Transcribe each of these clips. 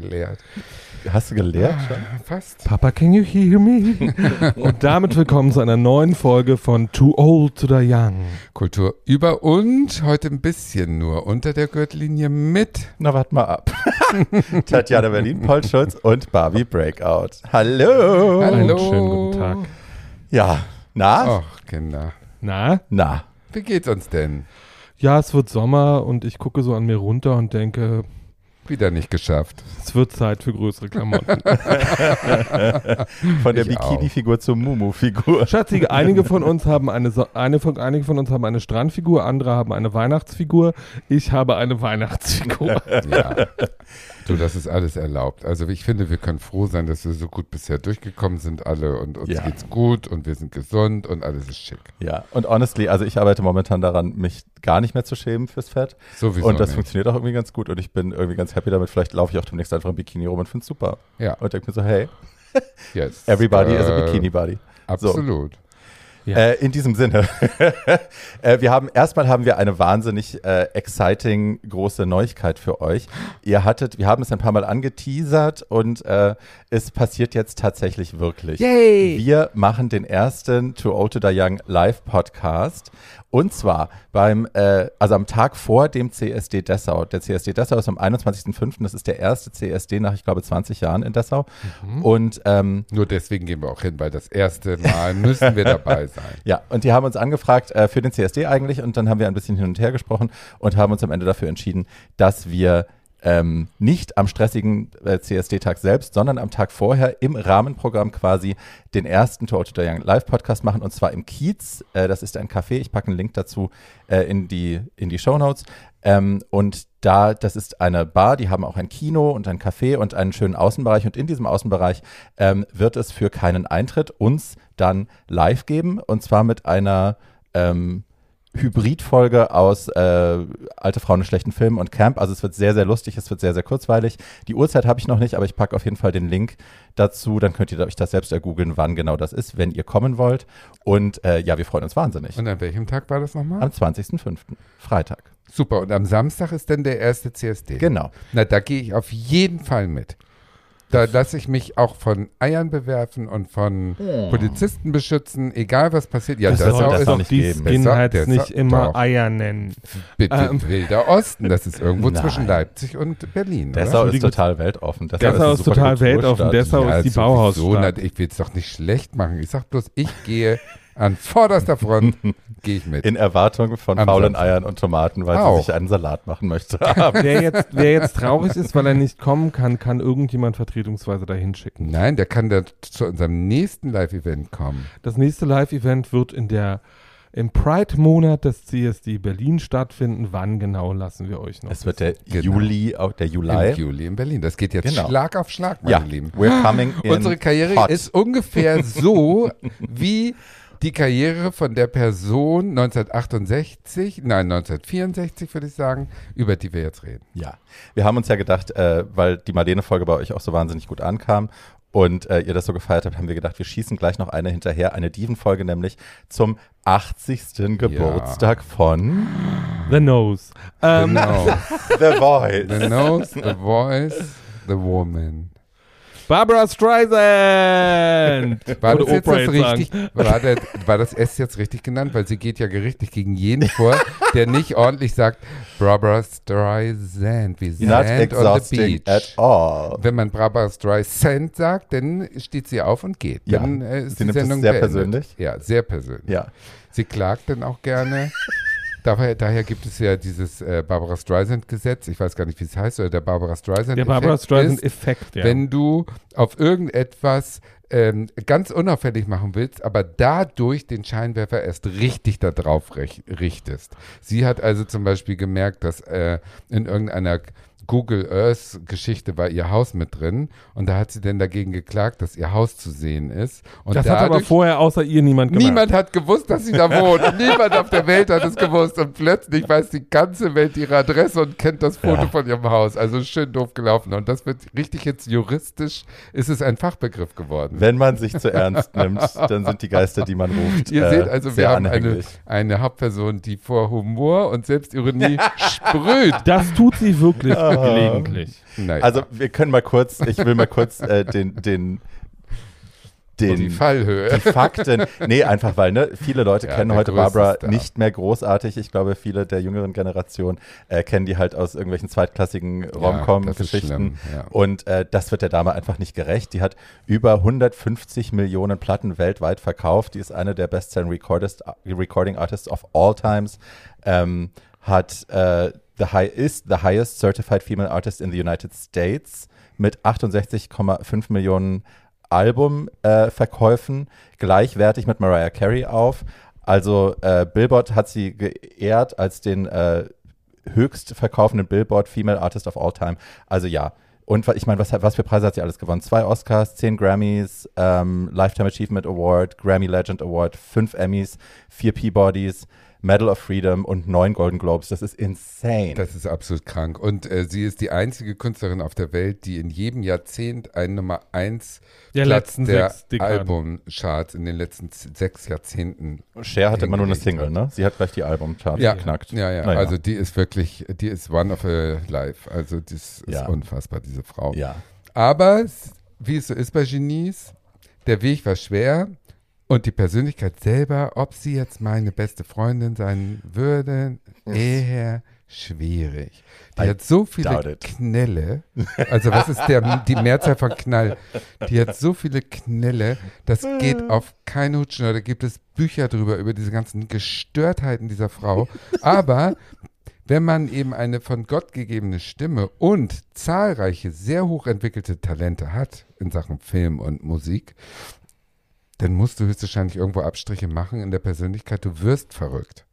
geleert. Hast du geleert schon? Fast. Papa, can you hear me? Und damit willkommen zu einer neuen Folge von Too Old to the Young. Kultur über und heute ein bisschen nur unter der Gürtellinie mit. Na, warte mal ab. Tatjana Berlin, Paul Schulz und Barbie Breakout. Hallo. Hallo. Und schönen guten Tag. Ja, na? Ach, Kinder. Na? Na. Wie geht's uns denn? Ja, es wird Sommer und ich gucke so an mir runter und denke, Wieder nicht geschafft. es wird Zeit für größere Klamotten. Von der. Bikini-Figur zur Mumu-Figur. Schatzi, einige von uns haben eine, so eine von, einige von uns haben eine Strandfigur, andere haben eine Weihnachtsfigur. Ich habe eine Weihnachtsfigur. Ja. Du, das ist alles erlaubt. Also ich finde, wir können froh sein, dass wir so gut bisher durchgekommen sind alle und uns Ja. geht's gut und wir sind gesund und alles ist schick. Ja, und honestly, also ich arbeite momentan daran, mich gar nicht mehr zu schämen fürs Fett. Sowieso und das nicht. funktioniert auch irgendwie ganz gut und ich bin irgendwie ganz happy damit. Vielleicht laufe ich auch demnächst einfach im Bikini rum und finde es super. Ja, Und denke mir so, hey, yes. everybody is a Äh, Bikini-Buddy. Absolut. Ja. Äh, in diesem Sinne, äh, wir haben erstmal haben wir eine wahnsinnig äh, exciting große Neuigkeit für euch. Ihr hattet, wir haben es ein paar Mal angeteasert und äh, es passiert jetzt tatsächlich wirklich. Yay! Wir machen den ersten Too Old to Die Young Live Podcast und zwar beim, äh, also am Tag vor dem CSD Dessau. Der CSD Dessau ist am 21.05. Das ist der erste CSD nach, ich glaube, 20 Jahren in Dessau. Und ähm, Nur deswegen gehen wir auch hin, weil das erste Mal müssen wir dabei sein. Ja, und die haben uns angefragt äh, für den CSD eigentlich und dann haben wir ein bisschen hin und her gesprochen und haben uns am Ende dafür entschieden, dass wir ähm, nicht am stressigen äh, CSD-Tag selbst, sondern am Tag vorher im Rahmenprogramm quasi den ersten Total to Young Live-Podcast machen und zwar im Kiez. Äh, das ist ein Café, ich packe einen Link dazu äh, in die, in die Shownotes. Ähm, und da, das ist eine Bar, die haben auch ein Kino und ein Café und einen schönen Außenbereich. Und in diesem Außenbereich ähm, wird es für keinen Eintritt uns dann live geben. Und zwar mit einer ähm, Hybridfolge aus äh, Alte Frauen in schlechten Filmen und Camp. Also es wird sehr, sehr lustig, es wird sehr, sehr kurzweilig. Die Uhrzeit habe ich noch nicht, aber ich packe auf jeden Fall den Link dazu. Dann könnt ihr euch das selbst ergoogeln, wann genau das ist, wenn ihr kommen wollt. Und äh, ja, wir freuen uns wahnsinnig. Und an welchem Tag war das nochmal? Am 20.05. Freitag. Super. Und am Samstag ist dann der erste CSD. Genau. Na, da gehe ich auf jeden Fall mit. Da lasse ich mich auch von Eiern bewerfen und von Polizisten beschützen, egal was passiert. Ja, Das das, soll auch das ist doch nicht die geben. Das Skinheads nicht immer doch. Eier nennen. bitte Ähm. Wilder Osten. Das ist irgendwo Nein. zwischen Leipzig und Berlin. Dessau oder? ist total weltoffen. Dessau, Dessau ist super total weltoffen. Dessau ist die. Bauhausstadt. Ich will es doch nicht schlecht machen. Ich sag bloß, ich gehe an vorderster Front, gehe ich mit. In Erwartung von Am faulen Samstag. Eiern und Tomaten, weil Auch. sie sich einen Salat machen möchte. Wer jetzt, wer jetzt traurig ist, weil er nicht kommen kann, kann irgendjemand vertretungsweise dahin schicken. Nein, der kann da zu unserem nächsten Live-Event kommen. Das nächste Live-Event wird in der im Pride-Monat des CSD Berlin stattfinden. Wann genau lassen wir euch noch? es wird der Genau. Juli, auch der Im Juli. Juli in Berlin. Das geht jetzt Genau. Schlag auf Schlag, meine Ja, Lieben. we're coming in Unsere Karriere hot. ist ungefähr so wie die Karriere von der Person 1968, nein, 1964 würde ich sagen, über die wir jetzt reden. Ja, wir haben uns ja gedacht, äh, weil die Marlene-Folge bei euch auch so wahnsinnig gut ankam und äh, ihr das so gefeiert habt, haben wir gedacht, wir schießen gleich noch eine hinterher, eine Diven-Folge nämlich zum 80. Geburtstag von The Nose. Ähm, Genau. The Voice. the nose, the voice, the woman. Barbara Streisand! War das jetzt das jetzt richtig? War, der, war das S jetzt richtig genannt? Weil sie geht ja gerichtlich gegen jeden vor, der nicht ordentlich sagt, Barbara Streisand, wie Not Sand on the exhausting beach. at all. Wenn man Barbara Streisand sagt, dann steht sie auf und geht. Ja, Dann äh, ist sie die nimmt es Sendung sehr beendet. persönlich. Ja, sehr persönlich. Ja, Sie klagt dann auch gerne. Daher, daher gibt es ja dieses äh, Barbara Streisand-Gesetz. Ich weiß gar nicht, wie es heißt, oder der Barbara Streisand. Der Barbara Streisand-Effekt, ja. Wenn du auf irgendetwas ähm, ganz unauffällig machen willst, aber dadurch den Scheinwerfer erst richtig da drauf richtest. Sie hat also zum Beispiel gemerkt, dass äh, in irgendeiner Google Earth Geschichte war ihr Haus mit drin und da hat sie dann dagegen geklagt, dass ihr Haus zu sehen ist. Und das hat aber dadurch- vorher außer ihr niemand gemacht. Niemand hat gewusst, dass sie da wohnt. Niemand auf der Welt hat es gewusst. Und plötzlich weiß die ganze Welt ihre Adresse und kennt das Foto Ja. von ihrem Haus. Also schön doof gelaufen. Und das wird richtig jetzt juristisch, ist es ein Fachbegriff geworden. wenn man sich zu ernst nimmt, dann sind die Geister, die man ruft, Ihr äh, seht also, wir haben eine, eine Hauptperson, die vor Humor und Selbstironie sprüht. Das tut sie wirklich. gelegentlich. Naja. Also wir können mal kurz, ich will mal kurz äh, den, den, den, die Fallhöhe. die Fakten. Nee, einfach weil, ne, viele Leute Ja, kennen heute Barbara Star. nicht mehr großartig. Ich glaube, viele der jüngeren Generation äh, kennen die halt aus irgendwelchen zweitklassigen Rom-Com-Geschichten. schlimm, ja. Und äh, das wird der Dame einfach nicht gerecht. Die hat über 150 Millionen Platten weltweit verkauft. Die ist eine der bestselling Recording Artists of all times. Ähm, hat äh, the high, ist the highest certified female artist in the United States mit 68,5 Millionen Albumverkäufen, gleichwertig mit Mariah Carey auf. Also äh, Billboard hat sie geehrt als den äh, höchst verkaufenden Billboard Female Artist of All Time. Also ja. Und ich meine, was, was für Preise hat sie alles gewonnen? Zwei Oscars, zehn Grammys, ähm, Lifetime Achievement Award, Grammy Legend Award, fünf Emmys, vier Peabodys, Medal of Freedom und neun Golden Globes. Das ist insane. Das ist absolut krank. Und äh, sie ist die einzige Künstlerin auf der Welt, die in jedem Jahrzehnt einen Nummer 1 Der Platz der. Albumcharts in den letzten sechs Jahrzehnten. Cher hatte immer nur eine Single, ne? Sie hat gleich die Albumcharts Ja, geknackt. ja, ja. Naja. Also die ist wirklich, die ist one of a life. Also das ist Ja. unfassbar, diese Frau. ja. Aber wie es so ist bei Genies, der Weg war schwer und die Persönlichkeit selber, ob sie jetzt meine beste Freundin sein würde, eher schwierig. Die I hat so viele it. Knälle. Also was ist der, die Mehrzahl von Knall? Die hat so viele Knälle, das geht auf keine Hutschnur. Da gibt es Bücher drüber, über diese ganzen Gestörtheiten dieser Frau. Aber wenn man eben eine von Gott gegebene Stimme und zahlreiche, sehr hochentwickelte Talente hat in Sachen Film und Musik, dann musst du höchstwahrscheinlich irgendwo Abstriche machen in der Persönlichkeit. Du wirst verrückt.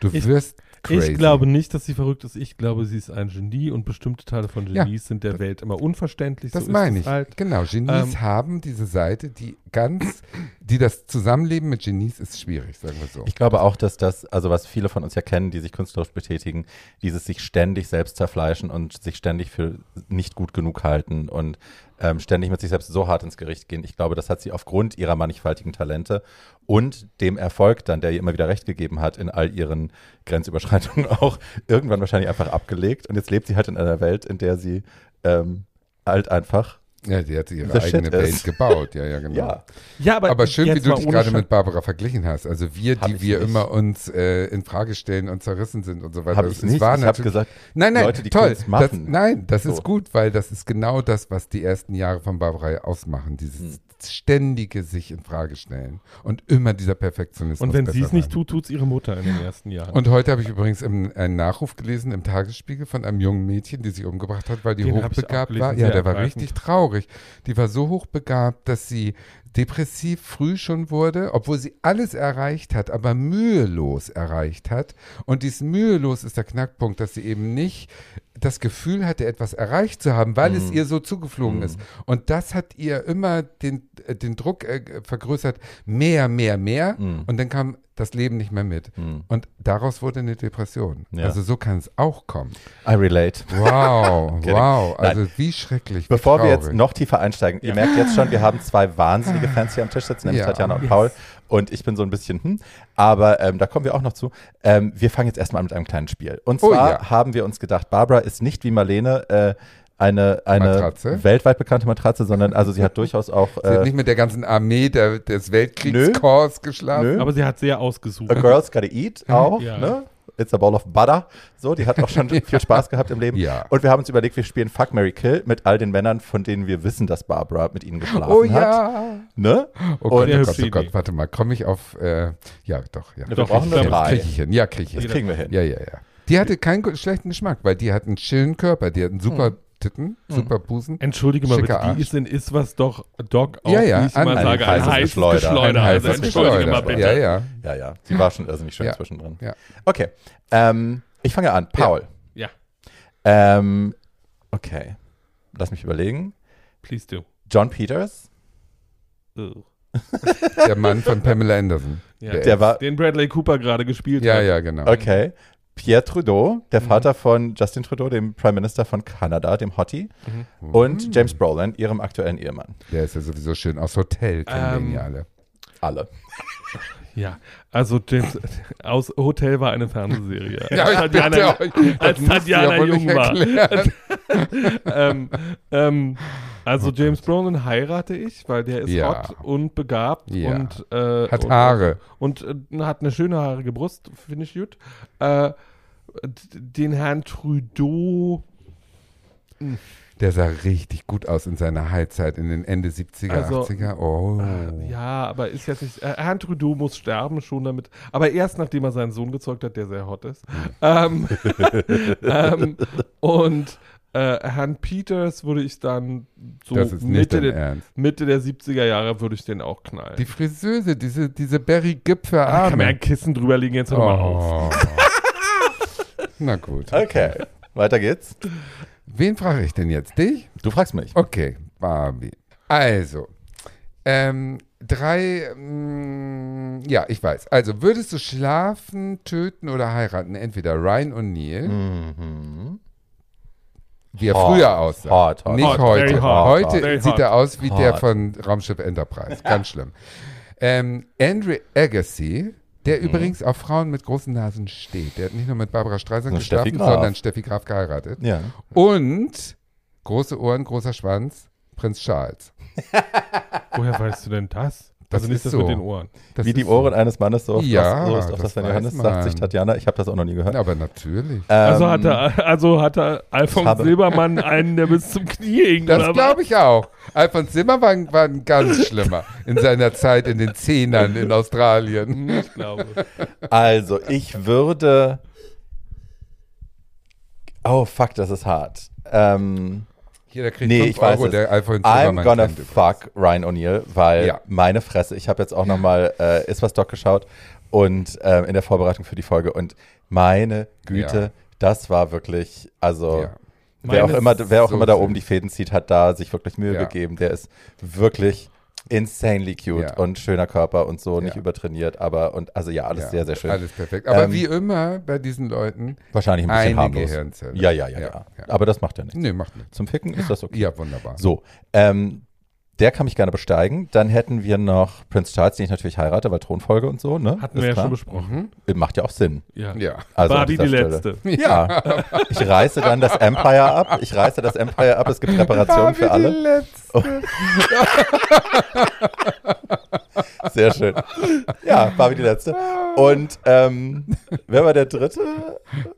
Du Ich- wirst crazy. Ich glaube nicht, dass sie verrückt ist. Ich glaube, sie ist ein Genie und bestimmte Teile von Ja. Genies sind der Welt immer unverständlich. Das so meine ich. Halt. Genau, Genies Ähm, haben diese Seite, die ganz, die das Zusammenleben mit Genies ist schwierig, sagen wir so. Ich glaube auch, dass das, also was viele von uns ja kennen, die sich künstlerisch betätigen, dieses sich ständig selbst zerfleischen und sich ständig für nicht gut genug halten und ähm, ständig mit sich selbst so hart ins Gericht gehen. Ich glaube, das hat sie aufgrund ihrer mannigfaltigen Talente und dem Erfolg dann, der ihr immer wieder recht gegeben hat, in all ihren Grenzüberschreitungen auch irgendwann wahrscheinlich einfach abgelegt. Und jetzt lebt sie halt in einer Welt, in der sie ähm, halt einfach, Ja, die hat ihre The eigene Welt is. gebaut. Ja, ja, genau. ja, Ja, aber, Aber schön, wie du dich gerade mit Barbara verglichen hast. Also wir, Hab die wir nicht. immer uns äh, in Frage stellen und zerrissen sind und so weiter. habe Das ich ist nicht. wahr ich habe gesagt, Nein, nein, Leute, die toll. Machen. Das, nein, das So. ist gut, weil das ist genau das, was die ersten Jahre von Barbara ausmachen. Dieses Hm. Ständige sich in Frage stellen und immer dieser Perfektionismus. Und wenn sie es nicht tut, tut es ihre Mutter in den ersten Jahren. Und heute habe ich übrigens im, einen Nachruf gelesen im Tagesspiegel von einem jungen Mädchen, die sich umgebracht hat, weil die Den hochbegabt war. Ja, der war richtig traurig. Die war so hochbegabt, dass sie depressiv früh schon wurde, obwohl sie alles erreicht hat, aber mühelos erreicht hat. Und dies mühelos ist der Knackpunkt, dass sie eben nicht das Gefühl hatte, etwas erreicht zu haben, weil es Mhm. ihr so zugeflogen Mhm. ist. Und das hat ihr immer den, äh, den Druck äh, vergrößert, mehr, mehr, mehr. Mhm. Und dann kam das Leben nicht mehr mit. hm, Und daraus wurde eine Depression. Ja. Also so kann es auch kommen. I relate. Wow, wow. Nein. Also wie schrecklich. Bevor wie wir jetzt noch tiefer einsteigen, ihr merkt jetzt schon, wir haben zwei wahnsinnige Fans hier am Tisch sitzen, nämlich Ja. Tatjana und Yes. Paul. Und ich bin so ein bisschen, hm, aber ähm, da kommen wir auch noch zu. Ähm, wir fangen jetzt erstmal an mit einem kleinen Spiel. Und Oh zwar ja. haben wir uns gedacht, Barbara ist nicht wie Marlene äh, eine, eine Matratze? weltweit bekannte Matratze, sondern also sie hat durchaus auch Sie hat äh, nicht mit der ganzen Armee der, des Weltkriegskorps geschlafen. Nö. aber sie hat sehr ausgesucht. A Girl's Gotta Eat auch, Ja. ne? It's a bowl of butter. So, die hat auch schon viel Spaß gehabt im Leben. Ja. Und wir haben uns überlegt, wir spielen Fuck, Mary Kill mit all den Männern, von denen wir wissen, dass Barbara mit ihnen geschlafen Oh hat. ja. Ne? Oh Gott, Sehr oh Gott, oh Gott, warte mal, komme ich auf, äh, ja, doch, ja. Wir Doch, brauchen drei. Kriege ich hin, ja, kriege ich Das hin. kriegen wir hin. Ja, ja, ja. Die hatte keinen schlechten Geschmack, weil die hat einen chillen Körper, die hat einen super Hm. Titten, super Busen. Entschuldige mal bitte, Arsch. die ist in Iswas doch Dog auch, Ja, ja, wie ich ein- immer ein sage, ein heißes Geschleuder. Geschleuder. Ein Also heißes entschuldige mal Geschleuder. bitte. Ja, ja. Ja, ja. Sie war schon irrsinnig schön Ja. zwischendrin. Ja. Okay. Ähm, ich fange an. Paul. Ja, Ähm, okay. Lass mich überlegen. please do. John Peters. Der Mann von Pamela Anderson. Ja. Der Der war. Den Bradley Cooper gerade gespielt Ja, hat. ja, genau. Okay. Pierre Trudeau, der Mhm. Vater von Justin Trudeau, dem Prime Minister von Kanada, dem Hottie. Mhm. Und James Brolin, ihrem aktuellen Ehemann. Der ist ja sowieso schön aus Hotel, kennen wir ihn Ähm, ja alle. Alle. Ja, also James aus Hotel war eine Fernsehserie. Ja, als ich Tatjana, bitte euch, als Tatjana jung war. ähm, ähm, also James Brolin heirate ich, weil der ist Ja. hot und begabt Ja. und äh, Hat und, Haare. und, äh, hat eine schöne haarige Brust, finde ich gut. Äh, den Herrn Trudeau, Der sah richtig gut aus in seiner Highzeit in den Ende 70er, Also, 80er. Oh. äh, ja, aber ist jetzt nicht. Äh, Herrn Trudeau muss sterben schon damit, aber erst nachdem er seinen Sohn gezeugt hat, der sehr hot ist. ähm, ähm, und äh, Herrn Peters würde ich dann so das ist nicht Mitte der, Ernst. Mitte der 70er Jahre würde ich den auch knallen. Die Friseuse, diese, diese Barry Gipfer da kann man Arme. ein Kissen drüber legen, jetzt hör mal auf. Oh. Na gut. Okay, weiter geht's. Wen frage ich denn jetzt? Dich? Du fragst mich. Okay, Barbie. Also, ähm, drei, mm, ja, ich weiß. Also, würdest du schlafen, töten oder heiraten? Entweder Ryan O'Neill, Mhm. wie er Hot, früher aussah. hot, hot. Nicht Hot, heute. hot, heute very sieht hot. er aus wie der Hot. von Raumschiff Enterprise. Ganz schlimm. Ähm, Andrew Agassi, der Mhm. übrigens auf Frauen mit großen Nasen steht. Der hat nicht nur mit Barbara Streisand geschlafen, sondern Steffi Graf geheiratet. Ja. Und große Ohren, großer Schwanz, Prinz Charles. Woher weißt du denn das? Das also nicht ist das so. mit den Ohren. Das Wie die Ohren eines Mannes so oft Ja, so ist auch das das, Johannes man. sagt sich Tatjana. Ich habe das auch noch nie gehört. So. Aber natürlich. Also Ähm, hat er, also hat er Alfons habe- Silbermann einen, der bis zum Knie hing, Das glaube ich auch. Alfons Zimmer war, ein- war ein ganz schlimmer in seiner Zeit in den Zehnern in Australien. was? Ich glaube. Also, ich würde. Oh, fuck, das ist hart. Ähm, Hier, der kriegt Nee, 5 ich weiß Euro, der Alfons I'm Zimmermann gonna kennt übrigens. fuck Ryan O'Neill, weil Ja. meine Fresse, ich habe jetzt auch nochmal äh, Ist was Doc geschaut und ähm, in der Vorbereitung für die Folge und meine Güte, Ja. das war wirklich, also Ja. wer, auch immer, wer auch so immer da oben die Fäden zieht, hat da sich wirklich Mühe gegeben. Der ist wirklich insanely cute Ja. und schöner Körper und so, nicht Ja. übertrainiert, aber und also ja, alles Ja, sehr, sehr schön. Alles perfekt. Aber Ähm, wie immer bei diesen Leuten, Wahrscheinlich ein bisschen harmlos. Gehirnzelle. Ja, ja, ja, ja, Ja, ja. Aber das macht ja nichts. nee, macht nichts. Zum Ficken ist das okay. Ja, wunderbar. So, ähm, der kann mich gerne besteigen. Dann hätten wir noch Prince Charles, den ich natürlich heirate, weil Thronfolge und so, ne? Hatten Ist wir ja klar. schon besprochen. Äh, Macht ja auch Sinn. Ja. Ja. Also Barbie die Stelle. letzte. Ja. Ich reiße dann das Empire ab. Ich reiße das Empire ab. Es gibt Reparationen für Barbie die alle. Letzte. Sehr schön. Ja, Barbie die letzte. Und ähm, wer war der dritte?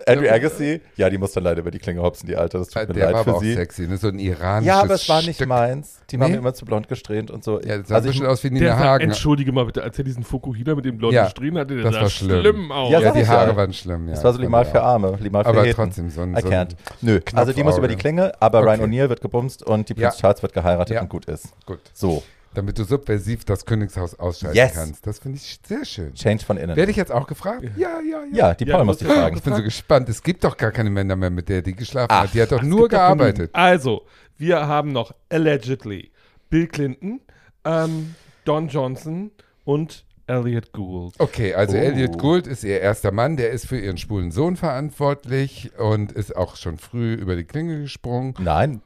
Andrew Agassi. Ja, die muss dann leider über die Klinge hopsen, die Alte. Das tut mir Der war leid aber für auch sie. sexy, ne? so ein iranisches Ja, aber es war nicht Stück. meins. Die waren Nee? immer zu blond gesträhnt und so. Ja, das sah also ein ich, bisschen aus wie Nina Der sah, Hagen. entschuldige mal bitte, als er diesen Fukuhila mit dem blonden Ja, Strähnen hatte, der das sah war schlimm. aus. Ja, Ja, sag die ich Haare ja. waren schlimm. Ja, das war so Limal für Arme, Limal für Aber Heten. trotzdem so ein, I so can't. ein Nö, also die muss über die. Klinge, aber Ryan Okay. O'Neill wird gebumst und die Prince Ja. Charles wird geheiratet Ja. und gut ist. Gut. So, Damit du subversiv das Königshaus ausschalten Yes. kannst. Das finde ich sehr schön. Change von innen. Werde ich jetzt auch gefragt? Ja, ja, ja. ja, die Ja, Paul muss die muss ich fragen. Ich bin so gespannt. Es gibt doch gar keine Männer mehr, mit der die geschlafen Ach, hat. Die hat doch nur doch gearbeitet. genügend. Also, wir haben noch allegedly Bill Clinton, ähm, Don Johnson und Elliot Gould. Okay, also Oh. Elliot Gould ist ihr erster Mann, der ist für ihren schwulen Sohn verantwortlich und ist auch schon früh über die Klinge gesprungen. Nein,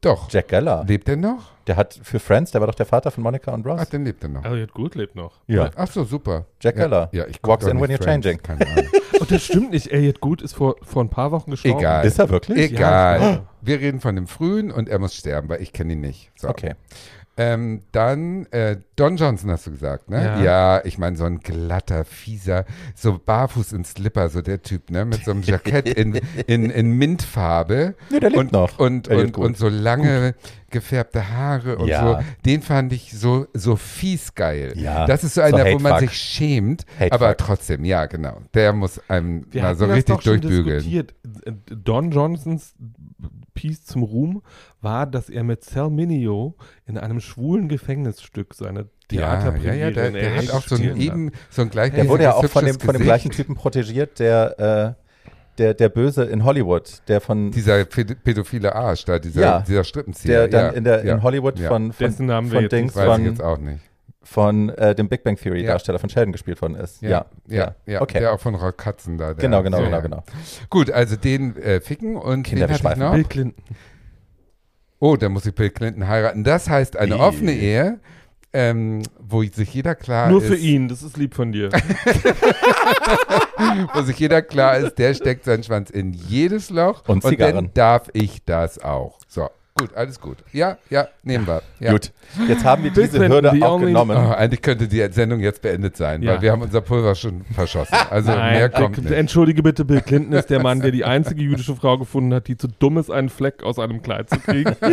Doch. Jack Geller. Lebt er noch? Der hat für Friends, der war doch der Vater von Monica und Ach, Ross. dann lebt er noch. Elliot Gould lebt noch. Ja. Ach so, super. Jack ja, Geller. Ja, ich Walks in when you're Friends, changing. Keine Ahnung. Und das stimmt nicht. Elliot Gould ist vor, vor ein paar Wochen gestorben. Egal. Ist er wirklich? Egal. Ja, Wir reden von dem Frühen und er muss sterben, weil ich kenne ihn nicht. So. Okay. Ähm, dann äh, Don Johnson hast du gesagt, ne? Ja. Ja, ich meine so ein glatter, fieser, so barfuß in Slipper, so der Typ, ne? Mit so einem Jackett in, in, in Mintfarbe. Nee, der lebt und, noch. Und, und, Gould. und so lange gefärbte Haare und Ja. so. Den fand ich so, so fies geil. Ja. Das ist so So einer, wo Hate man sich schämt, Hate aber Fuck. trotzdem, ja, genau. Der muss einem Wir mal so das richtig doch schon durchbügeln. diskutiert. Don Johnsons Piece zum Ruhm war, dass er mit Sal Mineo in einem schwulen Gefängnisstück seine Ja, ja, Theaterpremiere ja, der, der hat auch so ein gespielt eben, so ein gleich Der wurde ja auch von dem, von dem gleichen Typen protegiert, der, äh, der, der Böse in Hollywood, der von Dieser päd- pädophile Arsch da, dieser, Ja. dieser Strippenzieher. der dann ja, in, der, ja. in Hollywood ja. von, von, Dessen Namen wir von jetzt Dings, nicht Weiß ich von, jetzt auch nicht. Von äh, dem Big Bang Theory Ja. Darsteller von Sheldon gespielt worden ist. Ja, ja, ja. Okay. Der auch von Rock Katzen da. Der, Genau, genau, ja, genau, ja. genau. Gut, also den äh, ficken und Kinder, wir hatte ich noch? Bill Clinton. Oh, da muss ich Bill Clinton heiraten. Das heißt eine Ih. offene Ehe. ähm, wo sich jeder klar Nur ist. für ihn, das ist lieb von dir. wo sich jeder klar ist, der steckt seinen Schwanz in jedes Loch Und dann Zigarren. darf ich das auch. So, gut, alles gut. Ja, ja, nehmen wir. Ja. Gut, jetzt haben wir diese Hürde the auch genommen. Oh, eigentlich könnte die Sendung jetzt beendet sein, Ja. weil wir haben unser Pulver schon verschossen. Also mehr kommt Bill- nicht. Entschuldige bitte, Bill Clinton ist der Mann, der die einzige jüdische Frau gefunden hat, die zu dumm ist, einen Fleck aus einem Kleid zu kriegen.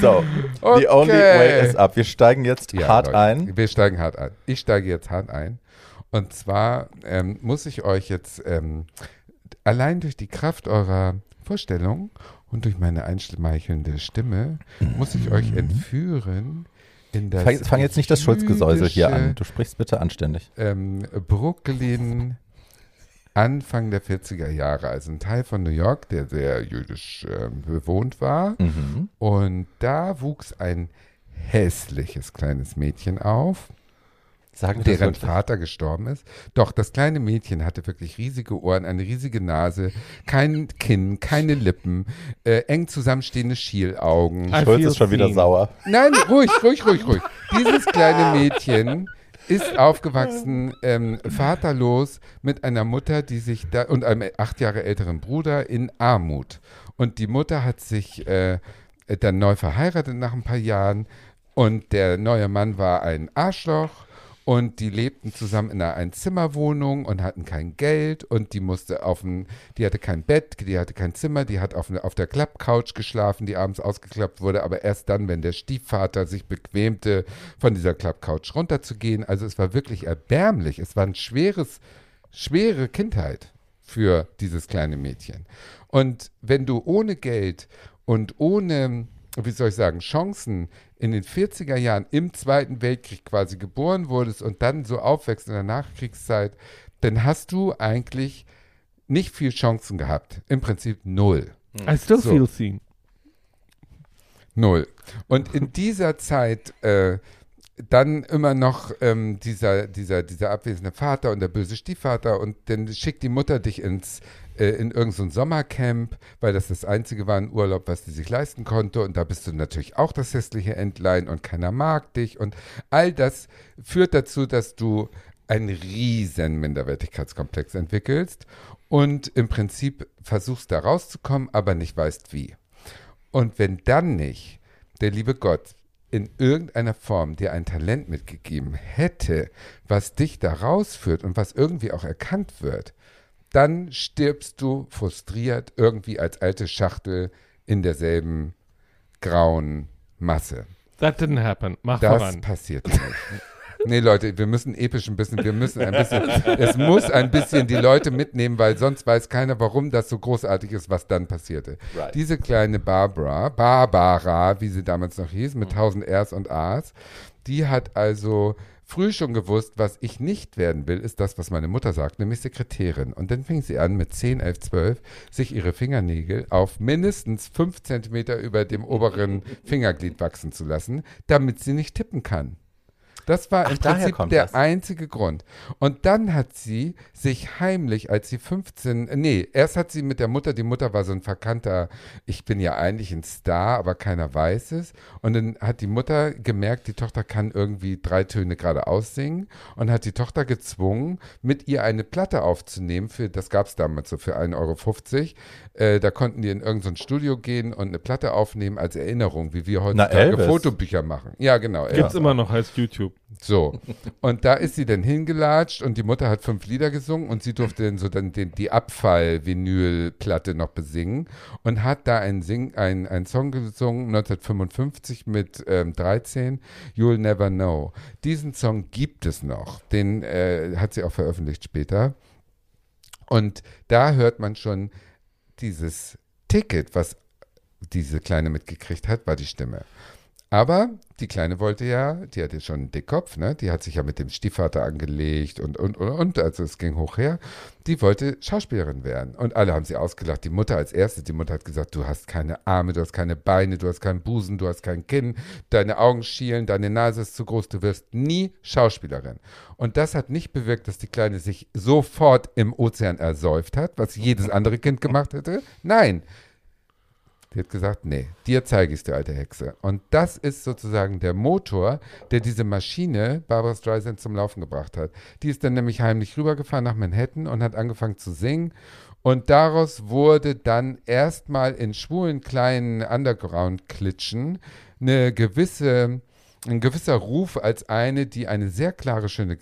So, Okay. the only way is up. Wir steigen jetzt Ja, hart Leute, ein. Wir steigen hart ein. Ich steige jetzt hart ein. Und zwar ähm, muss ich euch jetzt ähm, allein durch die Kraft eurer Vorstellung und durch meine einschmeichelnde Stimme muss ich euch entführen in das Fang, fang jetzt nicht das Schulzgesäusel hier an. Du sprichst bitte anständig. Ähm, Brooklyn Anfang der 40er Jahre, also ein Teil von New York, der sehr jüdisch ähm, bewohnt war. Mhm. Und da wuchs ein hässliches kleines Mädchen auf, Sagen das deren wirklich? Vater gestorben ist. Doch das kleine Mädchen hatte wirklich riesige Ohren, eine riesige Nase, kein Kinn, keine Lippen, äh, eng zusammenstehende Schielaugen. Schulz ist schon wieder sauer. Nein, ruhig, ruhig, ruhig, ruhig. Dieses kleine Mädchen ist aufgewachsen, ähm, vaterlos, mit einer Mutter, die sich da und einem acht Jahre älteren Bruder in Armut. Und die Mutter hat sich äh, dann neu verheiratet nach ein paar Jahren und der neue Mann war ein Arschloch. Und die lebten zusammen in einer Einzimmerwohnung und hatten kein Geld und die musste auf ein, die hatte kein Bett, die hatte kein Zimmer, die hat auf, auf der Klappcouch geschlafen, die abends ausgeklappt wurde, aber erst dann, wenn der Stiefvater sich bequemte, von dieser Klappcouch runterzugehen. Also es war wirklich erbärmlich. Es war ein schweres, schwere Kindheit für dieses kleine Mädchen. Und wenn du ohne Geld und ohne, wie soll ich sagen, Chancen in den 40er Jahren im Zweiten Weltkrieg quasi geboren wurdest und dann so aufwächst in der Nachkriegszeit, dann hast du eigentlich nicht viel Chancen gehabt. Im Prinzip null. I still So. feel seen. Null. Und in dieser Zeit äh, dann immer noch ähm, dieser, dieser, dieser abwesende Vater und der böse Stiefvater und dann schickt die Mutter dich ins, äh, in irgendein so Sommercamp, weil das das einzige war, ein Urlaub, was sie sich leisten konnte und da bist du natürlich auch das hässliche Entlein und keiner mag dich und all das führt dazu, dass du einen riesen Minderwertigkeitskomplex entwickelst und im Prinzip versuchst da rauszukommen, aber nicht weißt wie. Und wenn dann nicht der liebe Gott in irgendeiner Form dir ein Talent mitgegeben hätte, was dich da rausführt und was irgendwie auch erkannt wird, dann stirbst du frustriert irgendwie als alte Schachtel in derselben grauen Masse. That didn't happen. Mach Das voran. passiert nicht. Nee, Leute, wir müssen episch ein bisschen, wir müssen ein bisschen, es muss ein bisschen die Leute mitnehmen, weil sonst weiß keiner, warum das so großartig ist, was dann passierte. Right. Diese kleine Barbara, Barbara, wie sie damals noch hieß, mit 1000 Rs und As, die hat also früh schon gewusst, was ich nicht werden will, ist das, was meine Mutter sagt, nämlich Sekretärin. Und dann fing sie an, mit 10, 11, 12, sich ihre Fingernägel auf mindestens 5 Zentimeter über dem oberen Fingerglied wachsen zu lassen, damit sie nicht tippen kann. Das war Ach, im daher Prinzip der das. einzige Grund. Und dann hat sie sich heimlich, als sie 15, äh, nee, erst hat sie mit der Mutter, die Mutter war so ein verkannter, ich bin ja eigentlich ein Star, aber keiner weiß es. Und dann hat die Mutter gemerkt, die Tochter kann irgendwie drei Töne gerade aussingen und hat die Tochter gezwungen, mit ihr eine Platte aufzunehmen. Für, das gab es damals so für 1,50 Euro. Äh, da konnten die in irgendein Studio gehen und eine Platte aufnehmen als Erinnerung, wie wir heutzutage Elvis. Fotobücher machen. Ja, genau. Gibt's Elvis. immer noch, heißt YouTube. So. Und da ist sie dann hingelatscht und die Mutter hat fünf Lieder gesungen und sie durfte dann so dann den, die Abfall-Vinyl-Platte noch besingen und hat da einen, Sing, einen, einen Song gesungen, 1955 mit ähm, 13, You'll Never Know. Diesen Song gibt es noch. Den äh, hat sie auch veröffentlicht später. Und da hört man schon dieses Ticket, was diese Kleine mitgekriegt hat, war die Stimme. Aber die Kleine wollte ja, die hatte schon einen Dickkopf, ne? Die hat sich ja mit dem Stiefvater angelegt und, und, und, und, also es ging hoch her. Die wollte Schauspielerin werden. Und alle haben sie ausgelacht. Die Mutter als erste, die Mutter hat gesagt, du hast keine Arme, du hast keine Beine, du hast keinen Busen, du hast kein Kinn, deine Augen schielen, deine Nase ist zu groß, du wirst nie Schauspielerin. Und das hat nicht bewirkt, dass die Kleine sich sofort im Ozean ersäuft hat, was jedes andere Kind gemacht hätte. Nein, Die hat gesagt, nee, dir zeige ich es, du alte Hexe. Und das ist sozusagen der Motor, der diese Maschine Barbara Streisand zum Laufen gebracht hat. Die ist dann nämlich heimlich rübergefahren nach Manhattan und hat angefangen zu singen. Und daraus wurde dann erstmal in schwulen kleinen Underground-Klitschen eine gewisse, ein gewisser Ruf als eine, die eine sehr klare, schöne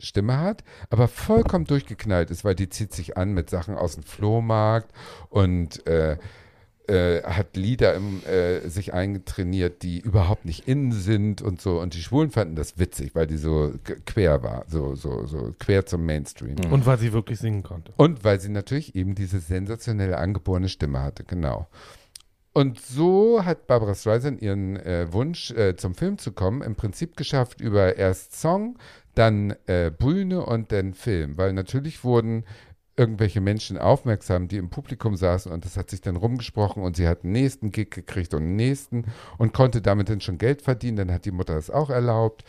Stimme hat, aber vollkommen durchgeknallt ist, weil die zieht sich an mit Sachen aus dem Flohmarkt und äh, äh, hat Lieder im, äh, sich eingetrainiert, die überhaupt nicht innen sind und so. Und die Schwulen fanden das witzig, weil die so quer war, so, so, so quer zum Mainstream. Und weil sie wirklich singen konnte. Und weil sie natürlich eben diese sensationelle angeborene Stimme hatte, genau. Und so hat Barbara Streisand ihren äh, Wunsch, äh, zum Film zu kommen, im Prinzip geschafft über erst Song, dann äh, Bühne und dann Film. Weil natürlich wurden irgendwelche Menschen aufmerksam, die im Publikum saßen und das hat sich dann rumgesprochen und sie hat einen nächsten Gig gekriegt und einen nächsten und konnte damit dann schon Geld verdienen. Dann hat die Mutter das auch erlaubt.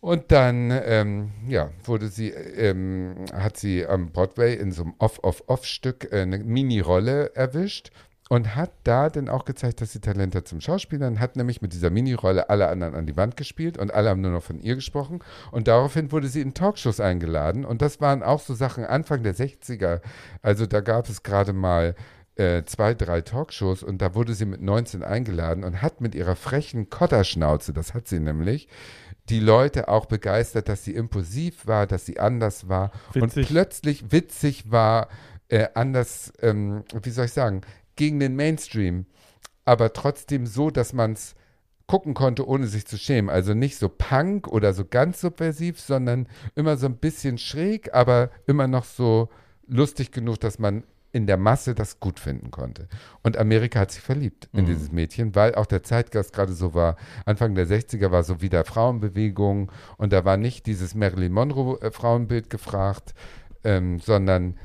Und dann, ähm, ja, wurde sie, ähm, hat sie am Broadway in so einem Off-Off-Off-Stück äh, eine Mini-Rolle erwischt und hat da dann auch gezeigt, dass sie Talent hat zum Schauspielern, hat nämlich mit dieser Minirolle alle anderen an die Wand gespielt und alle haben nur noch von ihr gesprochen. Und daraufhin wurde sie in Talkshows eingeladen. Und das waren auch so Sachen Anfang der 60er, also da gab es gerade mal äh, zwei, drei Talkshows und da wurde sie mit 19 eingeladen und hat mit ihrer frechen Kotterschnauze, das hat sie nämlich, die Leute auch begeistert, dass sie impulsiv war, dass sie anders war Witzig. und plötzlich witzig war, äh, anders, ähm, wie soll ich sagen, gegen den Mainstream, aber trotzdem so, dass man es gucken konnte, ohne sich zu schämen. Also nicht so Punk oder so ganz subversiv, sondern immer so ein bisschen schräg, aber immer noch so lustig genug, dass man in der Masse das gut finden konnte. Und Amerika hat sich verliebt in Mhm. dieses Mädchen, weil auch der Zeitgeist gerade so war. Anfang der 60er war so wieder Frauenbewegung und da war nicht dieses Marilyn Monroe-Frauenbild gefragt, ähm, sondern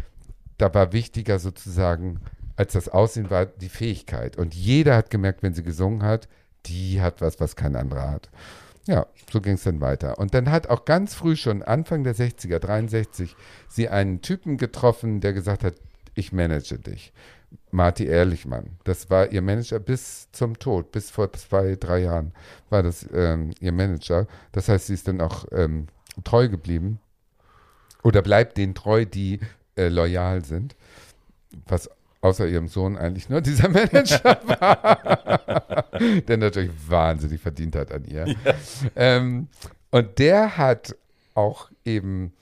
da war wichtiger sozusagen als das Aussehen war die Fähigkeit. Und jeder hat gemerkt, wenn sie gesungen hat, die hat was, was kein anderer hat. Ja, so ging es dann weiter. Und dann hat auch ganz früh schon, Anfang der 60er, 63, sie einen Typen getroffen, der gesagt hat, ich manage dich. Marty Ehrlichmann. Das war ihr Manager bis zum Tod, bis vor zwei, drei Jahren war das ähm, ihr Manager. Das heißt, sie ist dann auch ähm, treu geblieben oder bleibt denen treu, die äh, loyal sind. Was außer ihrem Sohn eigentlich nur dieser Manager war, der natürlich wahnsinnig verdient hat an ihr. Ähm, und der hat auch eben,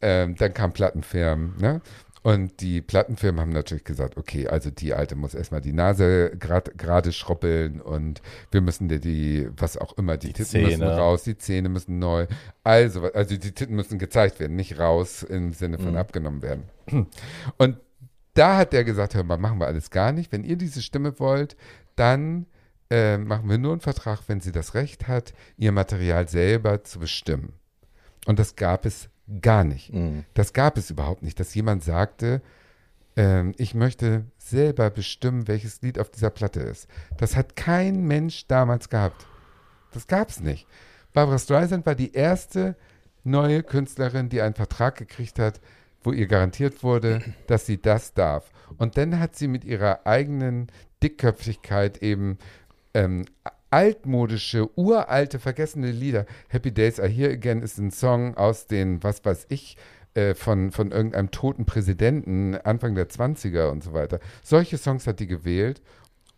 ähm, dann kam Plattenfirmen, ne? Und die Plattenfirmen haben natürlich gesagt, okay, also die Alte muss erstmal die Nase grad- gerade schrubbeln und wir müssen dir die, was auch immer, die, Die Titten müssen Zähne. raus, die Zähne müssen neu. Also, also die Titten müssen gezeigt werden, nicht raus im Sinne von Mhm. abgenommen werden. Und da hat der gesagt, hör mal, machen wir alles gar nicht. Wenn ihr diese Stimme wollt, dann äh, machen wir nur einen Vertrag, wenn sie das Recht hat, ihr Material selber zu bestimmen. Und das gab es gar nicht. Mhm. Das gab es überhaupt nicht, dass jemand sagte, ähm, ich möchte selber bestimmen, welches Lied auf dieser Platte ist. Das hat kein Mensch damals gehabt. Das gab es nicht. Barbara Streisand war die erste neue Künstlerin, die einen Vertrag gekriegt hat, wo ihr garantiert wurde, dass sie das darf. Und dann hat sie mit ihrer eigenen Dickköpfigkeit eben ähm, altmodische, uralte, vergessene Lieder. Happy Days Are Here Again ist ein Song aus den, was weiß ich, äh, von, von irgendeinem toten Präsidenten Anfang der 20er und so weiter. Solche Songs hat die gewählt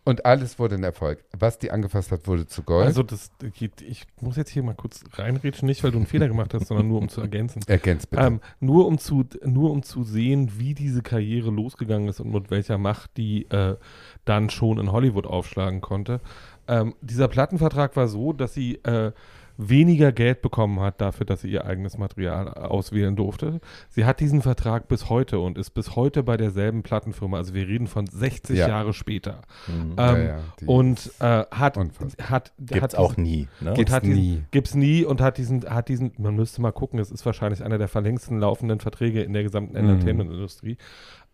und alles wurde ein Erfolg. Was die angefasst hat, wurde zu Gold. Also das geht, ich muss jetzt hier mal kurz reinrätschen, nicht weil du einen Fehler gemacht hast, sondern nur um zu ergänzen. Ergänzt bitte. Ähm, nur, um zu, nur um zu sehen, wie diese Karriere losgegangen ist und mit welcher Macht die äh, dann schon in Hollywood aufschlagen konnte. Ähm, dieser Plattenvertrag war so, dass sie äh, weniger Geld bekommen hat dafür, dass sie ihr eigenes Material auswählen durfte. Sie hat diesen Vertrag bis heute und ist bis heute bei derselben Plattenfirma. Also wir reden von 60 Ja. Jahre später. Mhm. Ähm, Ja, ja, und äh, hat, Unfassbar. hat, Gibt's hat auch diesen- nie. Ne? Gibt's hat diesen, nie. Gibt's nie und hat diesen, hat diesen, man müsste mal gucken, es ist wahrscheinlich einer der verlängsten laufenden Verträge in der gesamten Mhm. Entertainment-Industrie.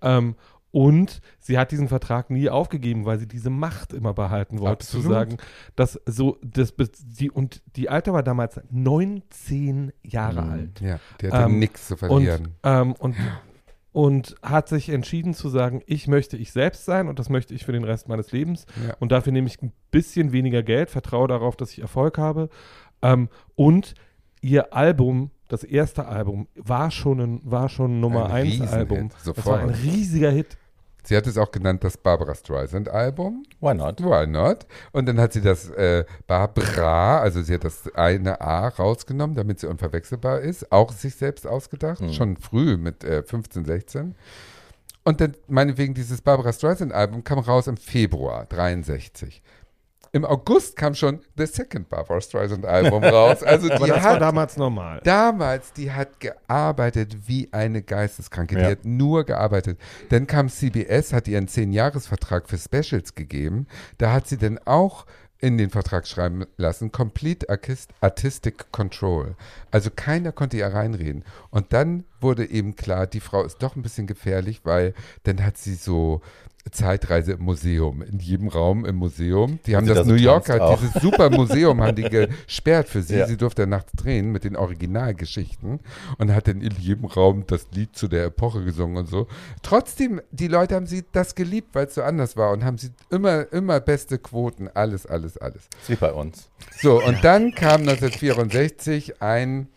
Ähm, und sie hat diesen Vertrag nie aufgegeben, weil sie diese Macht immer behalten wollte, Absolut. zu sagen, dass so, das, die, und die Alte war damals 19 Jahre alt. Ja, die hatte Ähm, nichts zu Und, verlieren. ähm, und und hat sich entschieden zu sagen, ich möchte ich selbst sein und das möchte ich für den Rest meines Lebens. Ja. Und dafür nehme ich ein bisschen weniger Geld, vertraue darauf, dass ich Erfolg habe. Ähm, und ihr Album, das erste Album, war schon ein, war schon ein Nummer Ein 1 Riesenhit, Album. Das war ein sofort. riesiger Hit. Sie hat es auch genannt das Barbara Streisand-Album. Why not? Why not? Und dann hat sie das äh, Barbara, also sie hat das eine A rausgenommen, damit sie unverwechselbar ist, auch sich selbst ausgedacht, Mhm. schon früh mit äh, 15, 16. Und dann, meinetwegen, dieses Barbara Streisand-Album kam raus im Februar 63. Im August kam schon The Second Barbara Streisand-Album raus. Also die Aber das war hat damals normal. Damals, die hat gearbeitet wie eine Geisteskranke. Die Ja. hat nur gearbeitet. Dann kam CBS, hat ihr einen 10-Jahres-Vertrag für Specials gegeben. Da hat sie dann auch in den Vertrag schreiben lassen, Complete Artist- Artistic Control. Also keiner konnte ihr reinreden. Und dann wurde eben klar, die Frau ist doch ein bisschen gefährlich, weil dann hat sie so Zeitreise im Museum, in jedem Raum im Museum. Die haben das da so New Yorker, dieses super Museum haben die gesperrt für sie. Ja. Sie durfte nachts drehen mit den Originalgeschichten und hat dann in jedem Raum das Lied zu der Epoche gesungen und so. Trotzdem, die Leute haben sie das geliebt, weil es so anders war und haben sie immer, immer beste Quoten, alles, alles, alles. Ist wie bei uns. So, und dann kam 1964 ein,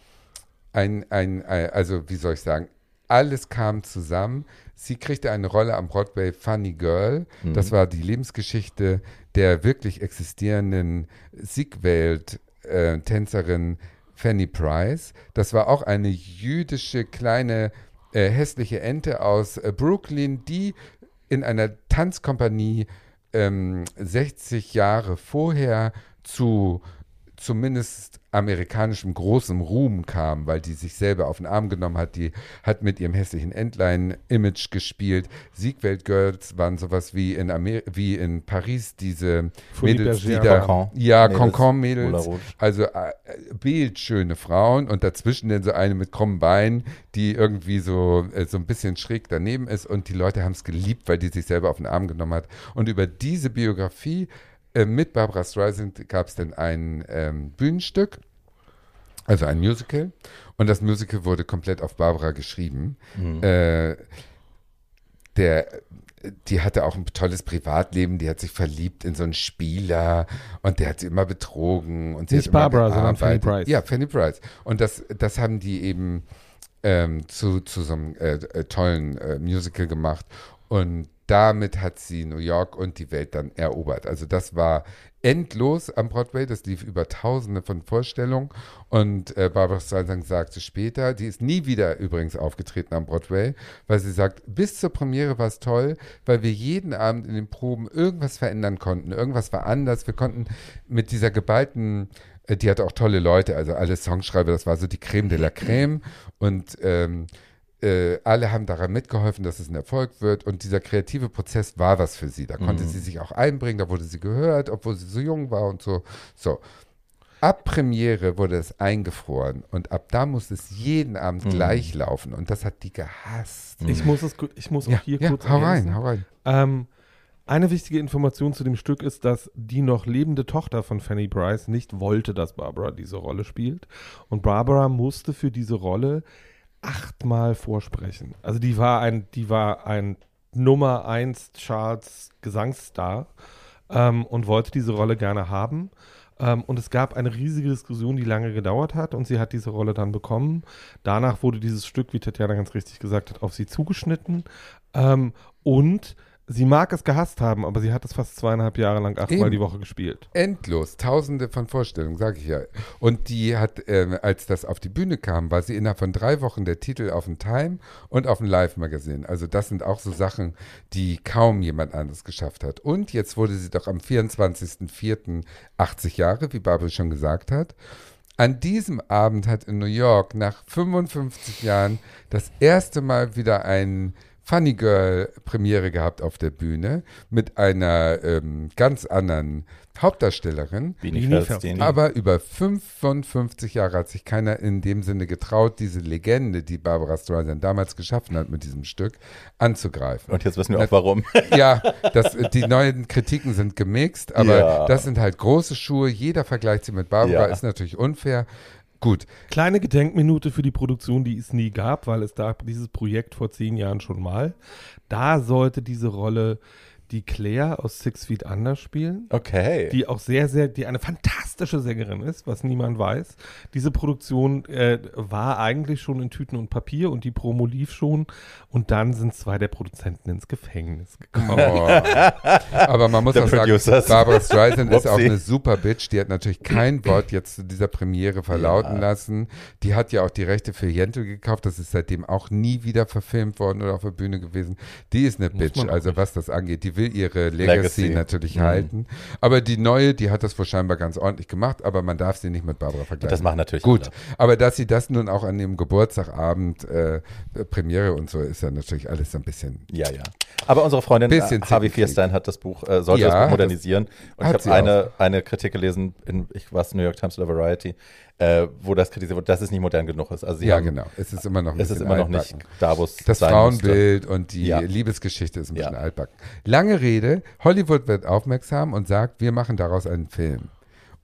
ein, ein, ein, also wie soll ich sagen, alles kam zusammen. Sie kriegte eine Rolle am Broadway Funny Girl. Das war die Lebensgeschichte der wirklich existierenden Siegwelt-Tänzerin Fanny Price. Das war auch eine jüdische kleine äh, hässliche Ente aus äh, Brooklyn, die in einer Tanzkompanie ähm, 60 Jahre vorher zu zumindest amerikanischem großem Ruhm kam, weil die sich selber auf den Arm genommen hat. Die hat mit ihrem hässlichen Entlein-Image gespielt. Siegwelt Girls waren sowas wie in, Amer wie in Paris diese Folie Mädels, die Bergère. da, Cancan. ja, Mädels, Concon-Mädels, also äh, bildschöne Frauen und dazwischen dann so eine mit krummen Beinen, die irgendwie so, äh, so ein bisschen schräg daneben ist und die Leute haben es geliebt, weil die sich selber auf den Arm genommen hat. Und über diese Biografie äh, mit Barbara Streisand gab es dann ein ähm, Bühnenstück, also ein Musical. Und das Musical wurde komplett auf Barbara geschrieben. Äh, der, die hatte auch ein tolles Privatleben, die hat sich verliebt in so einen Spieler und der hat sie immer betrogen. Und sie Nicht hat immer Barbara, sondern Fanny. Price. Ja, Fanny Price. Und das, das haben die eben ähm, zu, zu so einem äh, äh, tollen äh, Musical gemacht. Und damit hat sie New York und die Welt dann erobert. Also das war endlos am Broadway. Das lief über tausende von Vorstellungen. Und äh, Barbara Streisand sagte später, die ist nie wieder übrigens aufgetreten am Broadway, weil sie sagt, bis zur Premiere war es toll, weil wir jeden Abend in den Proben irgendwas verändern konnten. Irgendwas war anders. Wir konnten mit dieser geballten äh, die hatte auch tolle Leute, also alle Songschreiber, das war so die Creme de la Creme und ähm, äh, alle haben daran mitgeholfen, dass es ein Erfolg wird und dieser kreative Prozess war was für sie. Da konnte sie sich auch einbringen, da wurde sie gehört, obwohl sie so jung war und so. So. Ab Premiere wurde es eingefroren und ab da musste es jeden Abend gleich laufen und das hat die gehasst. Ich muss es, gu- ich muss auch hier ja, kurz hau ergänzen. rein, hau rein. Ähm, eine wichtige Information zu dem Stück ist, dass die noch lebende Tochter von Fanny Price nicht wollte, dass Barbara diese Rolle spielt. Und Barbara musste für diese Rolle achtmal vorsprechen. Also die war ein, die war ein Nummer 1 Charts Gesangsstar ähm, und wollte diese Rolle gerne haben. Ähm, und es gab eine riesige Diskussion, die lange gedauert hat und sie hat diese Rolle dann bekommen. Danach wurde dieses Stück, wie Tatjana ganz richtig gesagt hat, auf sie zugeschnitten. Ähm, und sie mag es gehasst haben, aber sie hat es fast zweieinhalb Jahre lang achtmal die Woche gespielt. Endlos, tausende von Vorstellungen, sage ich ja. Und die hat, ähm, als das auf die Bühne kam, war sie innerhalb von drei Wochen der Titel auf dem Time und auf dem Live-Magazin. Also das sind auch so Sachen, die kaum jemand anderes geschafft hat. Und jetzt wurde sie doch am 24.04. 80 Jahre, wie Barbara schon gesagt hat. An diesem Abend hat in New York nach 55 Jahren das erste Mal wieder ein Funny Girl Premiere gehabt auf der Bühne mit einer ähm, ganz anderen Hauptdarstellerin. Bini. Aber über 55 Jahre hat sich keiner in dem Sinne getraut, diese Legende, die Barbara Streisand damals geschaffen hat mit diesem Stück, anzugreifen. Und jetzt wissen wir auch warum. Ja, das, die neuen Kritiken sind gemixt, aber Ja. das sind halt große Schuhe. Jeder vergleicht sie mit Barbara, Ja. ist natürlich unfair. Gut, Kleine Gedenkminute für die Produktion, die es nie gab, weil es gab dieses Projekt vor zehn Jahren schon mal. Da sollte diese Rolle die Claire aus Six Feet Under spielen. Okay. die auch sehr, sehr, die eine fantastische Sängerin ist, was niemand weiß. Diese Produktion äh, war eigentlich schon in Tüten und Papier und die Promo lief schon und dann sind zwei der Produzenten ins Gefängnis gekommen. Oh. Aber man muss auch sagen. Barbara Streisand ist auch eine super Bitch. Die hat natürlich kein Wort jetzt zu dieser Premiere verlauten Ja. lassen. Die hat ja auch die Rechte für Yentl gekauft. Das ist seitdem auch nie wieder verfilmt worden oder auf der Bühne gewesen. Die ist eine Muss Bitch, also was das angeht. Die will ihre Legacy, Legacy. natürlich Mhm. halten. Aber die neue, die hat das wohl scheinbar ganz ordentlich gemacht, aber man darf sie nicht mit Barbara vergleichen. das machen natürlich Gut, alle. aber dass sie das nun auch an ihrem Geburtstagabend äh, Premiere und so ist ja natürlich alles ein bisschen Ja, ja. Aber unsere Freundin äh, Harvey zickenkrieg. Fierstein hat das Buch, äh, sollte Ja, das Buch modernisieren. Und ich habe eine, eine Kritik gelesen, in, ich weiß, New York Times oder Variety, äh, wo das kritisiert wurde, dass es nicht modern genug ist. Also Ja, haben, genau. Es ist immer noch ein Es ist immer noch nicht da, wo es Das sein Frauenbild und die Ja. Liebesgeschichte ist ein bisschen Ja. altbacken. Lange Rede, Hollywood wird aufmerksam und sagt, wir machen daraus einen Film.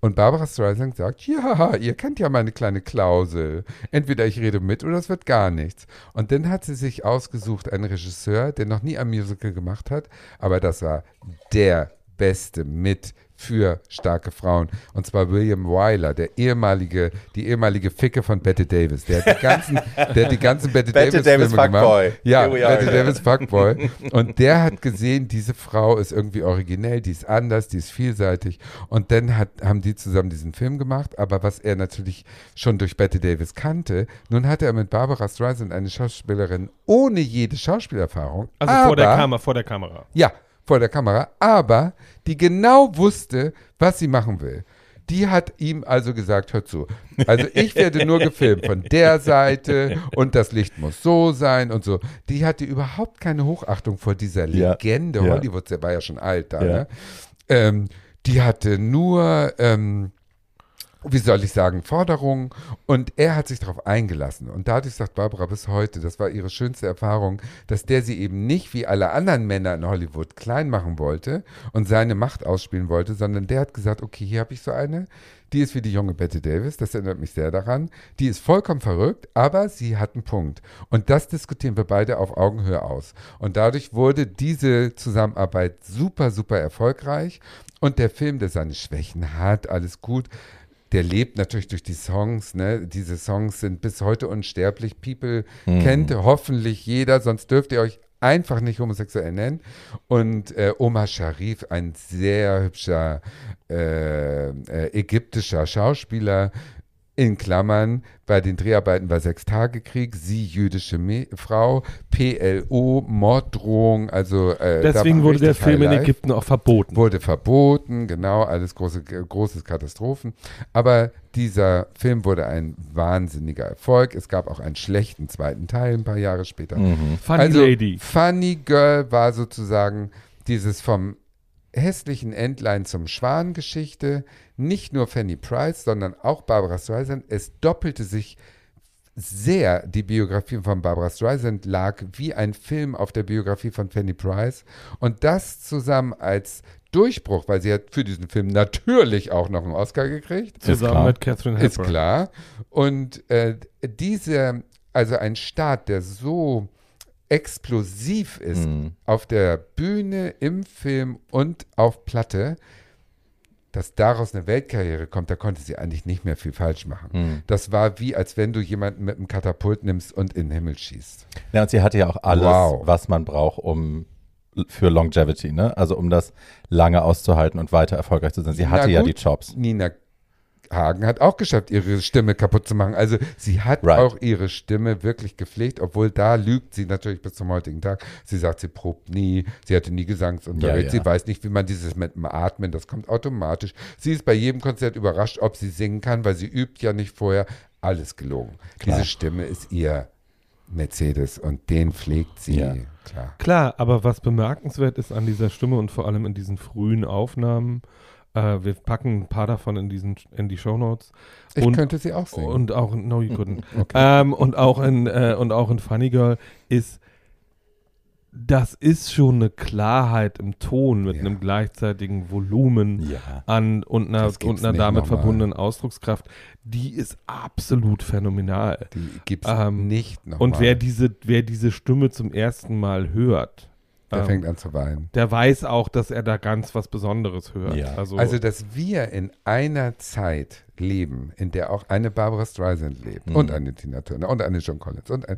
Und Barbara Streisand sagt, ja, ihr kennt ja meine kleine Klausel. Entweder ich rede mit oder es wird gar nichts. Und dann hat sie sich ausgesucht, einen Regisseur, der noch nie ein Musical gemacht hat, aber das war der Beste mit für starke Frauen. Und zwar William Wyler, der ehemalige, die ehemalige Ficke von Bette Davis. Der hat die ganzen, der hat die ganzen Bette, Bette Davis, Davis Filme gemacht. Fuckboy. Ja, are. Bette Davis Fuckboy. Und der hat gesehen, diese Frau ist irgendwie originell, die ist anders, die ist vielseitig. Und dann hat, haben die zusammen diesen Film gemacht. Aber was er natürlich schon durch Bette Davis kannte, nun hatte er mit Barbara Streisand eine Schauspielerin ohne jede Schauspielerfahrung. Also aber, vor der Kamera, vor der Kamera. ja, vor der Kamera, aber die genau wusste, was sie machen will. Die hat ihm also gesagt, hör zu, also ich werde nur gefilmt von der Seite und das Licht muss so sein und so. Die hatte überhaupt keine Hochachtung vor dieser Ja, Legende ja. Hollywoods, der war ja schon alt da, Ja. ne? ähm, Die hatte nur, ähm, wie soll ich sagen, Forderungen und er hat sich darauf eingelassen. Und dadurch sagt Barbara bis heute, das war ihre schönste Erfahrung, dass der sie eben nicht wie alle anderen Männer in Hollywood klein machen wollte und seine Macht ausspielen wollte, sondern der hat gesagt, okay, hier habe ich so eine, die ist wie die junge Bette Davis, das erinnert mich sehr daran, die ist vollkommen verrückt, aber sie hat einen Punkt. Und das diskutieren wir beide auf Augenhöhe aus. Und dadurch wurde diese Zusammenarbeit super, super erfolgreich. Und der Film, der seine Schwächen hat, alles gut, der lebt natürlich durch die Songs, ne? Diese Songs sind bis heute unsterblich. People kennt hoffentlich jeder, sonst dürft ihr euch einfach nicht homosexuell nennen. Und äh, Omar Sharif, ein sehr hübscher äh, äh, ägyptischer Schauspieler, in Klammern, bei den Dreharbeiten war Sechstagekrieg, sie jüdische Me Frau, PLO, Morddrohung, also äh, Deswegen wurde der Film in Ägypten auch verboten. wurde verboten, genau, alles große, großes Katastrophen. Aber dieser Film wurde ein wahnsinniger Erfolg. Es gab auch einen schlechten zweiten Teil ein paar Jahre später. Mhm. Funny also, Lady. Funny Girl war sozusagen dieses vom hässlichen Entlein zum Schwan-Geschichte. Nicht nur Fanny Price, sondern auch Barbara Streisand. Es doppelte sich sehr, die Biografie von Barbara Streisand lag wie ein Film auf der Biografie von Fanny Price. Und das zusammen als Durchbruch, weil sie hat für diesen Film natürlich auch noch einen Oscar gekriegt. Zusammen mit Catherine Ist Hepburn. klar. Und äh, diese, also ein Start, der so explosiv ist Mhm. auf der Bühne, im Film und auf Platte, dass daraus eine Weltkarriere kommt, da konnte sie eigentlich nicht mehr viel falsch machen. Mhm. Das war wie, als wenn du jemanden mit einem Katapult nimmst und in den Himmel schießt. Ja, und sie hatte ja auch alles, Wow. was man braucht, um für Longevity, ne? Also um das lange auszuhalten und weiter erfolgreich zu sein. Sie hatte ja gut. die Jobs. Nina Hagen hat auch geschafft, ihre Stimme kaputt zu machen. Also sie hat Right. auch ihre Stimme wirklich gepflegt, obwohl da lügt sie natürlich bis zum heutigen Tag. Sie sagt, sie probt nie, sie hatte nie Gesangsunterricht, Ja, ja. sie weiß nicht, wie man dieses mit dem Atmen, das kommt automatisch. Sie ist bei jedem Konzert überrascht, ob sie singen kann, weil sie übt ja nicht vorher. Alles gelogen. Klar. Diese Stimme ist ihr Mercedes und den pflegt sie. Ja. Klar. Klar, aber was bemerkenswert ist an dieser Stimme und vor allem in diesen frühen Aufnahmen, äh, wir packen ein paar davon in, diesen, in die Shownotes. Ich Und- könnte sie auch singen. Und auch, no, you couldn't. okay. ähm, und, auch in, äh, und auch in Funny Girl ist das ist schon eine Klarheit im Ton mit Ja. einem gleichzeitigen Volumen Ja. an und einer, und einer damit nochmal. verbundenen Ausdruckskraft, die ist absolut phänomenal. Die gibt es Ähm, nicht noch Und wer diese, wer diese Stimme zum ersten Mal hört, Der ähm, fängt an zu weinen. der weiß auch, dass er da ganz was Besonderes hört. Ja. Also, Also, dass wir in einer Zeit leben, in der auch eine Barbara Streisand lebt Mhm. und eine Tina Turner und eine John Collins und, ein,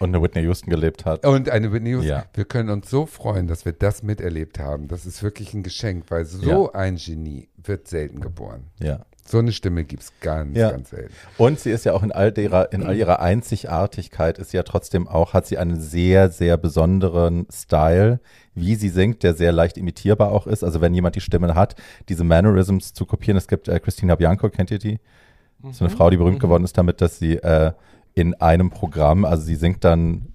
Und eine Whitney Houston gelebt hat. und eine Whitney Houston. Ja. Wir können uns so freuen, dass wir das miterlebt haben. Das ist wirklich ein Geschenk, weil so ein Genie wird selten geboren. Ja. So eine Stimme gibt es ganz, Ja. ganz selten. Und sie ist ja auch in all, derer, in all ihrer Einzigartigkeit, ist sie ja trotzdem auch, hat sie einen sehr, sehr besonderen Style, wie sie singt, der sehr leicht imitierbar auch ist. Also wenn jemand die Stimme hat, diese Mannerisms zu kopieren. Es gibt äh, Christina Bianco, kennt ihr die? So eine Frau, die berühmt geworden ist damit, dass sie äh, in einem Programm, also sie singt dann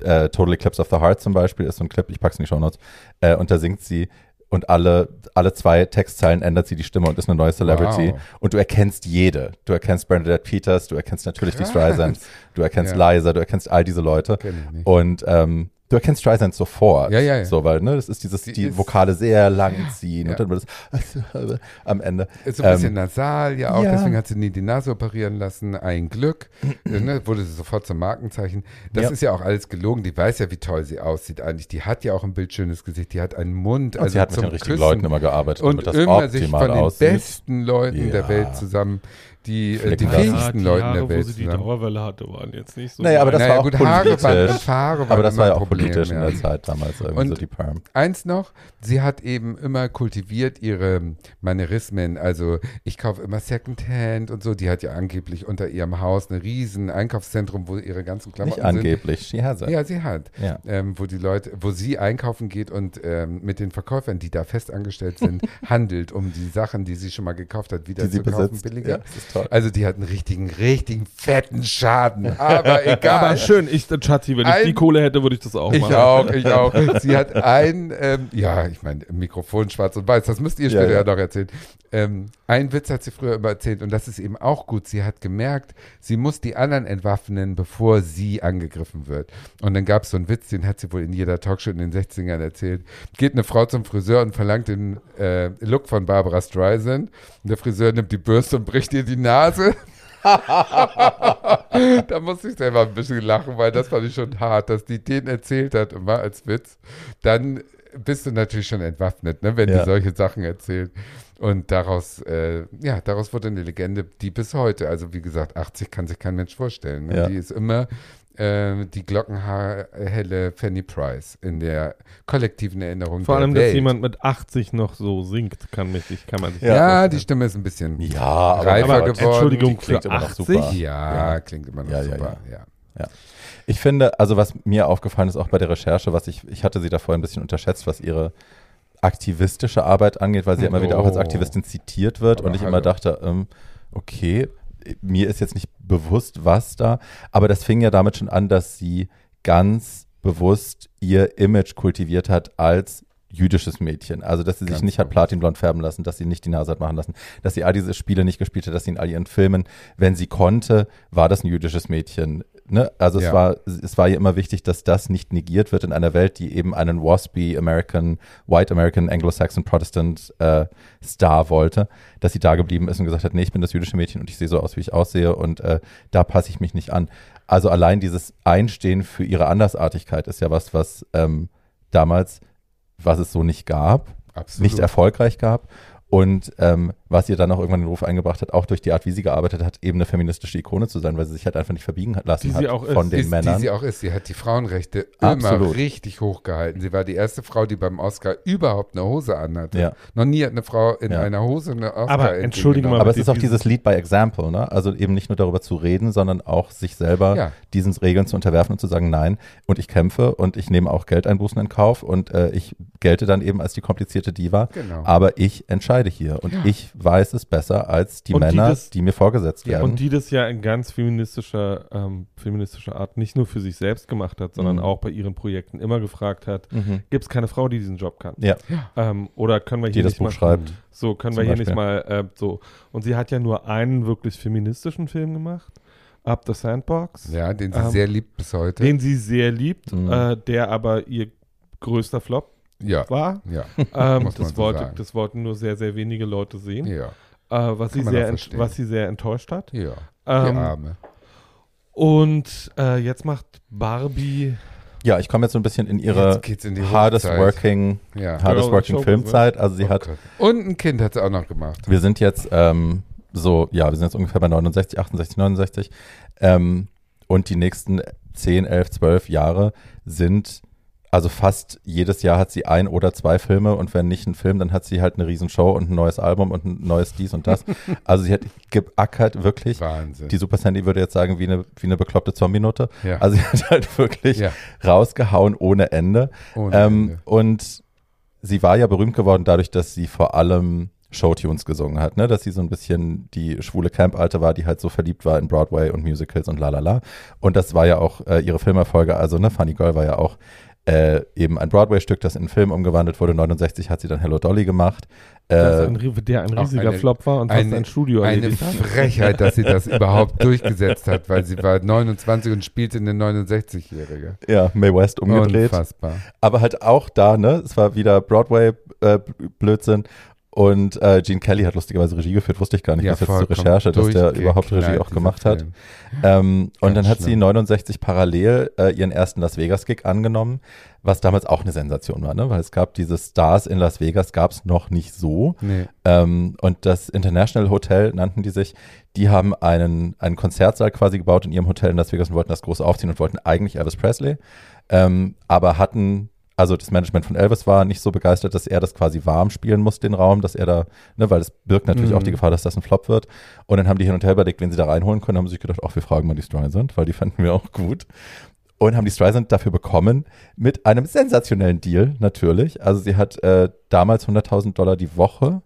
äh, Total Eclipse of the Heart zum Beispiel, ist so ein Clip, ich pack's in die Show Notes, äh, und da singt sie und alle, alle zwei Textzeilen ändert sie die Stimme und ist eine neue Celebrity. Wow. Und du erkennst jede. Du erkennst Bernadette Peters, du erkennst natürlich die Krass. Streisand, du erkennst Ja. Liza, du erkennst all diese Leute. Und ähm, du erkennst Streisand sofort. Ja, ja, ja. So, weil, ne, das ist dieses, Die die, ist- Vokale sehr lang ziehen Ja. und dann wird es am Ende. Ist so ein bisschen Ähm, nasal, ja auch, ja. deswegen hat sie nie die Nase operieren lassen. Ein Glück, ne, wurde sie sofort zum Markenzeichen. Das Ja. ist ja auch alles gelogen. Die weiß ja, wie toll sie aussieht eigentlich. Die hat ja auch ein bildschönes Gesicht, die hat einen Mund. Und also sie hat mit den richtigen Küssen. Leuten immer gearbeitet, und das immer sich von den aussieht. besten Leuten der. Welt zusammen, die, äh, die fähigsten die Leuten Jahre, der wo Welt sie die. Dauerwelle hatte, waren jetzt nicht so. Naja, aber das naja, war auch gut, Haare politisch. waren, Haare waren Aber das war ja auch Problem, politisch in ja. der Zeit damals, irgendwie Und- so die Perm. Eins noch, sie hat eben immer kultiviert ihre Manierismen. Also ich kaufe immer Secondhand und so. Die hat ja angeblich unter ihrem Haus ein riesen Einkaufszentrum, wo ihre ganzen Klamotten Nicht angeblich, she has sind. it. Ja, sie hat. Ja. Ähm, wo die Leute, wo sie einkaufen geht und ähm, mit den Verkäufern, die da fest angestellt sind, handelt, um die Sachen, die sie schon mal gekauft hat, wieder Die sie zu kaufen, besitzt. billiger. Ja, das ist toll. Also die hat einen richtigen, richtigen fetten Schaden. Aber egal. Aber schön, ich, Schatzi, wenn ich Ein- die Kohle hätte, würde ich das auch Ich machen. auch, ich auch. Sie hat ein, ähm, ja, ich meine, Mikrofon schwarz und weiß, das müsst ihr Ja, später ja, ja. noch erzählen. Ähm, ein Witz hat sie früher immer erzählt und das ist eben auch gut. Sie hat gemerkt, sie muss die anderen entwaffnen, bevor sie angegriffen wird. Und dann gab es so einen Witz, den hat sie wohl in jeder Talkshow in den 60ern erzählt. Geht eine Frau zum Friseur und verlangt den äh, Look von Barbara Streisand. Und der Friseur nimmt die Bürste und bricht ihr die Nase. da musste ich selber ein bisschen lachen, weil das fand ich schon hart, dass die den erzählt hat, immer als Witz. Dann bist du natürlich schon entwaffnet, ne, wenn Ja. die solche Sachen erzählt. Und daraus, äh, ja, daraus wurde eine Legende, die bis heute, also wie gesagt, 80 kann sich kein Mensch vorstellen. Ne? Ja. Die ist immer äh, die glockenhaarhelle Fanny Price in der kollektiven Erinnerung Vor der allem, Welt. dass jemand mit 80 noch so singt, kann, mich, kann man sich Ja. ja, vorstellen. die Stimme ist ein bisschen Ja, aber, reifer aber geworden. Entschuldigung, Die klingt für immer noch 80? super. Ja, klingt immer noch Ja, ja, super. Ja, Ich finde, also was mir aufgefallen ist, auch bei der Recherche, was ich, ich hatte sie da vorhin ein bisschen unterschätzt, was ihre aktivistische Arbeit angeht, weil sie immer wieder auch als Oh. Aktivistin zitiert wird Aber und ich hallo. immer dachte, ähm, okay, mir ist jetzt nicht bewusst, was da, aber das fing ja damit schon an, dass sie ganz bewusst ihr Image kultiviert hat als jüdisches Mädchen. Also, dass sie sich Ganz nicht hat platinblond färben lassen, dass sie nicht die Nase hat machen lassen, dass sie all diese Spiele nicht gespielt hat, dass sie in all ihren Filmen, wenn sie konnte, war das ein jüdisches Mädchen. Ne? Also es Ja. war es war ihr immer wichtig, dass das nicht negiert wird in einer Welt, die eben einen waspy American, White American, Anglo-Saxon Protestant äh, Star wollte, dass sie da geblieben ist und gesagt hat, nee, ich bin das jüdische Mädchen und ich sehe so aus, wie ich aussehe und äh, da passe ich mich nicht an. Also allein dieses Einstehen für ihre Andersartigkeit ist ja was, was ähm, damals, was es so nicht gab, absolut. nicht erfolgreich gab und ähm, was ihr dann auch irgendwann den Ruf eingebracht hat, auch durch die Art, wie sie gearbeitet hat, eben eine feministische Ikone zu sein, weil sie sich halt einfach nicht verbiegen hat lassen Die hat sie auch von ist. den ist, Männern. Die sie auch ist. Sie hat die Frauenrechte Absolut. immer richtig hochgehalten. Sie war die erste Frau, die beim Oscar überhaupt eine Hose anhatte. Ja. Noch nie hat eine Frau in Ja. einer Hose eine Oscar Aber entschuldige mal, Aber es ist auch dieses Lead by Example, ne? Also eben nicht nur darüber zu reden, sondern auch sich selber Ja. diesen Regeln zu unterwerfen und zu sagen, nein, und ich kämpfe und ich nehme auch Geldeinbußen in Kauf und äh, ich gelte dann eben als die komplizierte Diva. Genau. Aber ich entscheide hier und ich weiß es besser als die Und die Männer, das- die mir vorgesetzt werden. Und die das ja in ganz feministischer, ähm, feministischer Art nicht nur für sich selbst gemacht hat, sondern Mhm. auch bei ihren Projekten immer gefragt hat, mhm. gibt es keine Frau, die diesen Job kann? Ja, Ähm, oder können wir die hier das nicht Buch mal, schreibt. so können wir hier nicht Beispiel. mal äh, so. Und sie hat ja nur einen wirklich feministischen Film gemacht. Up the Sandbox, Ja, den sie Ähm, sehr liebt bis heute. den sie sehr liebt, Mhm. äh, der aber ihr größter Flop ja, war. ja, Ähm, das, so wollte, sagen. das wollten nur sehr, sehr wenige Leute sehen, ja, äh, was, Kann sie sehr was sie sehr enttäuscht hat. ja. Die Ähm, Arme. und äh, jetzt macht Barbie Ja, ich komme jetzt so ein bisschen in ihre in die hardest Hochzeit. working, Ja. hardest Girl working Filmzeit. Also sie Oh hat, Gott. Und ein Kind hat sie auch noch gemacht. wir sind jetzt ähm, so, ja, wir sind jetzt ungefähr bei 69, 68, 69. Ähm, und die nächsten 10, 11, 12 Jahre sind, also fast jedes Jahr hat sie ein oder zwei Filme und wenn nicht ein Film, dann hat sie halt eine Riesenshow und ein neues Album und ein neues dies und das. also sie hat geackert wirklich. Wahnsinn. Die Super Sandy würde jetzt sagen, wie eine, wie eine bekloppte Zombie-Note. ja. Also sie hat halt wirklich ja. rausgehauen ohne Ende. Ohne Ähm, Ende. und sie war ja berühmt geworden dadurch, dass sie vor allem Showtunes gesungen hat, ne? dass sie so ein bisschen die schwule Camp-Alte war, die halt so verliebt war in Broadway und Musicals und la la la. Und das war ja auch äh, ihre Filmerfolge, also ne, Funny Girl war ja auch äh, eben ein Broadway-Stück, das in einen Film umgewandelt wurde. 69 hat sie dann Hello Dolly gemacht. das Äh, ein, der ein riesiger eine- Flop war und fast eine- ein Studio Eine. Frechheit, dass sie das überhaupt durchgesetzt hat, weil sie war 29 und spielte eine 69-Jährige. ja, Mae West umgedreht. Unfassbar. Aber halt auch da, ne? Es war wieder Broadway-Blödsinn. Und äh, Gene Kelly hat lustigerweise Regie geführt, wusste ich gar nicht, bis jetzt zur Recherche, dass der überhaupt Regie auch gemacht hat. Ähm, und dann hat sie schlimm. 69 parallel äh, ihren ersten Las Vegas-Gig angenommen, was damals auch eine Sensation war, ne? weil es gab diese Stars in Las Vegas, gab es noch nicht so. Nee. Ähm, und das International Hotel nannten die sich. Die haben einen, einen Konzertsaal quasi gebaut in ihrem Hotel in Las Vegas und wollten das groß aufziehen und wollten eigentlich Elvis Presley. Ähm, aber hatten, also das Management von Elvis war nicht so begeistert, dass er das quasi warm spielen muss, den Raum, dass er da, ne, weil es birgt natürlich Mhm. auch die Gefahr, dass das ein Flop wird. Und dann haben die hin und her überlegt, wen sie da reinholen können, haben sie sich gedacht, ach, wir fragen mal die Streisand, weil die fanden wir auch gut. Und haben die Streisand dafür bekommen mit einem sensationellen Deal, natürlich. Also sie hat äh, damals 100.000 Dollar die Woche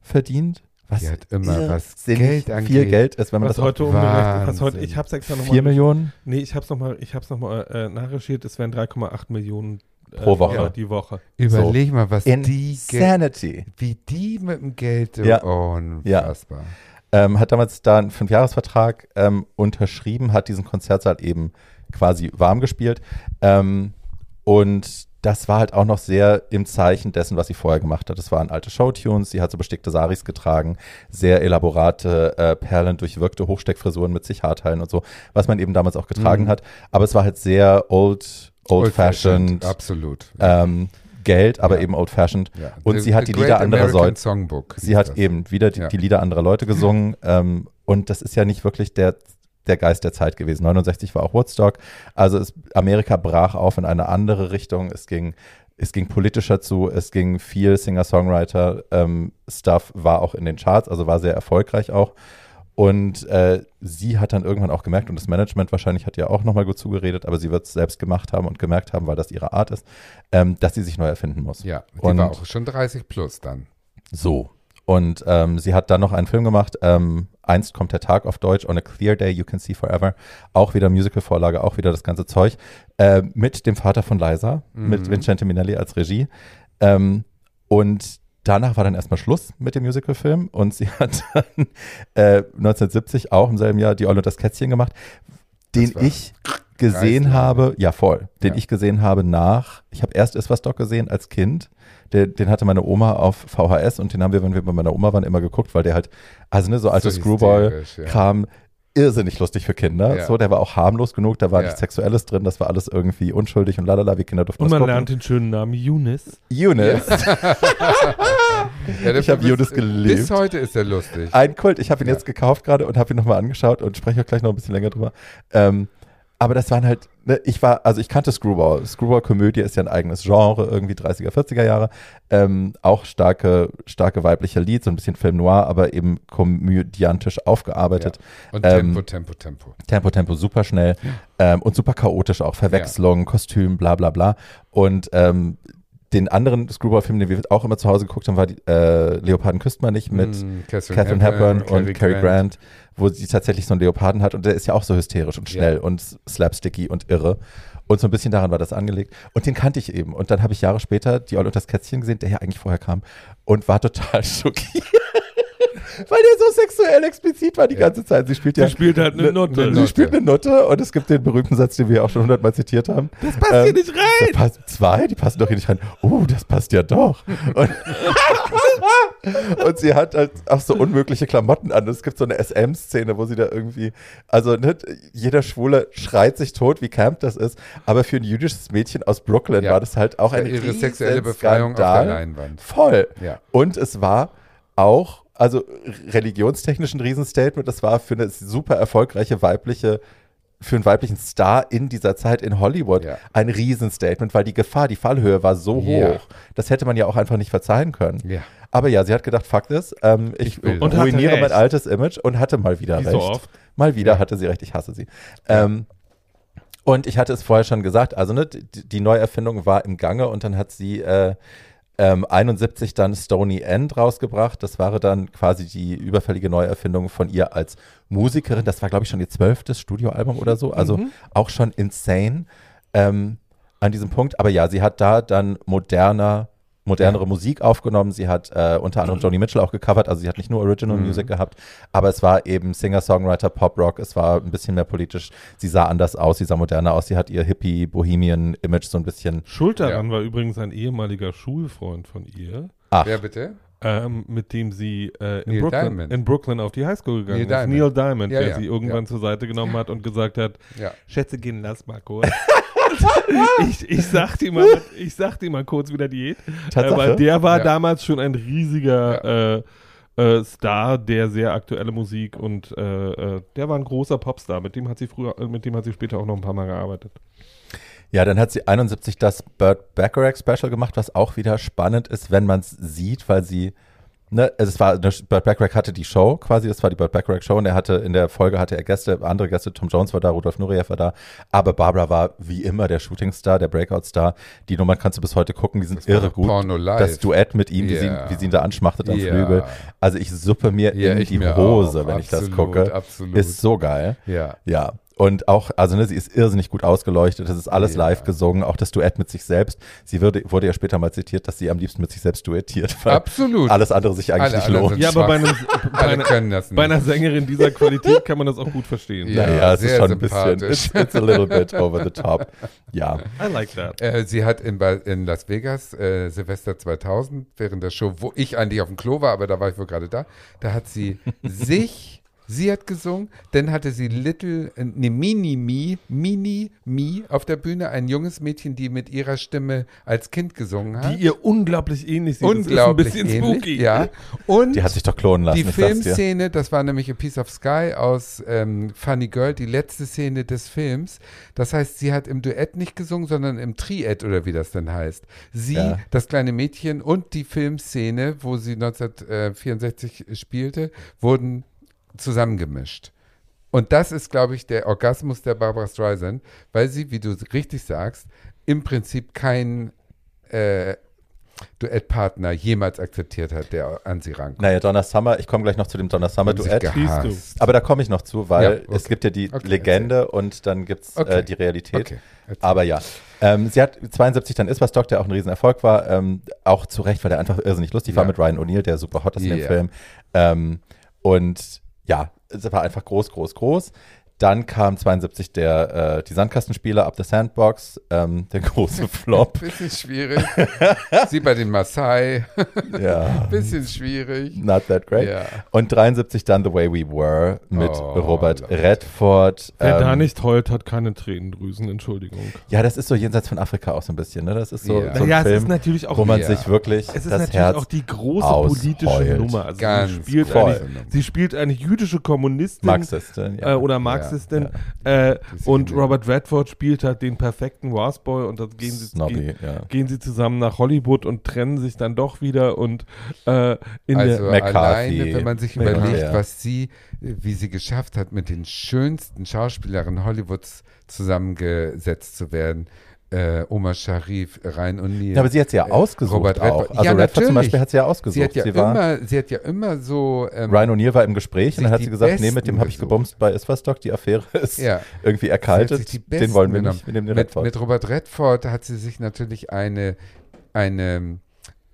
verdient. Was Die hat immer, was Geld angeht. viel Geld ist, wenn man Was das heute umgerechnet, was heute, ich hab's extra nochmal. 4 Millionen Nee, ich hab's nochmal, ich hab's nochmal äh, nachrecherchiert, es wären 3,8 Millionen äh, Pro Woche. Dollar die Woche. Überleg mal, was die Insanity. wie die mit dem Geld, Ja. unfassbar. Ähm, hat damals da einen Fünfjahresvertrag ähm, unterschrieben, hat diesen Konzertsaal eben quasi warm gespielt. Ähm, und das war halt auch noch sehr im Zeichen dessen, was sie vorher gemacht hat. Das waren alte Showtunes, sie hat so bestickte Saris getragen, sehr elaborate, äh, perlendurchwirkte Hochsteckfrisuren mit sich Haarteilen und so, was man eben damals auch getragen Mhm. hat. Aber es war halt sehr old, old-fashioned, Absolut. ähm, Geld, aber Ja. eben old-fashioned. ja. und sie hat die Lieder anderer Leute- Sie hat das. eben wieder die, Ja. die Lieder anderer Leute gesungen. ähm, und das ist ja nicht wirklich der, der Geist der Zeit gewesen. 69 war auch Woodstock. Also es, Amerika brach auf in eine andere Richtung. Es ging, es ging politischer zu. Es ging viel Singer-Songwriter-Stuff, war auch in den Charts, also war sehr erfolgreich auch. Und äh, sie hat dann irgendwann auch gemerkt, und das Management wahrscheinlich hat ja auch nochmal gut zugeredet, aber sie wird es selbst gemacht haben und gemerkt haben, weil das ihre Art ist, ähm, dass sie sich neu erfinden muss. Ja, die Und- war auch schon 30 plus dann. So. Und ähm, sie hat dann noch einen Film gemacht, ähm, Einst kommt der Tag auf Deutsch, On a Clear Day You Can See Forever. Auch wieder Musical-Vorlage, auch wieder das ganze Zeug. Äh, mit dem Vater von Liza, mit Mhm. Vincente Minelli als Regie. Ähm, und danach war dann erstmal Schluss mit dem Musicalfilm. Und sie hat dann äh, 1970 auch im selben Jahr Die Olle und das Kätzchen gemacht, den ich gesehen Reißland, habe, ja voll, den Ja. ich gesehen habe nach, ich habe erst Ist was Doc gesehen als Kind, den, den hatte meine Oma auf VHS und den haben wir, wenn wir bei meiner Oma waren, immer geguckt, weil der halt, also ne, so alte So hysterisch, ja. Irrsinnig lustig für Kinder. Ja. So, der war auch harmlos genug, da war Ja. nichts Sexuelles drin, das war alles irgendwie unschuldig und lalala, wir Kinder durften Und man gucken. lernt den schönen Namen Eunice. Eunice, Ja, Ich hab bis- Judas geliebt. Bis heute ist er lustig. ein Kult, ich habe ihn Ja. jetzt gekauft gerade und habe ihn nochmal angeschaut und spreche auch gleich noch ein bisschen länger drüber. Ähm, aber das waren halt, ne, ich war, also ich kannte Screwball. Screwball-Komödie ist ja ein eigenes Genre, irgendwie 30er, 40er Jahre. Ähm, auch starke, starke weibliche Lied, so ein bisschen Film noir, aber eben komödiantisch aufgearbeitet. Und ähm, Tempo, Tempo, Tempo. Tempo, Tempo, super schnell ähm, und super chaotisch auch. Verwechslung, Kostüm, bla bla bla. Und ähm, den anderen Screwball-Film, den wir auch immer zu Hause geguckt haben, war die, äh, Leoparden küsst man nicht mit Mm, Catherine, Catherine Hepburn und Cary Grant. wo sie tatsächlich so einen Leoparden hat und der ist ja auch so hysterisch und schnell Ja. und slapsticky und irre. Und so ein bisschen daran war das angelegt. Und den kannte ich eben. Und dann habe ich Jahre später die Olle und das Kätzchen gesehen, der ja eigentlich vorher kam und war total schockiert. Weil der so sexuell explizit war die ganze Zeit. Sie spielt ja. Sie spielt halt eine Nutte. Sie spielt eine Nutte und es gibt den berühmten Satz, den wir auch schon hundertmal zitiert haben. Das passt hier Ähm, nicht rein. Passt zwei, die passen doch hier nicht rein. Oh, das passt ja doch. Und, und sie hat halt auch so unmögliche Klamotten an. Es gibt so eine SM-Szene, wo sie da irgendwie, also nicht jeder Schwule schreit sich tot, wie camp das ist, aber für ein jüdisches Mädchen aus Brooklyn Ja. war das halt auch ein ihre sexuelle Befreiung auf der. Leinwand. Voll. Ja. Und es war auch, also religionstechnisch ein Riesenstatement, das war für eine super erfolgreiche weibliche für einen weiblichen Star in dieser Zeit in Hollywood Ja. ein Riesenstatement, weil die Gefahr, die Fallhöhe war so Ja. hoch. Das hätte man ja auch einfach nicht verzeihen können. Ja. Aber ja, sie hat gedacht, fuck this, ähm, ich, Ich ruiniere mein altes Image und hatte mal wieder Wie recht. so oft. Mal wieder hatte sie recht, ich hasse sie. Ähm, und ich hatte es vorher schon gesagt, also ne, die, die Neuerfindung war im Gange und dann hat sie äh, ähm, 71 dann Stony End rausgebracht. Das war dann quasi die überfällige Neuerfindung von ihr als Musikerin. Das war, glaube ich, schon ihr zwölftes Studioalbum oder so. Also auch schon insane ähm, an diesem Punkt. Aber ja, sie hat da dann moderner, modernere Musik aufgenommen. Sie hat äh, unter anderem Joni Mitchell auch gecovert. Also sie hat nicht nur Original Music gehabt, aber es war eben Singer-Songwriter, Pop-Rock. Es war ein bisschen mehr politisch. Sie sah anders aus, sie sah moderner aus. Sie hat ihr Hippie-Bohemian-Image so ein bisschen. Schuld daran war übrigens ein ehemaliger Schulfreund von ihr, Ach, Wer bitte? ähm, mit dem sie äh, in, Brooklyn, in Brooklyn auf die Highschool gegangen Neil ist. Diamond. Neil Diamond, Ja, der ja, sie irgendwann ja. zur Seite genommen hat und gesagt hat, Ja. Schätze, gehen, lass mal kurz. ich, ich, sag dir mal, ich sag dir mal kurz wieder Diät. Äh, Tatsache? weil der war Ja. damals schon ein riesiger äh, äh, Star, der sehr aktuelle Musik und äh, äh, der war ein großer Popstar. Mit dem hat sie früher, äh, mit dem hat sie später auch noch ein paar Mal gearbeitet. Ja, dann hat sie 71 das Burt Bacharach Special gemacht, was auch wieder spannend ist, wenn man es sieht, weil sie, ne, also es war, eine, Burt Bacharach hatte die Show quasi, das war die Burt Bacharach Show und er hatte, in der Folge hatte er Gäste, andere Gäste, Tom Jones war da, Rudolf Nureyev war da, aber Barbara war wie immer der Shootingstar, der Breakout-Star. Die Nummern kannst du bis heute gucken, die sind Das irre gut. Porno live. Das Duett mit ihm, wie, sie, wie sie ihn da anschmachtet am Ja. Flügel. Also ich suppe mir Ja, in die Hose, auch. wenn ich das Absolut, gucke. absolut. Ist so geil. Ja. Ja. Und auch, also ne, sie ist irrsinnig gut ausgeleuchtet, das ist alles Ja. live gesungen, auch das Duett mit sich selbst. Sie würde, wurde ja später mal zitiert, dass sie am liebsten mit sich selbst duettiert, weil Absolut. alles andere sich eigentlich Alle nicht anderen lohnt. Ja, aber bei, einem, bei, Alle einer, bei einer Sängerin dieser Qualität kann man das auch gut verstehen. Ja. naja, es ist sehr schon ein bisschen, sympathisch. it's, it's a little bit over the top. Ja. I like that. Äh, sie hat in, in Las Vegas äh, Silvester 2000 während der Show, wo ich eigentlich auf dem Klo war, aber da war ich wohl gerade da, da hat sie sich, sie hat gesungen, dann hatte sie Little, ne, Mini Me, Mini Me auf der Bühne, ein junges Mädchen, die mit ihrer Stimme als Kind gesungen hat. Die ihr unglaublich ähnlich sieht. Unglaublich das ist ein bisschen ähnlich, spooky. Ja. Und Die hat sich doch klonen lassen, die. Filmszene, das war nämlich A Piece of Sky aus ähm, Funny Girl, die letzte Szene des Films. Das heißt, sie hat im Duett nicht gesungen, sondern im Triett oder wie das denn heißt. Sie, Ja. das kleine Mädchen und die Filmszene, wo sie 1964 spielte, wurden zusammengemischt. Und das ist, glaube ich, der Orgasmus der Barbara Streisand, weil sie, wie du richtig sagst, im Prinzip kein äh, Duettpartner jemals akzeptiert hat, der an sie rankommt. Naja, Donna Summer, ich komme gleich noch zu dem Donna Summer Duett. Aber da komme ich noch zu, weil Ja, okay. es gibt ja die Okay, Legende und dann gibt es Okay. äh, die Realität. Okay. erzähl. Aber ja, ähm, sie hat 72 dann Iswas Dog, der auch ein Riesenerfolg war, ähm, auch zu Recht, weil der einfach irrsinnig lustig war Ja. mit Ryan O'Neill, der super hot ist in dem. Film. Ähm, und ja, es war einfach groß, groß, groß. Dann kam 72 der, äh, die Sandkastenspieler, Up the Sandbox, ähm, der große Flop. Bisschen schwierig. Sie bei den Maasai. ja, Bisschen schwierig. not that great. Ja. Und 73 dann The Way We Were mit Oh, Robert Leute. Redford. Wer ähm, da nicht heult, hat keine Tränendrüsen, Entschuldigung. Ja, das ist so jenseits von Afrika auch so ein bisschen, ne? Das ist so, Ja. so ein naja, es Film, ist natürlich auch wo man Ja. sich wirklich Es ist das natürlich Herz auch die große ausheult. politische Nummer. Also Ganz sie, spielt voll. eine, sie spielt eine jüdische Kommunistin Marxistin. Ja. äh, oder Marxistin äh, sie und. Robert Redford spielt halt den perfekten Wasboy und dann gehen sie, Snobby, gehen, gehen sie zusammen nach Hollywood und trennen sich dann doch wieder und äh, in Also der McCarthy. alleine, wenn man sich McCarthy. überlegt, was sie, wie sie geschafft hat, mit den schönsten Schauspielerinnen Hollywoods zusammengesetzt zu werden. Äh, Omar Sharif, Ryan O'Neill. ja, aber sie hat sie ja äh, ausgesucht Robert auch. Redford. Also Ja, Redford zum. Beispiel hat sie ja ausgesucht. sie hat ja, war, immer, sie hat ja immer so. Ähm, Ryan O'Neill war im Gespräch und dann hat sie gesagt, nee, mit dem Besten habe ich gebumst bei Iswas-Dog, die Affäre ist Ja. irgendwie sie erkaltet, den Besten wollen wir genommen. nicht, mit, Redford. mit Robert Redford hat sie sich natürlich eine, eine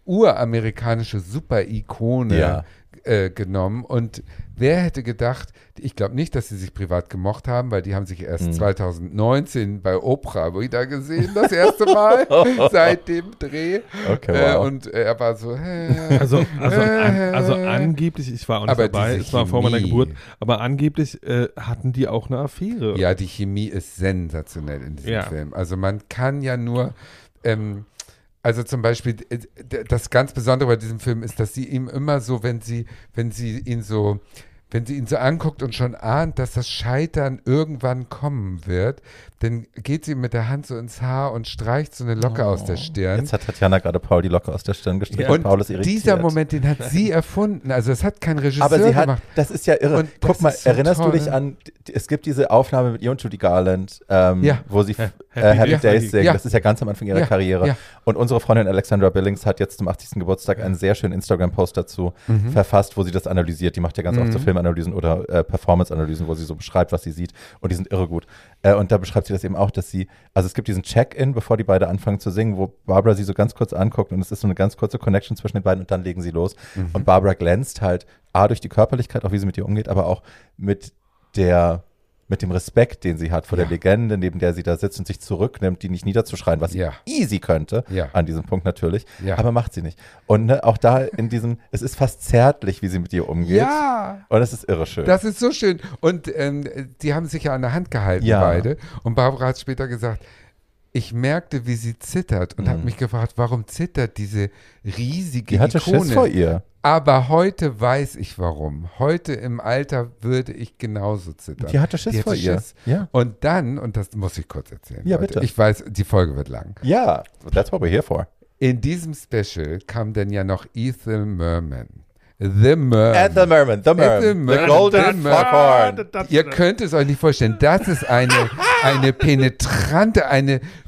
uramerikanische Super-Ikone Ja. äh, genommen und wer hätte gedacht, ich glaube nicht, dass sie sich privat gemocht haben, weil die haben sich erst Hm. 2019 bei Oprah wieder gesehen, das erste Mal seit dem Dreh. Okay, Äh, wow. und er war so, hä. Also, also, an, also Äh. angeblich, ich war auch nicht Aber dabei, es war vor meiner. Geburt, aber angeblich äh, hatten die auch eine Affäre. Ja, die Chemie ist sensationell in diesem Ja. Film. Also man kann ja nur, ähm, also zum Beispiel, äh, das ganz Besondere bei diesem Film ist, dass sie ihm immer so, wenn sie, wenn sie ihn so, wenn sie ihn so anguckt und schon ahnt, dass das Scheitern irgendwann kommen wird, dann geht sie mit der Hand so ins Haar und streicht so eine Locke aus der Stirn. Jetzt hat Tatjana gerade Paul die Locke aus der Stirn gestrichen. und Paul ist irritiert. dieser Moment, den hat sie erfunden. Also es hat kein Regisseur Aber sie hat, gemacht. das ist ja irre. Und Guck mal, so erinnerst toll. du dich an, es gibt diese Aufnahme mit ihr und Judy Garland, ähm, Ja. wo sie Happy äh, Happy Days. Days singen. Ja. Das ist ja ganz am Anfang ihrer Ja. Karriere. Ja. Und unsere Freundin Alexandra Billings hat jetzt zum 80. Geburtstag einen sehr schönen Instagram-Post dazu verfasst, wo sie das analysiert. Die macht ja ganz oft so Filmanalysen oder äh, Performance-Analysen, wo sie so beschreibt, was sie sieht. Und die sind irre gut. Äh, und da beschreibt sie das eben auch, dass sie, also es gibt diesen Check-in, bevor die beide anfangen zu singen, wo Barbara sie so ganz kurz anguckt und es ist so eine ganz kurze Connection zwischen den beiden und dann legen sie los. Und Barbara glänzt halt A durch die Körperlichkeit, auch wie sie mit ihr umgeht, aber auch mit der mit dem Respekt, den sie hat vor Ja. der Legende, neben der sie da sitzt und sich zurücknimmt, die nicht niederzuschreien, was sie Ja. easy könnte, Ja. an diesem Punkt natürlich, aber macht sie nicht. Und ne, auch da in diesem, es ist fast zärtlich, wie sie mit ihr umgeht. Ja. Und es ist irre schön. Das ist so schön. Und ähm, die haben sich ja an der Hand gehalten, beide. Und Barbara hat später gesagt, ich merkte, wie sie zittert und habe mich gefragt, warum zittert diese riesige die hatte Ikone? Schiss vor ihr. Aber heute weiß ich warum. Heute im Alter würde ich genauso zittern. Die hatte Schiss vor ihr. Ja. Und dann, und das muss ich kurz erzählen. Ja, Leute. bitte. Ich weiß, die Folge wird lang. Ja, that's what we're here for. In diesem Special kam dann ja noch Ethel Merman. The Merman. And the Merman, the Merman, the the Merman, golden the Merman. foghorn. Ihr könnt es euch nicht vorstellen. Das ist eine, eine penetrante, eine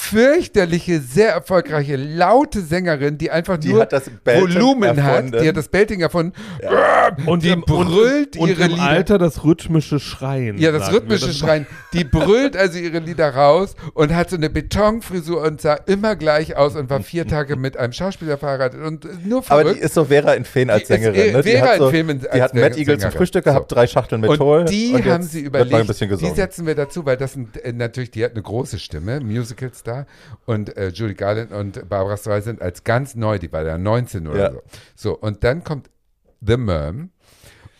fürchterliche, sehr erfolgreiche, laute Sängerin, die einfach Die nur hat Volumen erfunden. hat. Die hat das Belting erfunden. Und die im, brüllt und, ihre und im Lieder. Alter das rhythmische Schreien. Ja, das rhythmische Das- Schreien. Die brüllt also ihre Lieder raus und hat so eine Betonfrisur und sah immer gleich aus und war vier Tage mit einem Schauspieler verheiratet und nur Aber die ist so Vera in Feen als Die ist Sängerin. Ne? Die Vera hat in so, Feen als die hat Matt Eagle zum. Frühstück gehabt, So. drei Schachteln mit Und Toll. die und haben sie überlegt, ein bisschen die setzen wir dazu, weil das sind äh, natürlich, die hat eine große Stimme, Musicalstar und äh, Julie Garland und Barbara Streisand als ganz neu, die war ja 19 oder Ja. so. So, und dann kommt The Merm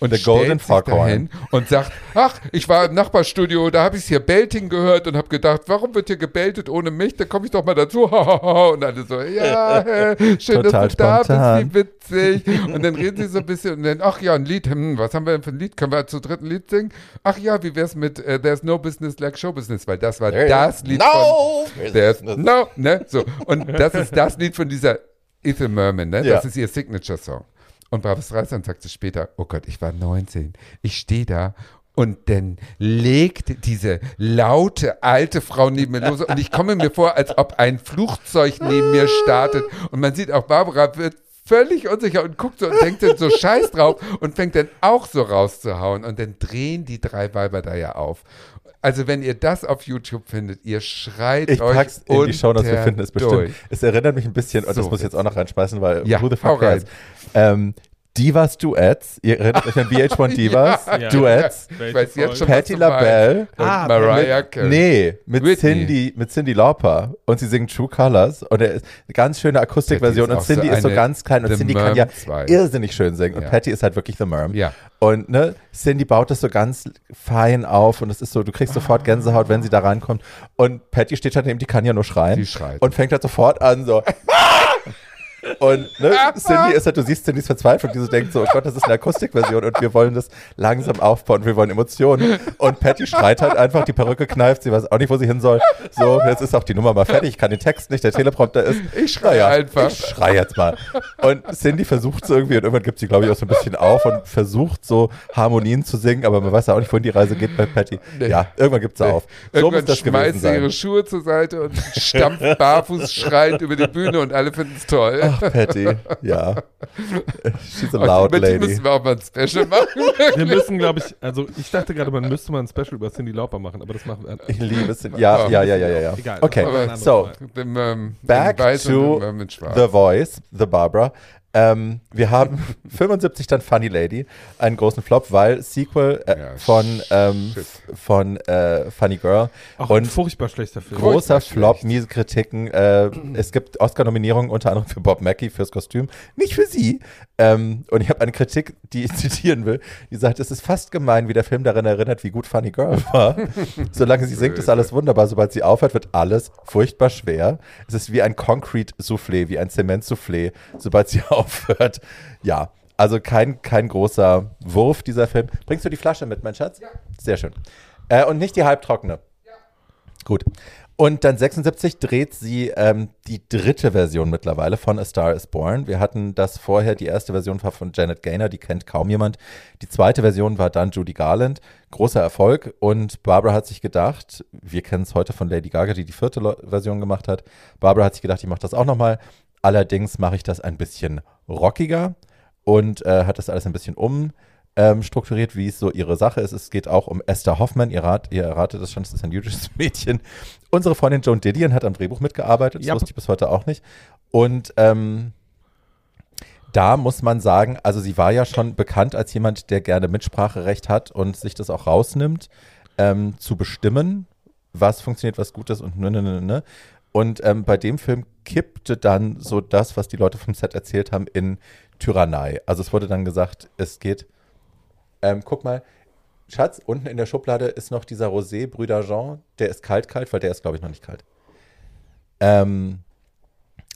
und The Golden Foghorn. und sagt, ach, ich war im Nachbarstudio, da habe ich hier Belting gehört und habe gedacht, warum wird hier gebeltet ohne mich? Da komme ich doch mal dazu. und alle so, ja, schön, Total dass du da bist, wie witzig. Und dann reden sie so ein bisschen und dann, ach ja, ein Lied, hm, was haben wir denn für ein Lied? Können wir zu dritten Lied singen? Ach ja, wie wär's mit äh, There's No Business Like Show Business, weil das war das Lied von no! There's No, ne? So. Und das ist das Lied von dieser Ethel Merman, ne? Ja. Das ist ihr Signature-Song. Und Barbara Streisand sagte später, oh Gott, ich war 19. Ich stehe da und dann legt diese laute alte Frau neben mir los und ich komme mir vor, als ob ein Flugzeug neben mir startet und man sieht auch, Barbara wird völlig unsicher und guckt so und denkt dann so scheiß drauf und fängt dann auch so rauszuhauen und dann drehen die drei Weiber da ja auf. Also wenn ihr das auf YouTube findet, ihr schreit Ich euch pack's in die Shownotes, wir unter finden es bestimmt. durch. Es erinnert mich ein bisschen, und das So muss ich jetzt auch noch reinschmeißen, weil Ja, who the fuck cares? Ähm, Divas Duets, ihr erinnert euch an VH1 Divas Ja. Duets, Ich weiß jetzt schon, meinst. LaBelle und Ah, Mariah mit, Carey. nee, mit Whitney. Cindy, mit Cindy Lauper und sie singen True Colors und er ist eine ganz schöne Akustikversion und Cindy so ist so ganz klein und The Cindy kann ja 2. irrsinnig schön singen und Ja. Patty ist halt wirklich The Merm. Ja. Und ne, Cindy baut das so ganz fein auf und es ist so, du kriegst sofort Gänsehaut, wenn sie da reinkommt. Und Patty steht halt neben, die kann ja nur schreien. Die schreit. Und fängt halt sofort an, so. Und ne, Cindy ist halt, du siehst Cindys Verzweiflung, die so denkt so, oh Gott, das ist eine Akustikversion und wir wollen das langsam aufbauen, wir wollen Emotionen. Und Patty schreit halt einfach, die Perücke kneift, sie weiß auch nicht, wo sie hin soll. So, jetzt ist auch die Nummer mal fertig, ich kann den Text nicht, der Teleprompter ist. Ich schreie einfach. Ich schrei jetzt mal. Und Cindy versucht es irgendwie und irgendwann gibt sie, glaube ich, auch so ein bisschen auf und versucht so Harmonien zu singen, aber man weiß ja auch nicht, wohin die Reise geht bei Patty. Nee. Ja, irgendwann gibt sie Nee. auf. So muss Irgendwann das gewesen schmeißt sie ihre Schuhe zur Seite und stampft barfuß schreiend über die Bühne und alle finden es toll. Ach, Patty, ja. She's a loud lady. müssen wir auch mal ein Special machen. Wir müssen, glaube ich, also ich dachte gerade, man müsste mal ein Special über Cindy Lauper machen, aber das machen wir. Ich liebe es. Ja, ja, ja, ja, ja. ja. Egal, Okay, so. Dem, ähm, back to dem, ähm, mit. The Voice, The Barbara. Ähm, wir haben 75 dann Funny Lady, einen großen Flop, weil Sequel äh, Ja, von, ähm, von äh, Funny Girl Auch ein und furchtbar schlechter Film. großer. Flop, miese Kritiken. Äh, es gibt Oscar-Nominierungen unter anderem für Bob Mackie fürs Kostüm, nicht für sie. Ähm, und ich habe eine Kritik, die ich zitieren will, die sagt, es ist fast gemein, wie der Film daran erinnert, wie gut Funny Girl war. Solange sie singt, ist alles wunderbar. Sobald sie aufhört, wird alles furchtbar schwer. Es ist wie ein Concrete-Soufflé, wie ein Zement-Soufflé, sobald sie aufhört. Ja, also kein, kein großer Wurf, dieser Film. Bringst du die Flasche mit, mein Schatz? Ja. Sehr schön. Äh, und nicht die halbtrockene. Gut. Und dann 76 dreht sie ähm, die dritte Version mittlerweile von A Star is Born. Wir hatten das vorher, die erste Version war von Janet Gaynor, die kennt kaum jemand. Die zweite Version war dann Judy Garland. Großer Erfolg. Und Barbara hat sich gedacht, wir kennen es heute von Lady Gaga, die die vierte Version gemacht hat. Barbara hat sich gedacht, ich mache das auch nochmal. Allerdings mache ich das ein bisschen rockiger und äh, hat das alles ein bisschen um ähm, strukturiert, wie es so ihre Sache ist. Es geht auch um Esther Hoffmann. Ihr, rat, ihr erratet es schon, es ist ein jüdisches Mädchen. Unsere Freundin Joan Didion hat am Drehbuch mitgearbeitet. Das Ja. wusste ich bis heute auch nicht. Und ähm, da muss man sagen, also sie war ja schon bekannt als jemand, der gerne Mitspracherecht hat und sich das auch rausnimmt, ähm, zu bestimmen, was funktioniert, was gut ist und ne, ne, ne, ne. Und ähm, bei dem Film kippte dann so das, was die Leute vom Set erzählt haben, in Tyrannei. Also es wurde dann gesagt, es geht, ähm, guck mal, Schatz, unten in der Schublade ist noch dieser Rosé Brüder Jean, der ist kalt, kalt, weil der ist, glaube ich, noch nicht kalt. Ähm,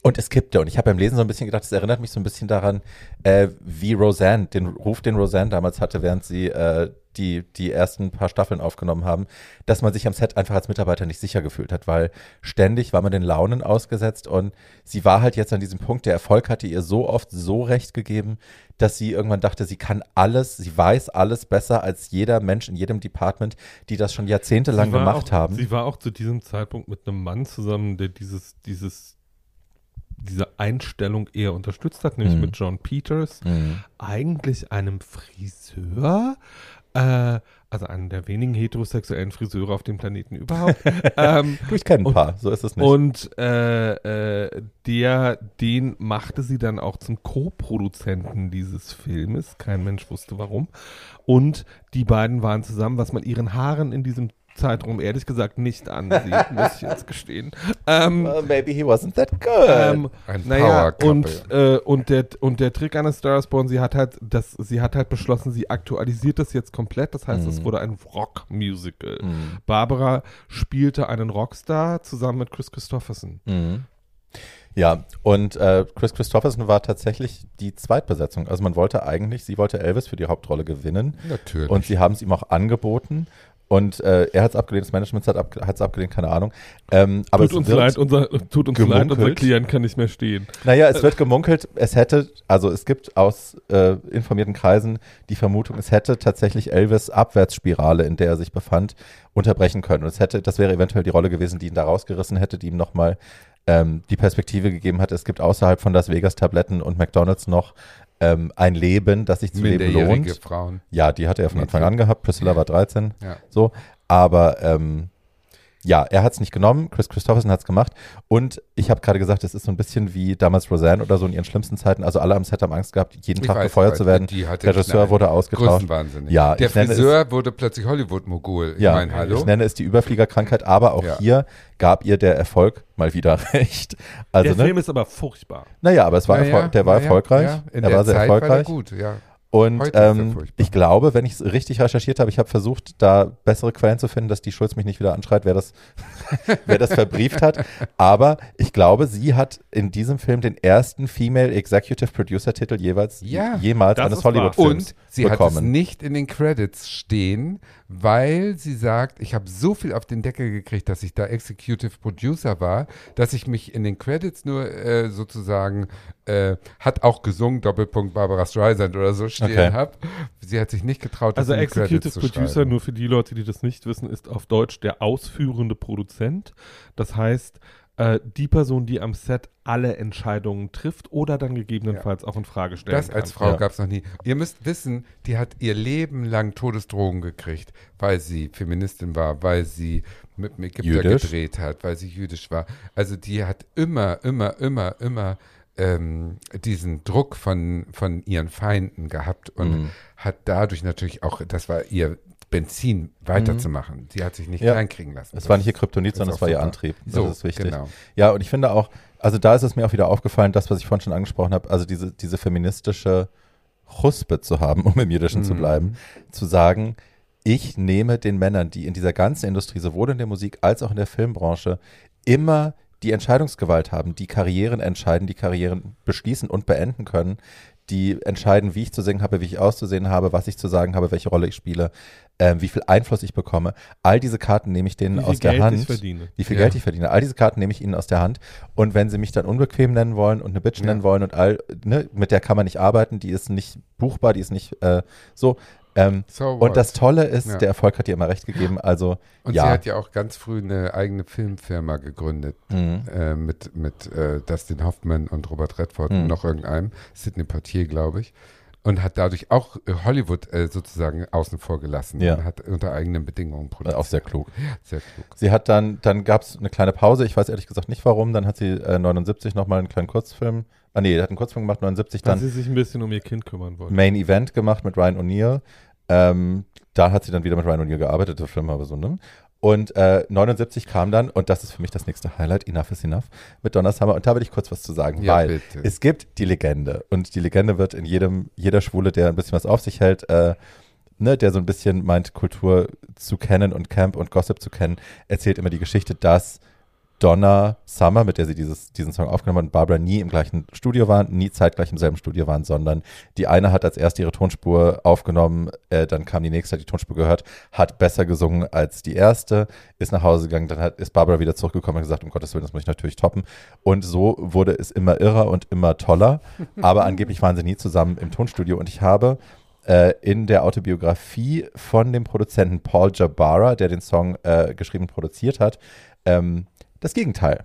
und es kippte. Und ich habe beim Lesen so ein bisschen gedacht, es erinnert mich so ein bisschen daran, äh, wie Roseanne, den Ruf, den Roseanne damals hatte, während sie äh, die, die ersten paar Staffeln aufgenommen haben, dass man sich am Set einfach als Mitarbeiter nicht sicher gefühlt hat, weil ständig war man den Launen ausgesetzt und sie war halt jetzt an diesem Punkt, der Erfolg hatte ihr so oft so recht gegeben, dass sie irgendwann dachte, sie kann alles, sie weiß alles besser als jeder Mensch in jedem Department, die das schon jahrzehntelang gemacht auch, haben. Sie war auch zu diesem Zeitpunkt mit einem Mann zusammen, der dieses, dieses, diese Einstellung eher unterstützt hat, nämlich Mhm. mit John Peters, Mhm. eigentlich einem Friseur, äh, also einem der wenigen heterosexuellen Friseure auf dem Planeten überhaupt. ähm, Du, ich kenne ein Und- paar, so ist es nicht. und äh, äh, der, den machte sie dann auch zum Co-Produzenten dieses Filmes. Kein Mensch wusste warum. Und die beiden waren zusammen, was man ihren Haaren in diesem Zeitraum ehrlich gesagt nicht ansieht, muss ich jetzt gestehen. Ähm, well, maybe he wasn't that good. ähm, Ein naja, und, äh, und, der, und der Trick an Star is Born, sie hat halt das, sie hat halt beschlossen, sie aktualisiert das jetzt komplett. Das heißt, es Mhm. wurde ein Rock-Musical. Mhm. Barbara spielte einen Rockstar zusammen mit Chris Christopherson. Mhm. Ja, und äh, Chris Christopherson war tatsächlich die Zweitbesetzung. Also man wollte eigentlich, sie wollte Elvis für die Hauptrolle gewinnen Natürlich. und sie haben es ihm auch angeboten. Und äh, er hat es abgelehnt, das Management hat es ab, abgelehnt, keine Ahnung. Ähm, aber tut es uns leid, unser, tut uns leid, unser gemunkelt. Klient kann nicht mehr stehen. Naja, es wird gemunkelt, es hätte, also es gibt aus äh, informierten Kreisen die Vermutung, es hätte tatsächlich Elvis Abwärtsspirale, in der er sich befand, unterbrechen können. Und es hätte, das wäre eventuell die Rolle gewesen, die ihn da rausgerissen hätte, die ihm nochmal ähm, die Perspektive gegeben hat. Es gibt außerhalb von Las Vegas Tabletten und McDonalds noch ähm, ein Leben, das sich zu leben lohnt. Frauen. Ja, die hatte er von Anfang an gehabt. Priscilla war 13 Ja. so. Aber ähm, ja, er hat es nicht genommen, Chris Christopherson hat es gemacht. Und ich habe gerade gesagt, es ist so ein bisschen wie damals Roseanne oder so in ihren schlimmsten Zeiten. Also alle am Set haben Angst gehabt, jeden Ich Tag weiß, gefeuert zu werden. die hatte Regisseur wurde ausgetauscht. Ja, Der Friseur wurde plötzlich Hollywood-Mogul. Ja, ich meine, hallo? ich nenne es die Überfliegerkrankheit, aber auch Ja. hier gab ihr der Erfolg mal wieder recht. Also, der ne? Film ist aber furchtbar. Naja, aber es war Naja, erfol- der war naja, erfolgreich. ja. In er der war sehr Zeit erfolgreich. War der gut, ja. Und ähm, ich glaube, wenn ich es richtig recherchiert habe, ich habe versucht, da bessere Quellen zu finden, dass die Schulz mich nicht wieder anschreit, wer das, wer das verbrieft hat. Aber ich glaube, sie hat in diesem Film den ersten Female Executive Producer Titel jeweils Ja, jemals eines. Hollywood-Films Und sie hat es bekommen. nicht in den Credits stehen, weil sie sagt, ich habe so viel auf den Deckel gekriegt, dass ich da Executive Producer war, dass ich mich in den Credits nur äh, sozusagen äh, hat auch gesungen, Doppelpunkt Barbara Streisand oder so stehen Okay. habe. Sie hat sich nicht getraut, das Also in die Executive Credits zu Producer, schreiben. nur für die Leute, die das nicht wissen, ist auf Deutsch der ausführende Produzent. Das heißt, äh, die Person, die am Set alle Entscheidungen trifft oder dann gegebenenfalls auch in Frage stellen Das kann. als Frau Ja. gab es noch nie. Ihr müsst wissen, die hat ihr Leben lang Todesdrohungen gekriegt, weil sie Feministin war, weil sie mit dem Ägypter Jüdisch. gedreht hat, weil sie jüdisch war. Also die hat immer, immer, immer, immer ähm, diesen Druck von, von ihren Feinden gehabt und Mhm. hat dadurch natürlich auch, das war ihr Benzin weiterzumachen. Sie hat sich nicht Mhm. Ja. kleinkriegen lassen. Es war nicht ihr Kryptonit, sondern es war ihr super. Antrieb. Das so, ist wichtig. Genau. Ja, und ich finde auch, also da ist es mir auch wieder aufgefallen, das, was ich vorhin schon angesprochen habe, also diese, diese feministische Chuspe zu haben, um im Jiddischen zu Mhm. bleiben, zu sagen, ich nehme den Männern, die in dieser ganzen Industrie, sowohl in der Musik als auch in der Filmbranche, immer die Entscheidungsgewalt haben, die Karrieren entscheiden, die Karrieren beschließen und beenden können, die entscheiden, wie ich zu singen habe, wie ich auszusehen habe, was ich zu sagen habe, welche Rolle ich spiele, ähm, wie viel Einfluss ich bekomme. All diese Karten nehme ich denen aus der Geld Hand ich verdiene. wie viel Ja. Geld ich verdiene. All diese Karten nehme ich ihnen aus der Hand. Und wenn sie mich dann unbequem nennen wollen und eine Bitch Ja. nennen wollen und all, ne, mit der kann man nicht arbeiten, die ist nicht buchbar, die ist nicht äh, so. Ähm, So und das Tolle ist, Ja. der Erfolg hat ihr immer recht gegeben. Also, Und ja. sie hat ja auch ganz früh eine eigene Filmfirma gegründet Mhm. äh, mit, mit äh, Dustin Hoffman und Robert Redford Mhm. und noch irgendeinem, Sidney Poitier, glaube ich. Und hat dadurch auch äh, Hollywood äh, sozusagen außen vor gelassen Ja. und hat unter eigenen Bedingungen produziert. auch sehr klug. Sehr klug. Sie hat dann, dann gab es eine kleine Pause. Ich weiß ehrlich gesagt nicht warum. Dann hat sie äh, 79 nochmal einen kleinen Kurzfilm. Ah, nee, hat einen Kurzfilm gemacht, 79 Weil dann sie sich ein bisschen um ihr Kind kümmern wollte. Main Event gemacht mit Ryan O'Neill. Ähm, da hat sie dann wieder mit Ryan O'Neill gearbeitet, der Film aber so, ne? Und äh, 79 kam dann, und das ist für mich das nächste Highlight, Enough is Enough, mit Donna Summer. Und da will ich kurz was zu sagen, Ja, weil bitte. es gibt die Legende. Und die Legende wird in jedem, jeder Schwule, der ein bisschen was auf sich hält, äh, ne, der so ein bisschen meint, Kultur zu kennen und Camp und Gossip zu kennen, erzählt immer die Geschichte, dass Donna Summer, mit der sie dieses, diesen Song aufgenommen hat, und Barbara nie im gleichen Studio waren, nie zeitgleich im selben Studio waren, sondern die eine hat als erste ihre Tonspur aufgenommen, äh, dann kam die nächste, hat die Tonspur gehört, hat besser gesungen als die erste, ist nach Hause gegangen, dann hat, ist Barbara wieder zurückgekommen und gesagt, um Gottes Willen, das muss ich natürlich toppen. Und so wurde es immer irrer und immer toller, aber angeblich waren sie nie zusammen im Tonstudio und ich habe äh, in der Autobiografie von dem Produzenten Paul Jabara, der den Song äh, geschrieben und produziert hat, ähm, das Gegenteil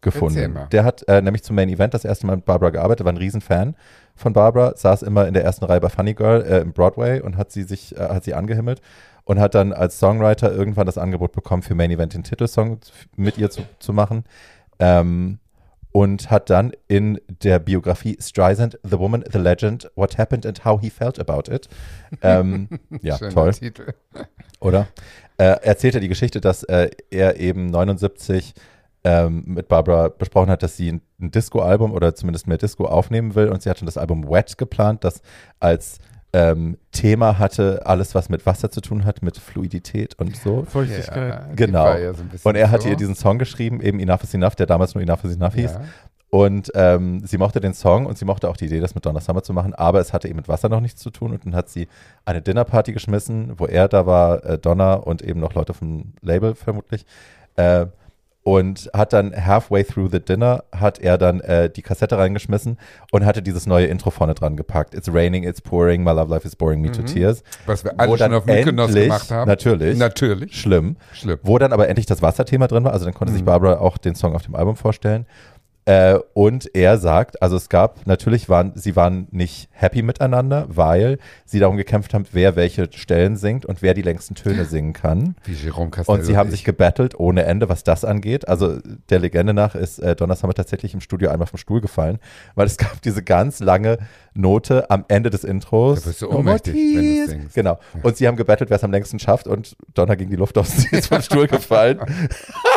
gefunden. Der hat äh, nämlich zum Main Event das erste Mal mit Barbara gearbeitet, war ein Riesenfan von Barbara, saß immer in der ersten Reihe bei Funny Girl äh, im Broadway und hat sie sich, äh, hat sie angehimmelt und hat dann als Songwriter irgendwann das Angebot bekommen, für Main Event den Titelsong mit ihr zu, zu machen. Ähm, und hat dann in der Biografie Streisand, The Woman, The Legend, What Happened and How He Felt About It. Ähm, ja, Schöner toll, Titel. oder? Äh, erzählt er die Geschichte, dass äh, er eben 79 ähm, mit Barbara besprochen hat, dass sie ein, ein Disco-Album oder zumindest mehr Disco aufnehmen will und sie hatte das Album Wet geplant, das als ähm, Thema hatte alles, was mit Wasser zu tun hat, mit Fluidität und so. Feuchtigkeit. die Genau. ja so Und er hatte so. ihr diesen Song geschrieben, eben Enough is Enough, der damals nur Enough is Enough hieß. Ja. Und ähm, sie mochte den Song und sie mochte auch die Idee, das mit Donna Summer zu machen, aber es hatte eben mit Wasser noch nichts zu tun. Und dann hat sie eine Dinnerparty geschmissen, wo er da war, äh, Donna und eben noch Leute vom Label vermutlich. Äh, und hat dann halfway through the dinner, hat er dann äh, die Kassette reingeschmissen und hatte dieses neue Intro vorne dran gepackt. It's raining, it's pouring, my love life is boring me to Mhm. tears. Was wir alle schon auf Mykonos gemacht haben. Natürlich. Natürlich. Schlimm. Schlimm. Wo dann aber endlich das Wasserthema drin war. Also dann konnte sich Mhm. Barbara auch den Song auf dem Album vorstellen. Äh, und er sagt, also es gab, natürlich waren, sie waren nicht happy miteinander, weil sie darum gekämpft haben, wer welche Stellen singt und wer die längsten Töne singen kann. Wie Jerome Castello. Und sie haben ich. sich gebattelt ohne Ende, was das angeht. Also der Legende nach ist äh, Summer tatsächlich im Studio einmal vom Stuhl gefallen, weil es gab diese ganz lange Note am Ende des Intros. Da wirst du ohnmächtig, wenn du singst. Genau. Und sie haben gebettelt, wer es am längsten schafft und Donna ging die Luft aus, sie ist vom Stuhl gefallen.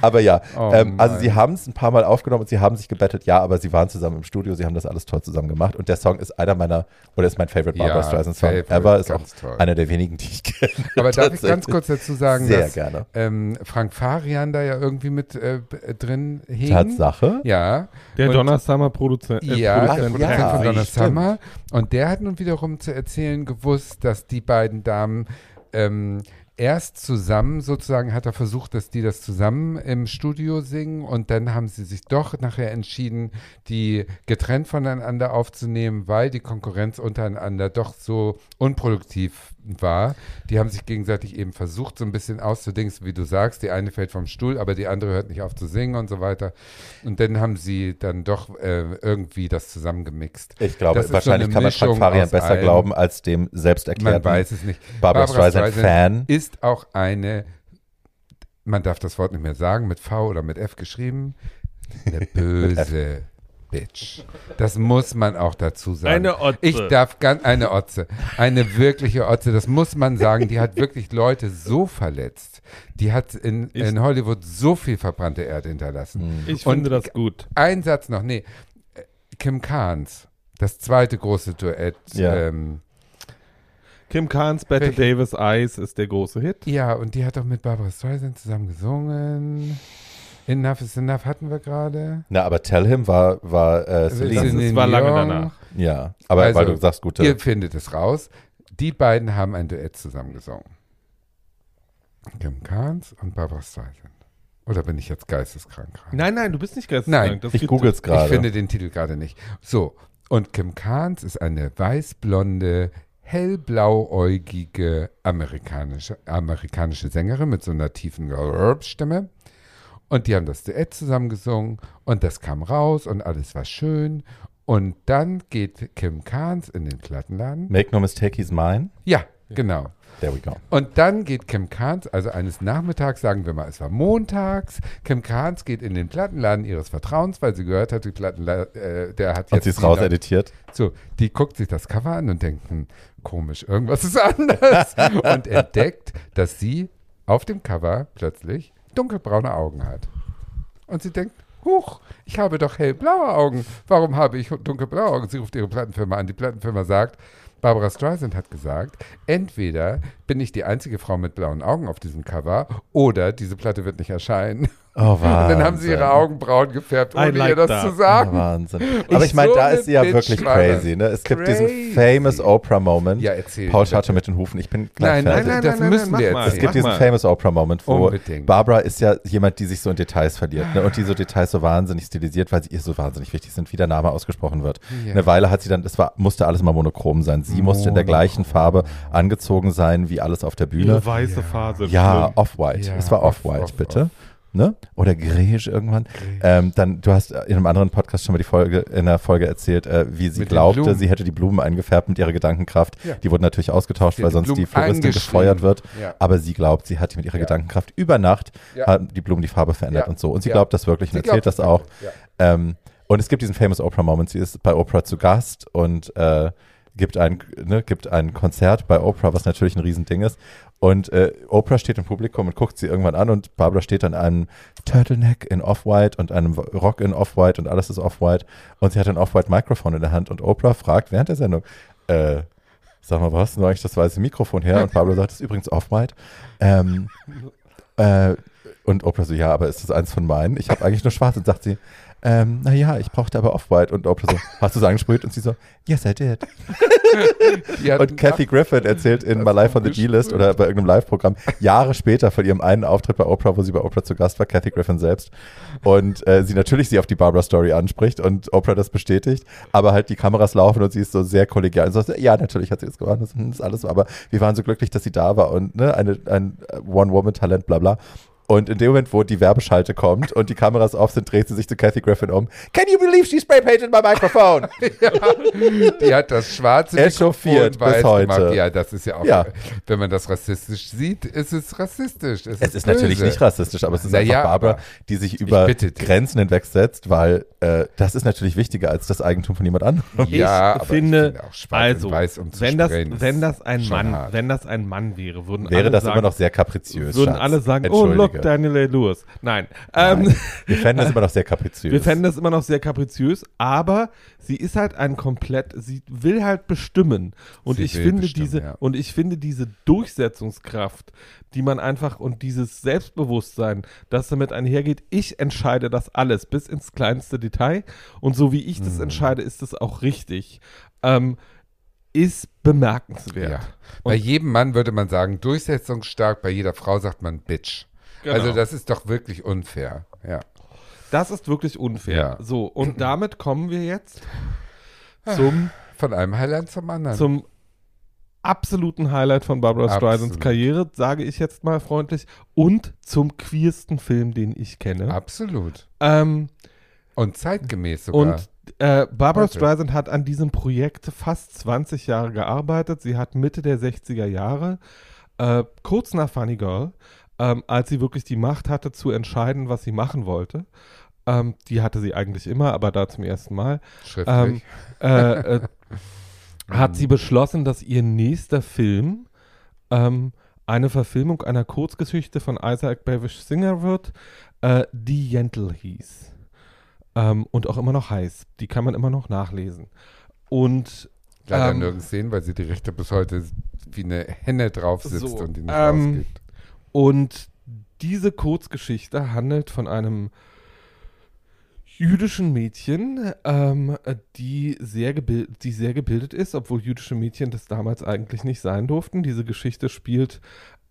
aber ja, Oh ähm, also sie haben es ein paar Mal aufgenommen und sie haben sich gebettelt, ja, aber sie waren zusammen im Studio, sie haben das alles toll zusammen gemacht und der Song ist einer meiner, oder ist mein Favorite Barbara Ja, Streisand Song Favorite, ever, ist auch toll. einer der wenigen, die ich kenne. Aber darf ich ganz kurz dazu sagen, Sehr dass gerne. ähm, Frank Farian da ja irgendwie mit äh, drin hing? Tatsache? Ja. Der Und- Donna Summer Produzent. äh, Ja, der Produzent. Produzent ja, von Donna. Summer. Und der hat nun wiederum zu erzählen gewusst, dass die beiden Damen ähm, erst zusammen sozusagen hat er versucht, dass die das zusammen im Studio singen und dann haben sie sich doch nachher entschieden, die getrennt voneinander aufzunehmen, weil die Konkurrenz untereinander doch so unproduktiv war. Die haben sich gegenseitig eben versucht, so ein bisschen auszudingsen, wie du sagst. Die eine fällt vom Stuhl, aber die andere hört nicht auf zu singen und so weiter. Und dann haben sie dann doch äh, irgendwie das zusammengemixt. Ich glaube, so wahrscheinlich eine kann man Frank Farian besser allem. glauben als dem selbst Man erklärten weiß es nicht. Barbara, Streisand-Fan. ist auch eine, man darf das Wort nicht mehr sagen, mit V oder mit F geschrieben, eine böse, Bitch. Das muss man auch dazu sagen. Eine Otze. Ich darf ganz, eine Otze. Eine wirkliche Otze. Das muss man sagen. Die hat wirklich Leute so verletzt. Die hat in, in Hollywood so viel verbrannte Erde hinterlassen. Ich Und finde das gut. Ein Satz noch, nee. Kim Carnes, das zweite große Duett. Ja. Ähm, Kim Carnes Bette? Davis Eyes ist der große Hit. ja, und die hat auch mit Barbara Streisand zusammen gesungen. Enough is Enough hatten wir gerade. Na, aber Tell Him war, war äh, Celine. Das ist- Celine war lange danach. Ja, aber Also, weil du sagst, gute. Ihr findet es raus. Die beiden haben ein Duett zusammen gesungen. Kim Carnes und Barbara Streisand. Oder bin ich jetzt geisteskrank? Nein, nein, du bist nicht geisteskrank. Nein, Das ich gibt- google's gerade. Ich finde den Titel gerade nicht. So, und Kim Carnes ist eine weißblonde, hellblauäugige amerikanische, amerikanische Sängerin mit so einer tiefen Stimme. Und die haben das Duett zusammen gesungen und das kam raus und alles war schön. Und dann geht Kim Carnes in den Plattenladen. Make no mistake, he's mine. Ja, genau. There we go. Und dann geht Kim Carnes, also eines Nachmittags, sagen wir mal, es war montags, Kim Carnes geht in den Plattenladen ihres Vertrauens, weil sie gehört hat, die Plattenladen, äh, der hat Und jetzt sie ist rauseditiert. So, die guckt sich das Cover an und denkt, hm, komisch, irgendwas ist anders. und entdeckt, dass sie auf dem Cover plötzlich dunkelbraune Augen hat. Und sie denkt, huch, ich habe doch hellblaue Augen. Warum habe ich dunkelblaue Augen? Sie ruft ihre Plattenfirma an. Die Plattenfirma sagt, Barbara Streisand hat gesagt, entweder bin ich die einzige Frau mit blauen Augen auf diesem Cover oder diese Platte wird nicht erscheinen. Oh, Und dann haben sie ihre Augenbrauen gefärbt, ohne like ihr das that. zu sagen. Wahnsinn. Aber ich meine, so da eine ist sie ja Bitch wirklich crazy. Ne? Es gibt Crazy. diesen famous Oprah-Moment. Ja, erzähl. Paul. Schatte mit den Hufen. Ich bin gleich Nein, nein, fertig. nein, das nein, müssen mach wir mal. Es gibt Mach diesen mal. famous Oprah-Moment, wo Unbedingt. Barbara ist ja jemand, die sich so in Details verliert ne? und die so Details so wahnsinnig stilisiert, weil sie ihr so wahnsinnig wichtig sind, wie der Name ausgesprochen wird. Ja. Eine Weile hat sie dann, es war, musste alles mal monochrom sein. Sie musste in der Monochrom. gleichen Farbe angezogen sein, wie alles auf der Bühne. Ihre weiße Phase. Ja. Off-White. Ja, es war off, Off-White, off, bitte. off. Ne? Oder Grege irgendwann. Ähm, dann, du hast in einem anderen Podcast schon mal die Folge, in der Folge erzählt, äh, wie sie Mit glaubte, sie hätte die Blumen eingefärbt mit ihrer Gedankenkraft. Ja. Die wurden natürlich ausgetauscht, weil die sonst die Blumen Floristin eingeschrieben. gefeuert wird. Ja. Aber sie glaubt, sie hat die mit ihrer Ja. Gedankenkraft über Nacht Ja. die Blumen die Farbe verändert und so. Und sie glaubt das wirklich und Sie erzählt das auch. Ähm, und es gibt diesen famous Oprah Moment. Sie ist bei Oprah zu Gast und äh, gibt ein, ne, gibt ein Konzert bei Oprah, was natürlich ein Riesending ist. Und äh, Oprah steht im Publikum und guckt sie irgendwann an und Barbara steht an einem Turtleneck in Off-White und einem Rock in Off-White und alles ist Off-White. Und sie hat ein Off-White-Mikrofon in der Hand und Oprah fragt während der Sendung, äh, sag mal, wo hast du eigentlich das weiße Mikrofon her? Und Barbara sagt, das ist übrigens Off-White. Ähm, äh, und Oprah so, ja, aber ist das eins von meinen? Ich habe eigentlich nur schwarz. Und sagt sie, ähm, naja, ich brauchte aber Off-White. Und Oprah so, hast du es angesprüht? Und sie so, yes, I did. Und Kathy Griffin erzählt in My Life on the. G-List oder bei irgendeinem Live-Programm Jahre später von ihrem einen Auftritt bei Oprah, wo sie bei Oprah zu Gast war, Kathy Griffin selbst. Und äh, sie natürlich sie auf die Barbara-Story anspricht und Oprah das bestätigt, aber halt die Kameras laufen und sie ist so sehr kollegial. Und so, ja, natürlich hat sie das gemacht, das ist alles so, aber wir waren so glücklich, dass sie da war und ne, eine, ein One-Woman-Talent, bla bla. Und in dem Moment, wo die Werbeschalte kommt und die Kameras auf sind, dreht sie sich zu Kathy Griffin um. Can you believe she spray painted my microphone? Die hat das schwarze Echauffiert Mikrofon weiß bis heute. gemacht. Ja, das ist ja auch, Ja. wenn man das rassistisch sieht, ist es rassistisch. Es, Es ist natürlich böse. nicht rassistisch, aber es ist Na einfach ja, Barbara, die sich über. Grenzen hinwegsetzt, weil äh, das ist natürlich wichtiger als das Eigentum von jemand anderem. Ja, ich aber finde, ich finde also, weiß um wenn das, ist wenn das ein Mann, hart. wenn das ein Mann wäre, würden Wäre alle das sagen, immer noch sehr kapriziös. würden Schatz. alle sagen, oh Entschuldige. Look, Daniel Day-Lewis. Nein, ähm, Wir fänden das immer noch sehr kapriziös. wir fänden das immer noch sehr kapriziös, aber sie ist halt ein komplett, sie will halt bestimmen. Und Sie ich finde bestimmen, diese, ja. und ich finde diese Durchsetzungskraft, die man einfach und dieses Selbstbewusstsein, das damit einhergeht, ich entscheide das alles bis ins kleinste Detail und so wie ich das entscheide, ist es auch richtig. Ähm, ist bemerkenswert. Ja. Bei jedem Mann würde man sagen, durchsetzungsstark, bei jeder Frau sagt man Bitch. Genau. Also das ist doch wirklich unfair. Ja. Das ist wirklich unfair. Ja. So, und damit kommen wir jetzt zum, Von einem Highlight zum anderen. zum absoluten Highlight von Barbara Streisands. Karriere, sage ich jetzt mal freundlich, und zum queersten Film, den ich kenne. Absolut. Ähm, Und zeitgemäß sogar. und äh, Barbara Heute. Streisand hat an diesem Projekt fast 20 Jahre gearbeitet. Sie hat Mitte der 60er Jahre, äh, kurz nach Funny Girl, ähm, als sie wirklich die Macht hatte zu entscheiden, was sie machen wollte, Ähm, die hatte sie eigentlich immer, aber da zum ersten Mal. Schriftlich. Ähm, äh, äh, hat sie beschlossen, dass ihr nächster Film ähm, eine Verfilmung einer Kurzgeschichte von Isaac Babish Singer wird, äh, die Yentl hieß. Ähm, und auch immer noch heißt. Die kann man immer noch nachlesen. Und Leider ähm, nirgends sehen, weil sie die Rechte bis heute wie eine Henne drauf sitzt So, und die nicht ähm, rausgibt. Und diese Kurzgeschichte handelt von einem jüdischen Mädchen, ähm, die, sehr gebil die sehr gebildet ist, obwohl jüdische Mädchen das damals eigentlich nicht sein durften. Diese Geschichte spielt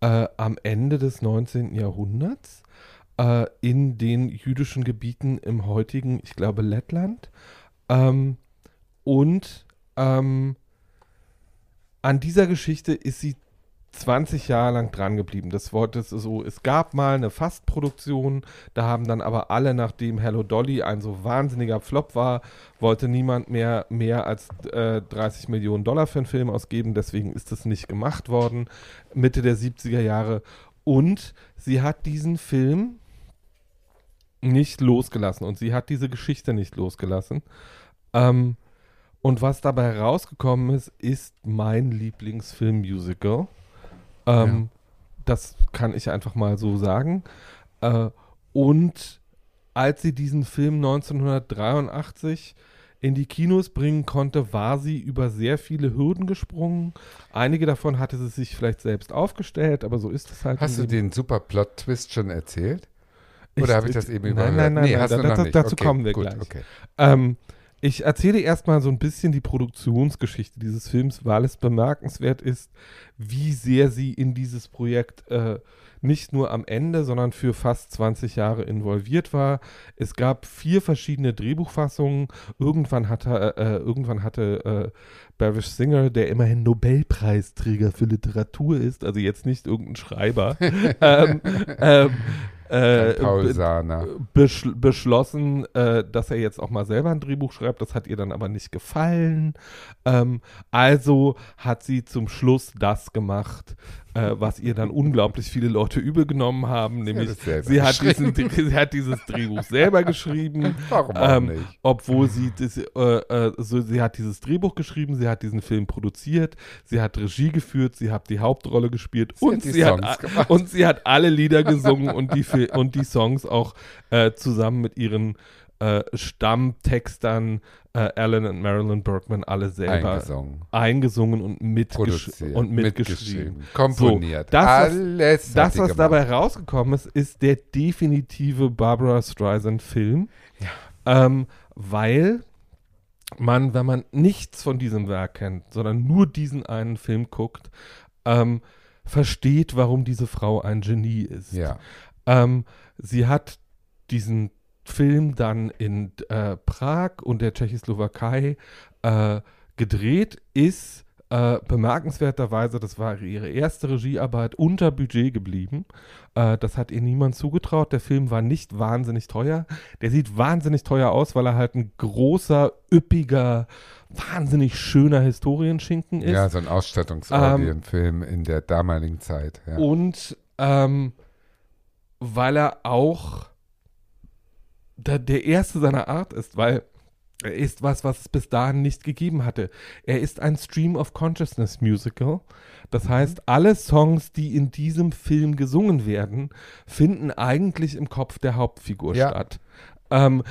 äh, am Ende des 19. Jahrhunderts äh, in den jüdischen Gebieten im heutigen, ich glaube, Lettland. Ähm, und ähm, an dieser Geschichte ist sie 20 Jahre lang dran geblieben. Das Wort ist so, es gab mal eine Fastproduktion, da haben dann aber alle, nachdem Hello Dolly ein so wahnsinniger Flop war, wollte niemand mehr mehr als äh, 30 Millionen Dollar für einen Film ausgeben, deswegen ist das nicht gemacht worden, Mitte der 70er Jahre. Und sie hat diesen Film nicht losgelassen und sie hat diese Geschichte nicht losgelassen. Ähm, und was dabei rausgekommen ist, ist mein Lieblingsfilm-Musical. Ähm, Das kann ich einfach mal so sagen. Äh, und als sie diesen Film 1983 in die Kinos bringen konnte, war sie über sehr viele Hürden gesprungen. Einige davon hatte sie sich vielleicht selbst aufgestellt, aber so ist es halt. Hast du den super Plot-Twist schon erzählt? Oder habe ich das eben nein, überhört? Nein, nein, nee, nein, da- du noch da- nicht. dazu okay, kommen wir gut, gleich. Okay. Ähm, ich erzähle erstmal so ein bisschen die Produktionsgeschichte dieses Films, weil es bemerkenswert ist, wie sehr sie in dieses Projekt äh, nicht nur am Ende, sondern für fast 20 Jahre involviert war. Es gab vier verschiedene Drehbuchfassungen. Irgendwann hatte, äh, irgendwann hatte äh, Bavish Singer, der immerhin Nobelpreisträger für Literatur ist, also jetzt nicht irgendein Schreiber, ähm, ähm, äh, Sahner. beschl beschlossen, äh, dass er jetzt auch mal selber ein Drehbuch schreibt. Das hat ihr dann aber nicht gefallen. Ähm, also hat sie zum Schluss das gemacht, äh, was ihr dann unglaublich viele Leute übel genommen haben, nämlich selber sie hat, diesen, sie hat dieses Drehbuch selber geschrieben. Warum auch Ähm, nicht? obwohl sie das, äh, äh, so, sie hat dieses Drehbuch geschrieben, sie hat diesen Film produziert, sie hat Regie geführt, sie hat die Hauptrolle gespielt Sie und hat sie Songs hat gemacht. und sie hat alle Lieder gesungen und die und die Songs auch äh, zusammen mit ihren äh, Stammtextern äh, Alan und Marilyn Bergman alle selber Eingesungen, eingesungen und, mitgesch und mitgeschrieben. komponiert. das, was- Alles hat Das, was gemacht. dabei rausgekommen ist, ist der definitive Barbara Streisand-Film. Ähm, weil man, wenn man nichts von diesem Werk kennt, sondern nur diesen einen Film guckt, ähm, versteht, warum diese Frau ein Genie ist. Ja. Ähm, sie hat diesen Film dann in äh, Prag und der Tschechoslowakei äh, gedreht, ist äh, bemerkenswerterweise, das war ihre erste Regiearbeit, unter Budget geblieben. Äh, das hat ihr niemand zugetraut. Der Film war nicht wahnsinnig teuer. Der sieht wahnsinnig teuer aus, weil er halt ein großer, üppiger, wahnsinnig schöner Historienschinken ist. ja, so ein Ausstattungsaudienfilm in der damaligen Zeit. Ja. Und ähm, weil er auch der, der erste seiner Art ist, weil er ist was, was es bis dahin nicht gegeben hatte. Er ist ein Stream of Consciousness Musical. Das heißt, alle Songs, die in diesem Film gesungen werden, finden eigentlich im Kopf der Hauptfigur Ja. statt. Ähm,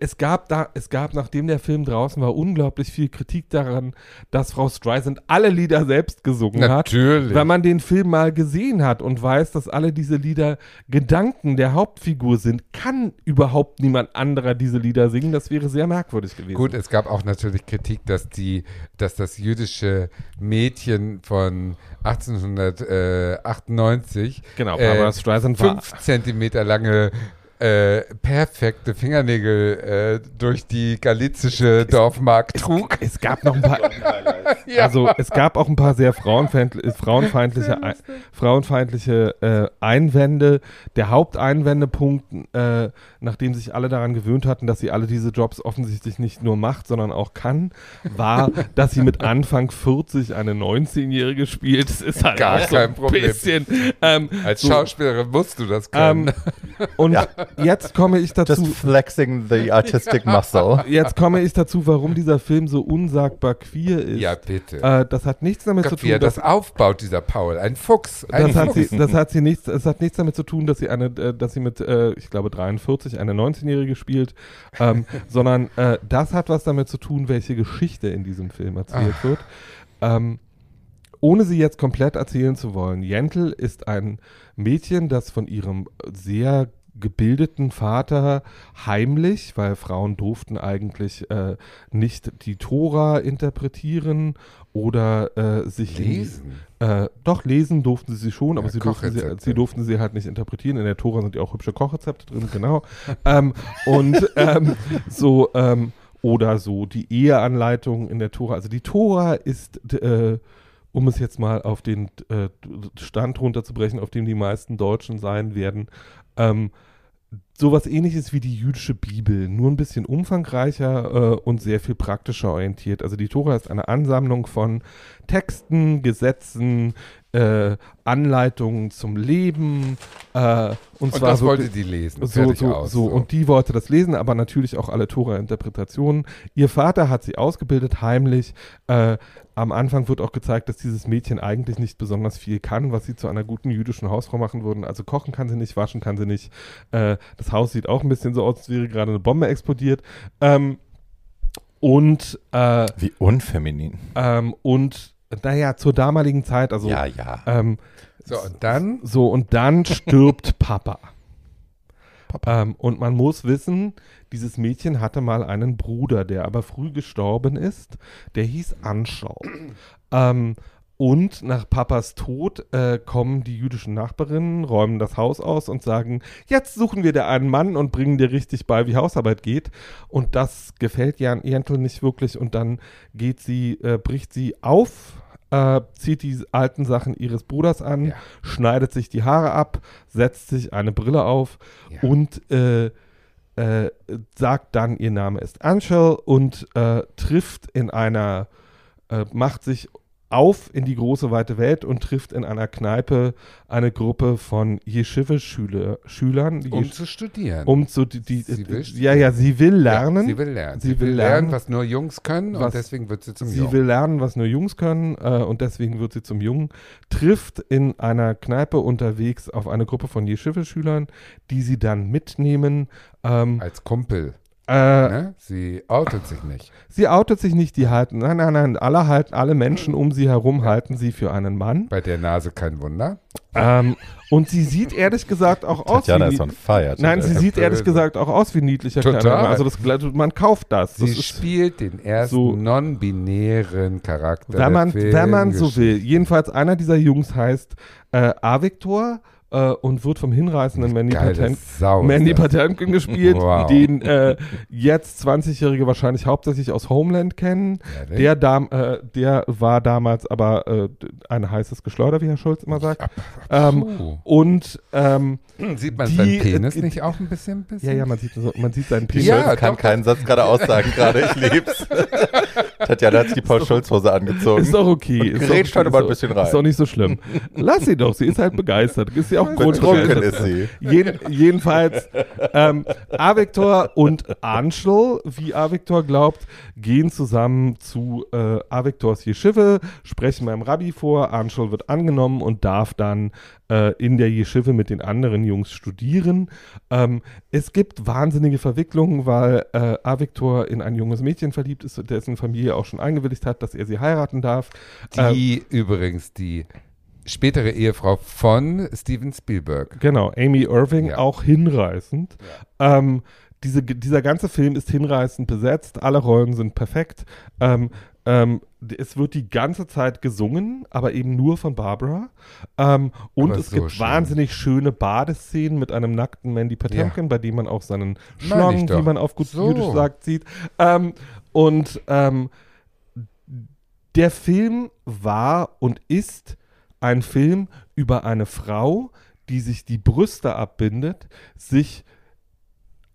es gab da, es gab, nachdem der Film draußen war, unglaublich viel Kritik daran, dass Frau Streisand alle Lieder selbst gesungen hat. Natürlich. Wenn man den Film mal gesehen hat und weiß, dass alle diese Lieder Gedanken der Hauptfigur sind, kann überhaupt niemand anderer diese Lieder singen. Das wäre sehr merkwürdig gewesen. Gut, es gab auch natürlich Kritik, dass die, dass das jüdische Mädchen von 1898 genau, äh, Barbara Streisand war. fünf Zentimeter lange äh, perfekte Fingernägel äh, durch die galizische Dorfmark trug. Es gab noch ein paar, Ja. also es gab auch ein paar sehr frauenfeindliche, frauenfeindliche, Ein- frauenfeindliche äh, Einwände. Der Haupteinwendepunkt, äh, nachdem sich alle daran gewöhnt hatten, dass sie alle diese Jobs offensichtlich nicht nur macht, sondern auch kann, war, dass sie mit Anfang 40 eine 19-Jährige spielt. Das ist halt Gar auch so kein ein Problem. bisschen. Ähm, Als so, Schauspielerin musst du das können. ähm, und jetzt komme ich Just dazu. flexing the artistic muscle. Jetzt komme ich dazu, warum dieser Film so unsagbar queer ist. Ja, bitte. Äh, das hat nichts damit zu Gott, tun, wie er dass das aufbaut, dieser Paul. Ein Fuchs. Ein das hat, Fuchs. sie, das hat sie nichts, es hat nichts damit zu tun, dass sie eine, äh, dass sie mit, äh, ich glaube 43 eine 19-Jährige spielt, ähm, sondern äh, das hat was damit zu tun, welche Geschichte in diesem Film erzählt wird. Ähm, ohne sie jetzt komplett erzählen zu wollen, Jentl ist ein Mädchen, das von ihrem sehr gebildeten Vater heimlich, weil Frauen durften eigentlich äh, nicht die Tora interpretieren oder äh, sich Lesen. äh, doch, lesen durften sie schon, aber Ja, sie, durften sie, sie durften sie halt nicht interpretieren. In der Tora sind ja auch hübsche Kochrezepte drin, genau. ähm, und ähm, so, ähm, oder so die Eheanleitung in der Tora. Also die Tora ist, äh, um es jetzt mal auf den äh, Stand runterzubrechen, auf dem die meisten Deutschen sein werden, ähm, sowas ähnliches wie die jüdische Bibel, nur ein bisschen umfangreicher äh, und sehr viel praktischer orientiert. Also die Tora ist eine Ansammlung von Texten, Gesetzen, äh, Anleitungen zum Leben äh, und, Und zwar das wollte die lesen. so, so, aus. so, und die wollte das lesen, aber natürlich auch alle Tora-Interpretationen. Ihr Vater hat sie ausgebildet, heimlich. Äh, am Anfang wird auch gezeigt, dass dieses Mädchen eigentlich nicht besonders viel kann, was sie zu einer guten jüdischen Hausfrau machen würden. Also kochen kann sie nicht, waschen kann sie nicht. Äh, das Haus sieht auch ein bisschen so aus, als wäre gerade eine Bombe explodiert. Ähm, und, äh, Wie unfeminin. ähm, und, naja, zur damaligen Zeit, also, ja, ja. ähm, so, und dann so, und dann stirbt Papa. Ähm, und man muss wissen, dieses Mädchen hatte mal einen Bruder, der aber früh gestorben ist. Der hieß Anschau. ähm, und nach Papas Tod äh, kommen die jüdischen Nachbarinnen, räumen das Haus aus und sagen, jetzt suchen wir dir einen Mann und bringen dir richtig bei, wie Hausarbeit geht. Und das gefällt Jan Jentl nicht wirklich. Und dann geht sie, äh, bricht sie auf, äh, zieht die alten Sachen ihres Bruders an, Ja. schneidet sich die Haare ab, setzt sich eine Brille auf Ja. und äh, äh, sagt dann, ihr Name ist Anshel und äh, trifft in einer, äh, macht sich auf in die große weite Welt und trifft in einer Kneipe eine Gruppe von Yeshiva-Schülern, um zu studieren. um zu die, die Sie will ja ja sie will lernen, Ja, sie will lernen. Sie will lernen, was nur Jungs können was- und deswegen wird sie zum Sie Jungen. will lernen, was nur Jungs können äh, und deswegen wird sie zum Jungen. Trifft in einer Kneipe unterwegs auf eine Gruppe von Yeshiva-Schülern, die sie dann mitnehmen. Ähm, Als Kumpel. Äh, Ne? Sie outet sich nicht. Sie outet sich nicht, die halten, nein, nein, nein, alle halten, alle Menschen um sie herum halten sie für einen Mann. Bei der Nase kein Wunder. Ähm, und sie sieht ehrlich gesagt auch aus Tatjana wie ist on fire. Nein, sie sieht ehrlich gesagt auch aus wie ein niedlicher Total. kleiner Mann. Also das, man kauft das. das Sie ist, spielt den ersten so- non-binären Charakter. wenn man, der wenn man so will. Jedenfalls einer dieser Jungs heißt äh, Avictor äh, und wird vom hinreißenden Mandy Patinkin Sau. Mandy. Patinkin gespielt, Wow. den äh, jetzt 20-Jährige wahrscheinlich hauptsächlich aus Homeland kennen. Ehrlich? Der, dam, äh, der war damals aber äh, ein heißes Geschleuder, wie Herr Schulz immer sagt. Ähm, und ähm, Sieht man die- seinen Penis äh, nicht auch ein bisschen? bisschen? ja, ja, man sieht, man sieht seinen Penis. Ja, Schulz kann doch. keinen Satz gerade aussagen gerade. Ich lieb's. Tatjana hat sich die Paul Schulz Hose angezogen. Ist doch okay. Und ist doch grätscht heute mal ein bisschen rein. Ist doch nicht so schlimm. Lass sie doch, sie ist halt begeistert. Ist ja auch. Betrunken ist sie. Jeden, jedenfalls, ähm, Avictor und Anschel, wie Avictor glaubt, gehen zusammen zu äh, Avictors Yeshive, sprechen beim Rabbi vor. Anschel wird angenommen und darf dann äh, in der Yeshive mit den anderen Jungs studieren. Ähm, es gibt wahnsinnige Verwicklungen, weil äh, Avictor in ein junges Mädchen verliebt ist, dessen Familie auch schon eingewilligt hat, dass er sie heiraten darf. Die übrigens die spätere Ehefrau von Steven Spielberg. Genau, Amy Irving, Ja. auch hinreißend. Ähm, diese, dieser ganze Film ist hinreißend besetzt, alle Rollen sind perfekt. Ähm, ähm, es wird die ganze Zeit gesungen, aber eben nur von Barbara. Ähm, und es so gibt schön. wahnsinnig schöne Badeszenen mit einem nackten Mandy Patinkin, bei dem man auch seinen Schlong, wie man auf gut So. Jüdisch sagt, sieht. Ähm, und ähm, der Film war und ist ein Film über eine Frau, die sich die Brüste abbindet, sich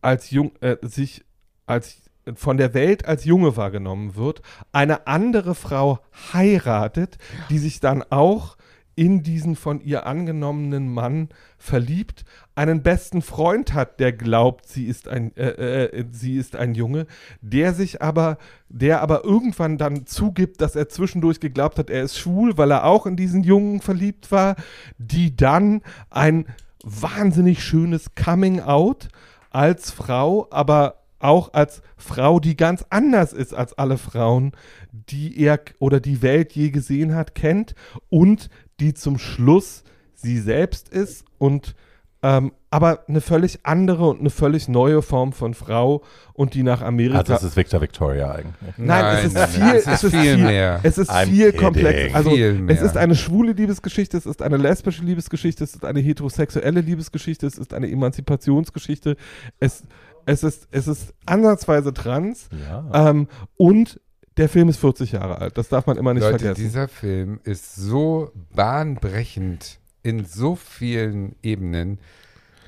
als jung, äh, sich als von der Welt als Junge wahrgenommen wird, eine andere Frau heiratet, die sich dann auch in diesen von ihr angenommenen Mann verliebt, einen besten Freund hat, der glaubt, sie ist ein, äh, äh, sie ist ein Junge, der sich aber, der aber irgendwann dann zugibt, dass er zwischendurch geglaubt hat, er ist schwul, weil er auch in diesen Jungen verliebt war, die dann ein wahnsinnig schönes Coming Out als Frau, aber auch als Frau, die ganz anders ist als alle Frauen, die er oder die Welt je gesehen hat, kennt und die zum Schluss sie selbst ist und ähm, aber eine völlig andere und eine völlig neue Form von Frau und die nach Amerika. Also es ist Victor Victoria eigentlich. Nein, es ist nein, viel, nein, es ist viel, mehr. es ist I'm viel komplexer. Also Viel mehr. es ist eine schwule Liebesgeschichte, es ist eine lesbische Liebesgeschichte, es ist eine heterosexuelle Liebesgeschichte, es ist eine Emanzipationsgeschichte, es, es ist, es ist ansatzweise trans Ja. ähm, und der Film ist 40 Jahre alt. Das darf man immer nicht Leute, vergessen. dieser Film ist so bahnbrechend in so vielen Ebenen,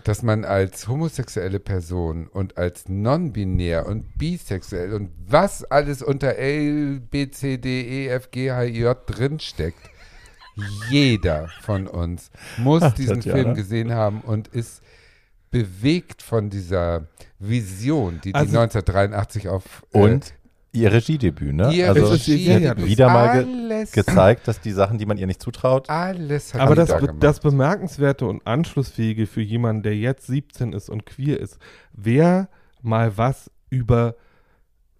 dass man als homosexuelle Person und als non-binär und bisexuell und was alles unter L, B, C, D, E, F, G, H, I, J drinsteckt, jeder von uns muss Ach, diesen. Film gesehen haben und ist bewegt von dieser Vision, die die Also- 1983 auf äh, Und ihr Regiedebüt, ne? ihr also Regie- ja, hat wieder mal ge gezeigt, dass die Sachen, die man ihr nicht zutraut, alles hat Aber das, da das Bemerkenswerte und Anschlussfähige für jemanden, der jetzt 17 ist und queer ist, wer mal was über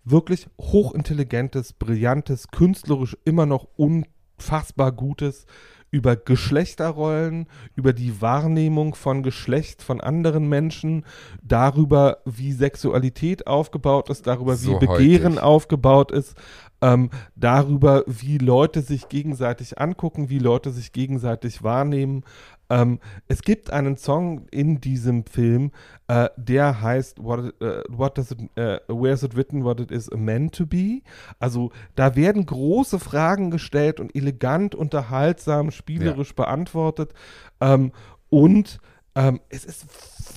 wirklich hochintelligentes, brillantes, künstlerisch immer noch unfassbar Gutes, über Geschlechterrollen, über die Wahrnehmung von Geschlecht von anderen Menschen, darüber, wie Sexualität aufgebaut ist, darüber, So wie Begehren heutig. aufgebaut ist, ähm, darüber, wie Leute sich gegenseitig angucken, wie Leute sich gegenseitig wahrnehmen. Ähm, es gibt einen Song in diesem Film, äh, der heißt What, äh, what does it, äh, Where's it written what it is meant to be? Also da werden große Fragen gestellt und elegant, unterhaltsam, spielerisch beantwortet. Ähm, und ähm, es ist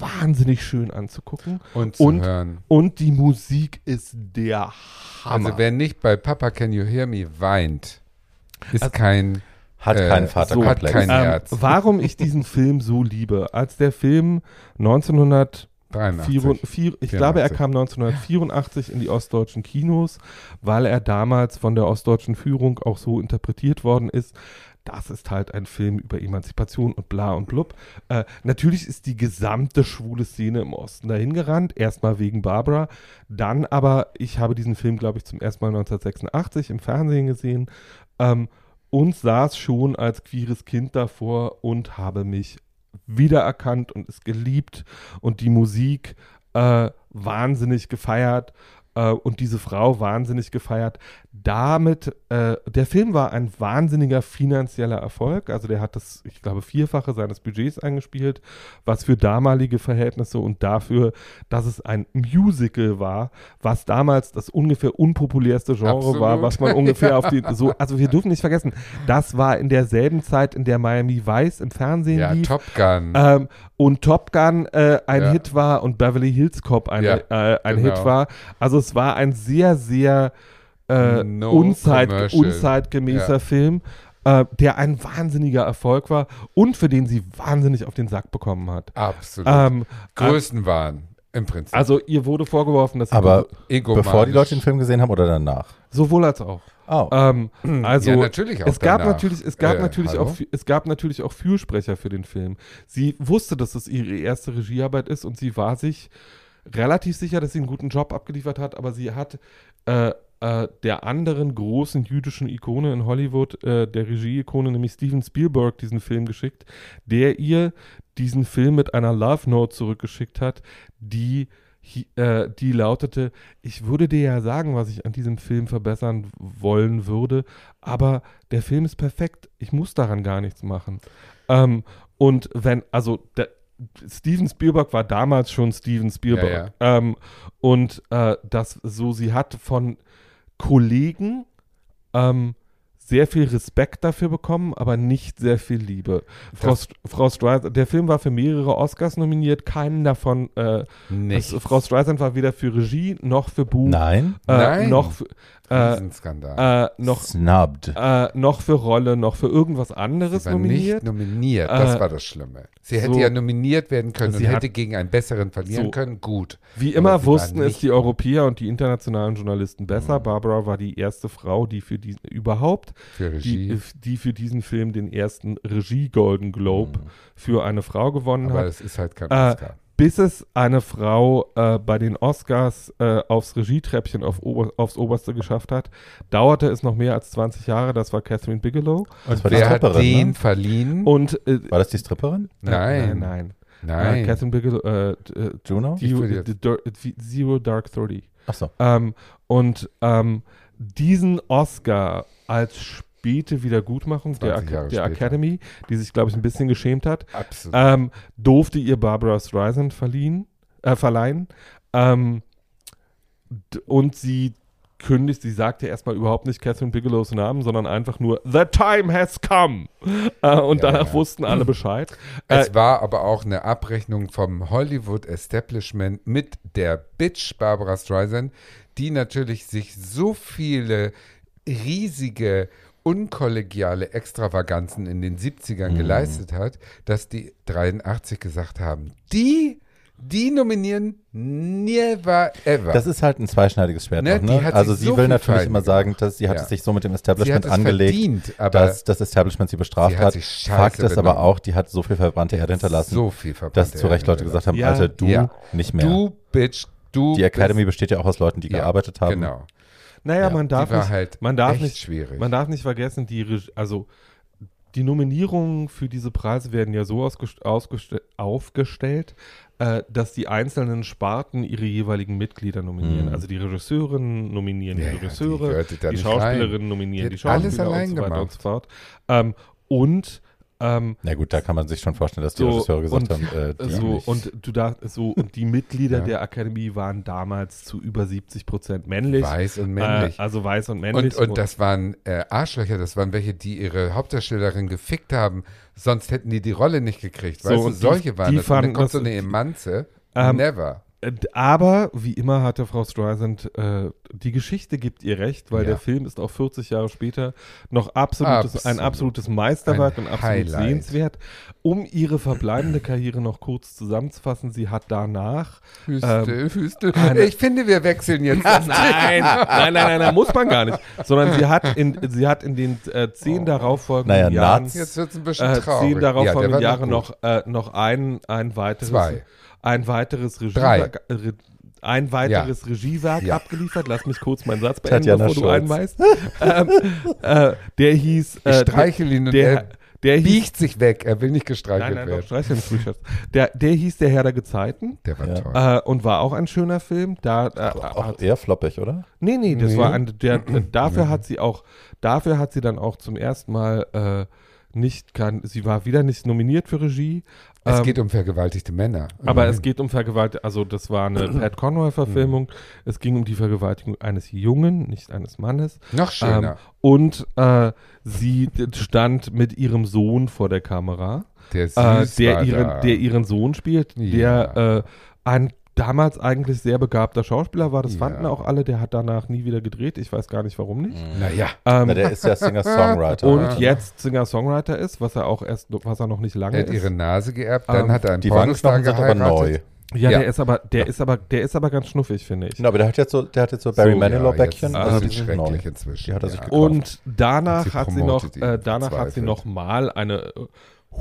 wahnsinnig schön anzugucken. und zu und- hören. Und die Musik ist der Hammer. Also wer nicht bei Papa Can You Hear Me weint, ist Also- kein hat Äh, keinen so Vaterkomplex. hat kein- ähm, Herz. warum ich diesen Film so liebe. Als der Film 1900 83. Vier, ich glaube, er 84. kam 1984 in die ostdeutschen Kinos, weil er damals von der ostdeutschen Führung auch so interpretiert worden ist. Das ist halt ein Film über Emanzipation und bla und blub. Äh, natürlich ist die gesamte schwule Szene im Osten dahin gerannt. Erstmal wegen Barbara. Dann aber, ich habe diesen Film, glaube ich, zum ersten Mal 1986 im Fernsehen gesehen ähm, und saß schon als queeres Kind davor und habe mich wiedererkannt und es geliebt und die Musik äh, wahnsinnig gefeiert äh, und diese Frau wahnsinnig gefeiert. Damit, äh, der Film war ein wahnsinniger finanzieller Erfolg. Also der hat das, ich glaube, vierfache seines Budgets eingespielt, was für damalige Verhältnisse und dafür, dass es ein Musical war, was damals das ungefähr unpopulärste Genre Absolut. war, was man ungefähr auf die, so, also wir dürfen nicht vergessen, das war in derselben Zeit, in der Miami Vice im Fernsehen Ja, lief. Top Gun. Ähm, und Top Gun äh, ein Ja. Hit war und Beverly Hills Cop eine, Ja, äh, ein genau. Hit war. Also es war ein sehr, sehr äh, No unzeit, commercial. unzeitgemäßer Ja. Film, äh, der ein wahnsinniger Erfolg war und für den sie wahnsinnig auf den Sack bekommen hat. Absolut. Ähm, Größenwahn im Prinzip. also ihr wurde vorgeworfen, dass sie Aber bevor die Leute den Film gesehen haben oder danach? sowohl als auch. Oh. Ähm, also ja, natürlich auch es gab danach. natürlich, es gab Äh, natürlich hallo? auch, es gab natürlich auch Fürsprecher für den Film. Sie wusste, dass es ihre erste Regiearbeit ist und sie war sich relativ sicher, dass sie einen guten Job abgeliefert hat, aber sie hat äh, äh, der anderen großen jüdischen Ikone in Hollywood, äh, der Regie-Ikone, nämlich Steven Spielberg, diesen Film geschickt, der ihr diesen Film mit einer Love Note zurückgeschickt hat, die äh, die lautete, ich würde dir ja sagen, was ich an diesem Film verbessern wollen würde, aber der Film ist perfekt, ich muss daran gar nichts machen. Ähm, und wenn, also der, Steven Spielberg war damals schon Steven Spielberg. Ähm, und äh, das so, sie hat von Kollegen ähm, sehr viel Respekt dafür bekommen, aber nicht sehr viel Liebe. Frau, St Frau Streisand, der Film war für mehrere Oscars nominiert, keinen davon. Äh, also Frau Streisand war weder für Regie noch für Buch. Nein. Äh, Nein. noch für, äh, Riesenskandal. äh, noch, Snubbed. äh, noch für Rolle, noch für irgendwas anderes Sie war nominiert. nicht nominiert, das Äh, war das Schlimme. Sie hätte so- ja nominiert werden können Sie und hat- hätte gegen einen besseren verlieren So. können, gut. Wie Aber immer wussten es die Europäer und die internationalen Journalisten besser. Mhm. Barbara war die erste Frau, die für diesen überhaupt, Für Regie. die, die für diesen Film den ersten Regie Golden Globe für eine Frau gewonnen aber hat. das ist halt kein Äh, Oscar. Bis es eine Frau äh, bei den Oscars äh, aufs Regietreppchen auf Ober aufs Oberste geschafft hat, dauerte es noch mehr als 20 Jahre. Das war Catherine Bigelow. Das war die Wer hat Stripperin, den ne? verliehen? Und äh, War das die Stripperin? nein, nein, nein. Äh, nein. Catherine Bigelow, äh, äh, Juno? die, die, die, Zero Dark Thirty. Achso. Ähm, und ähm, diesen Oscar als späte Wiedergutmachung der, 20 Jahre der. Academy, die sich, glaube ich, ein bisschen geschämt hat, Absolut. ähm, durfte ihr Barbara Streisand verliehen, äh, verleihen. Ähm, und sie kündigt, sie sagte erstmal überhaupt nicht Catherine Bigelows Namen, sondern einfach nur The time has come. Äh, und Ja, danach ja. wussten alle Bescheid. Äh, es war aber auch eine Abrechnung vom Hollywood Establishment mit der Bitch Barbara Streisand, die natürlich sich so viele riesige unkollegiale Extravaganzen in den 70ern Mhm. geleistet hat, dass die 83 gesagt haben, die, die nominieren never ever. Das ist halt ein zweischneidiges Schwert. Ne, die ne? Also sie so will natürlich immer sagen, dass sie hat Ja. es sich so mit dem Establishment angelegt, verdient, aber dass das Establishment sie bestraft Sie hat hat. Fakt ist aber auch, die hat so viel verbrannte Erde hinterlassen, so viel verbrannte dass zu Recht Leute gesagt haben, Ja. Alter, du Ja. nicht mehr. Du Bitch, du die Academy besteht ja auch aus Leuten, die gearbeitet haben. Genau. Naja, Ja, man darf die war nicht, halt man darf echt nicht schwierig. Man darf nicht vergessen, die Reg- also die Nominierungen für diese Preise werden ja so aufgestellt, äh, dass die einzelnen Sparten ihre jeweiligen Mitglieder nominieren. Mhm. Also die Regisseurinnen nominieren Ja, die die Regisseure, die, nicht Schauspielerinnen rein. nominieren Die die hat alles Schauspieler allein und so weiter und gemacht. so fort. Ähm, und ähm, Na gut, da kann man sich schon vorstellen, dass die So, Regisseure gesagt und- haben, äh, die so nicht. und du da so und die Mitglieder Ja. der Akademie waren damals zu über 70 Prozent männlich. Weiß und männlich. Äh, also weiß und männlich. und, und das waren äh, Arschlöcher, das waren welche, die ihre Hauptdarstellerin gefickt haben, sonst hätten die die Rolle nicht gekriegt. So, Weißt du, und die- solche waren die das. Und dann fanden kommt das- so eine Emanze. Ähm, Never. Äh, Aber wie immer hatte Frau Streisand, äh, die Geschichte gibt ihr recht, weil Ja. der Film ist auch 40 Jahre später noch absolutes, ein Absolut. absolutes Meisterwerk Ein und absolut Highlight. sehenswert. Um ihre verbleibende Karriere noch kurz zusammenzufassen, sie hat danach Hüstel, Hüstel. eine- Ich finde, wir wechseln jetzt. das Nein, nein, nein, nein, nein, muss man gar nicht. Sondern sie hat in, sie hat in den äh, zehn darauffolgenden Naja, Jahren, Jetzt wird es ein bisschen äh, traurig. zehn darauffolgenden war Jahre noch, äh, noch ein, ein weiteres, Zwei. Ein weiteres. Regiewerk, äh, Re- ein weiteres Regiewerk Ja. abgeliefert. Lass mich kurz meinen Satz beenden, Tatjana bevor du einweist. ähm, äh, der hieß, Ich äh, streichel ihn und der, er der hieß, biegt sich weg. Er will nicht nein, gestreichelt nein, doch, werden. streicheln nicht. Der, der hieß Der Herr der Gezeiten. Der war Ja. toll. Äh, und war auch ein schöner Film. Da, äh, auch eher floppig, oder? Nee, nee, das Nee. war ein, der, äh, dafür hat sie auch, dafür hat sie dann auch zum ersten Mal äh, nicht, kann, sie war wieder nicht nominiert für Regie. Es ähm, geht um vergewaltigte Männer. aber Immerhin. es geht um Vergewaltigung, also das war eine Pat Conroy-Verfilmung. Es ging um die Vergewaltigung eines Jungen, nicht eines Mannes. Noch schöner. Ähm, und äh, sie stand mit ihrem Sohn vor der Kamera, der süß äh, der, war ihren, da. der ihren Sohn spielt, Ja. der äh, ein damals eigentlich sehr begabter Schauspieler war. Das Ja. fanden auch alle. Der hat danach nie wieder gedreht. Ich weiß gar nicht, warum nicht. Naja. Ähm, Na, der ist ja Singer-Songwriter. und ne? jetzt Singer-Songwriter ist, was er auch erst, was er noch nicht lange Er hat ist. ihre Nase geerbt, dann Ähm, hat er einen die Pornostar Wangenknochen sind aber geheiratet. neu. ja, ja. der ist aber, der ist aber, der ist aber ganz schnuffig, finde ich. Na, aber der hat jetzt so, der hat jetzt so Barry So, Manilow-Bäckchen. Ja, also jetzt die ist sind neu. schrecklich inzwischen. Die hat er sich ja. gekauft. Und danach Sie hat sie noch, äh, danach hat sie noch mal eine äh,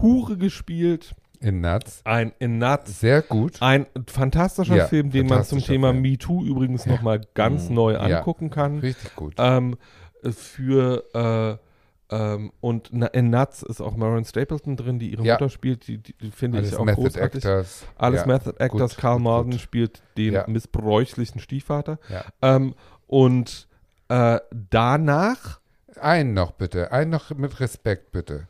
Hure gespielt. In Nuts. Ein in Nuts. Sehr gut. Ein fantastischer Ja, Film, den man zum fantastischer Thema Film. MeToo übrigens Ja. noch mal ganz Mhm. neu Ja. angucken kann. Richtig gut. Ähm, für äh, ähm, und na, in Nuts ist auch Marion Stapleton drin, die ihre Ja. Mutter spielt. Die, die, die finde Alles ich auch Method großartig. Actors. Alles ja. Method Actors. gut, Karl gut, Marden gut. spielt den Ja. missbräuchlichen Stiefvater. Ja. Ähm, und äh, danach Einen noch bitte. Einen noch mit Respekt bitte.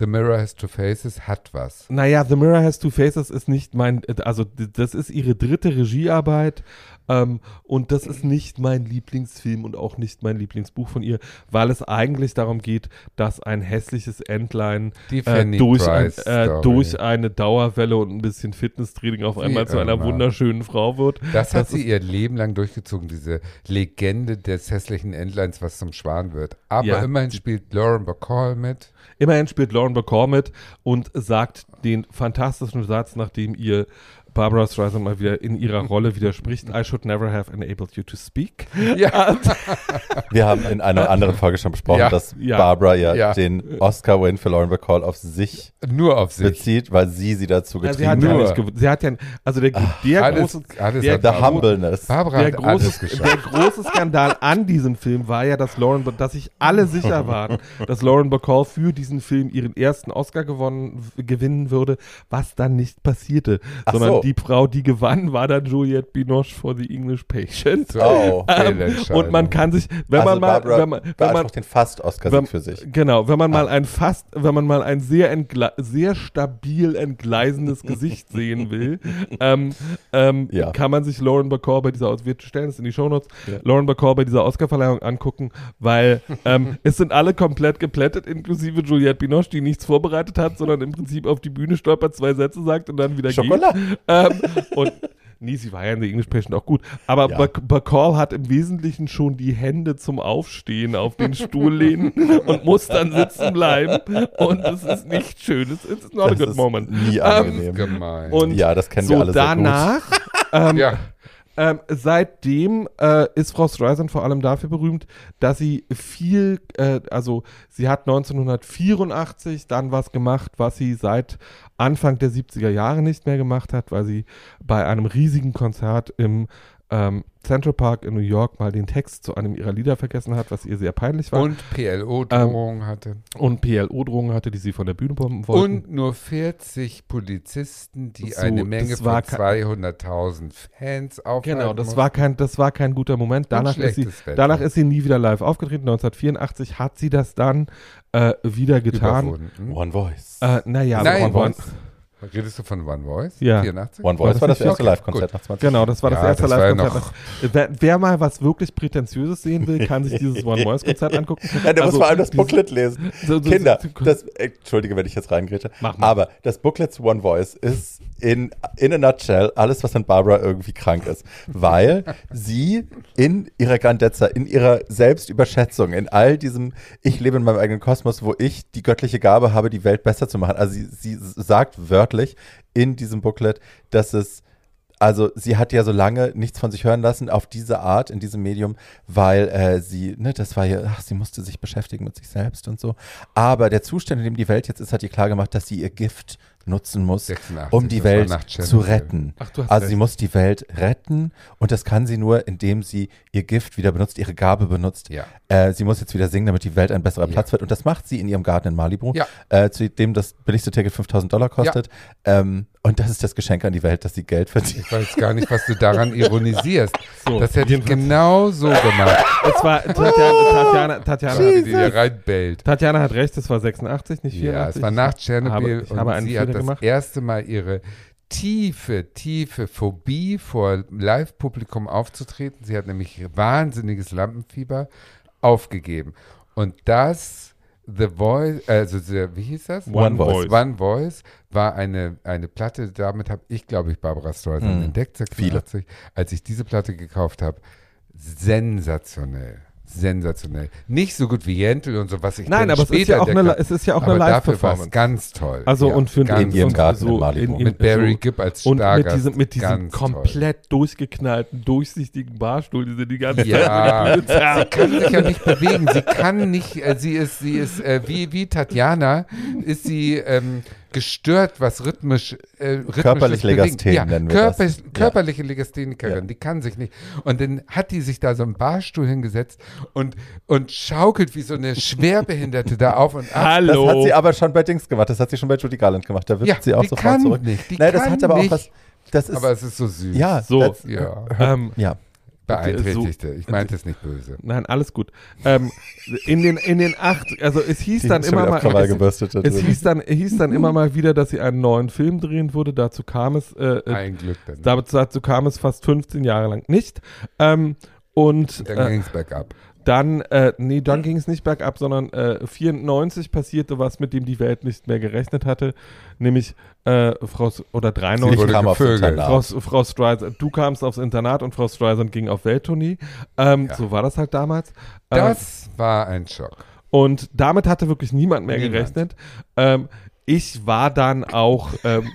The Mirror Has Two Faces hat was. Naja, The Mirror Has Two Faces ist nicht mein, also das ist ihre dritte Regiearbeit ähm, und das ist nicht mein Lieblingsfilm und auch nicht mein Lieblingsbuch von ihr, weil es eigentlich darum geht, dass ein hässliches Entlein Die äh, durch, ein, äh, durch eine Dauerwelle und ein bisschen Fitnesstraining auf einmal zu einer immer. wunderschönen Frau wird. Das hat Das sie ist- ihr Leben lang durchgezogen, diese Legende des hässlichen Entleins, was zum Schwan wird. Aber Ja. immerhin spielt Lauren Bacall mit. Immerhin spielt Lauren Bacall mit und sagt den fantastischen Satz, nachdem ihr Barbara Streisand mal wieder in ihrer Rolle widerspricht. I should never have enabled you to speak. Ja, Wir haben in einer anderen Folge schon besprochen, Ja. dass Ja. Barbara ja, Ja. den Oscar-Win für Lauren Bacall auf sich nur auf sich. bezieht, weil sie sie dazu Ja, sie hat getrieben ja hat. gew- sie hat ja, also der, der Alles, große, alles der Barbara, Humbleness. Barbara der hat alles große, geschafft. der große Skandal an diesem Film war ja, dass Lauren, dass sich alle sicher waren, dass Lauren Bacall für diesen Film ihren ersten Oscar gewonnen, gewinnen würde, was dann nicht passierte, Ach sondern so. Die Frau, die gewann, war dann Juliette Binoche for the English Patient. Oh. Ähm, und man kann sich, wenn also man mal, Barbara wenn man, wenn man, den Fast-Oscar wenn, für sich. Genau, wenn man mal Ah. ein fast, wenn man mal ein sehr sehr stabil entgleisendes Gesicht sehen will, ähm, ähm, Ja. kann man sich Lauren Bacall bei dieser wir stellen es in die Shownotes, Ja. Lauren Bacall bei dieser Oscarverleihung angucken, weil ähm, es sind alle komplett geplättet, inklusive Juliette Binoche, die nichts vorbereitet hat, sondern im Prinzip auf die Bühne stolpert, zwei Sätze sagt und dann wieder geht. Ähm, und Nee, sie war ja in der English Patient auch gut. Aber Ja. Bac- Bacall hat im Wesentlichen schon die Hände zum Aufstehen auf den Stuhl lehnen und muss dann sitzen bleiben. Und es ist nicht schön. Es ist not a Das good ist moment. nie Ähm, angenehm. Gemein. Und ja, das kennen wir so alle sehr gut. danach, ähm, ja, ähm, seitdem äh, ist Frau Streisand vor allem dafür berühmt, dass sie viel, äh, also sie hat 1984 dann was gemacht, was sie seit Anfang der 70er Jahre nicht mehr gemacht hat, weil sie bei einem riesigen Konzert im ähm, Central Park in New York mal den Text zu einem ihrer Lieder vergessen hat, was ihr sehr peinlich war. und PLO-Drohung hatte. Und PLO-Drohungen hatte, die sie von der Bühne bomben wollten. Und nur 40 Polizisten, die So, eine Menge von war ke- 200.000 Fans aufhalten Genau, das mussten. war kein, das war kein guter Moment. Danach ist, sie, Wetter. danach ist sie nie wieder live aufgetreten. 1984 hat sie das dann äh, wieder getan. überwunden. One Voice. Äh, naja, Nein, One Voice. Redest du von One Voice? Ja. 84? One war Voice das war das erste okay, Live-Konzert nach 20 Genau, das war das Ja, erste war Live-Konzert. Wer, wer mal was wirklich Prätentiöses sehen will, kann sich dieses One Voice-Konzert angucken. Ja, der Also, muss vor allem das Booklet lesen. so- so- Kinder, so- das, äh, entschuldige, wenn ich jetzt mal. aber das Booklet zu One Voice ist in, in a nutshell alles, was an Barbara irgendwie krank ist. Weil sie in ihrer Grandezza, in ihrer Selbstüberschätzung, in all diesem, ich lebe in meinem eigenen Kosmos, wo ich die göttliche Gabe habe, die Welt besser zu machen. Also sie, sie sagt wörtlich in diesem Booklet, dass es also sie hat ja so lange nichts von sich hören lassen auf diese Art, in diesem Medium, weil äh, sie, ne, das war ja, ach, sie musste sich beschäftigen mit sich selbst und so. Aber der Zustand, in dem die Welt jetzt ist, hat ihr klar gemacht, dass sie ihr Gift nutzen muss, 86, um die Welt zu retten. Ach, du hast Also recht. sie muss die Welt retten und das kann sie nur, indem sie ihr Gift wieder benutzt, ihre Gabe benutzt. Ja. Äh, sie muss jetzt wieder singen, damit die Welt ein besserer Ja. Platz wird. Und das macht sie in ihrem Garten in Malibu, Ja. äh, zu dem das billigste Ticket 5000 Dollar kostet. Ähm, und das ist das Geschenk an die Welt, dass sie Geld verdient. Ich weiß gar nicht, was du daran ironisierst. So, das hätte ich genau so gemacht. Es war Tatjana, Tatjana, Tatjana, die hat, reinbellt. Tatjana hat recht, es war 86, nicht 84. Ja, es war nach Tschernobyl habe- und sie hat das gemacht. erste Mal ihre tiefe, tiefe Phobie vor Live-Publikum aufzutreten. Sie hat nämlich wahnsinniges Lampenfieber aufgegeben. Und das, The Voice, also the, wie hieß das? One Voice. One Voice war eine, eine Platte, damit habe ich, glaube ich, Barbara Streisand Hm. entdeckt, 86, als ich diese Platte gekauft habe. Sensationell. Sensationell. Nicht so gut wie Jentel und so, was ich Nein, aber es ist ja auch eine, es ist ja auch aber eine Live-Performance. ganz toll. Also Ja, und für in ihrem Garten in Malibu. in- Mit Barry so- Gibb als Und mit Stargast. diesem, mit diesem komplett durchgeknallten, durchsichtigen Barstuhl, die sie die ganze Toll. Ja, Zeit Bühne sie kann sich ja nicht bewegen. Sie kann nicht, äh, sie ist, sie ist äh, wie, wie Tatjana, ist sie ähm, gestört, was rhythmisch, äh, rhythmisches Körperlich Bewegen- Legasthenie ja, nennen wir körper, das. Ja. Körperliche Legasthenikerin, Ja. die kann sich nicht. Und dann hat die sich da so einen Barstuhl hingesetzt und, und schaukelt wie so eine Schwerbehinderte da auf und ab. Hallo. Das hat sie aber schon bei Dings gemacht. Das hat sie schon bei Judy Garland gemacht. Da wird Ja, sie auch sofort kann zurück. nicht, die Nein, das hat aber nicht. auch was. Das ist, Aber es ist so süß. ja, So. das, Ja. Ähm, ja. Beeinträchtigte. Ich meinte es nicht böse. Nein, alles gut. Ähm, in den in den acht, also es hieß Die dann immer mal, es, es hieß dann hieß dann immer mal wieder, dass sie einen neuen Film drehen würde. Dazu kam es, äh, äh, Ein Glück dann. dazu, dazu kam es fast 15 Jahre lang nicht. Ähm, und dann äh, ging es bergab. Dann, äh, nee, dann ging es nicht bergab, sondern äh, 94 passierte was, mit dem die Welt nicht mehr gerechnet hatte, nämlich äh, Frau, oder 93, Ich wurde kam aufs. Internat. Frau, Frau Streisand, du kamst aufs Internat und Frau Streisand ging auf Welttournee. Ähm, Ja. So war das halt damals. Ähm, Das war ein Schock. und damit hatte wirklich niemand mehr Niemand. gerechnet. Ähm, ich war dann auch, ähm,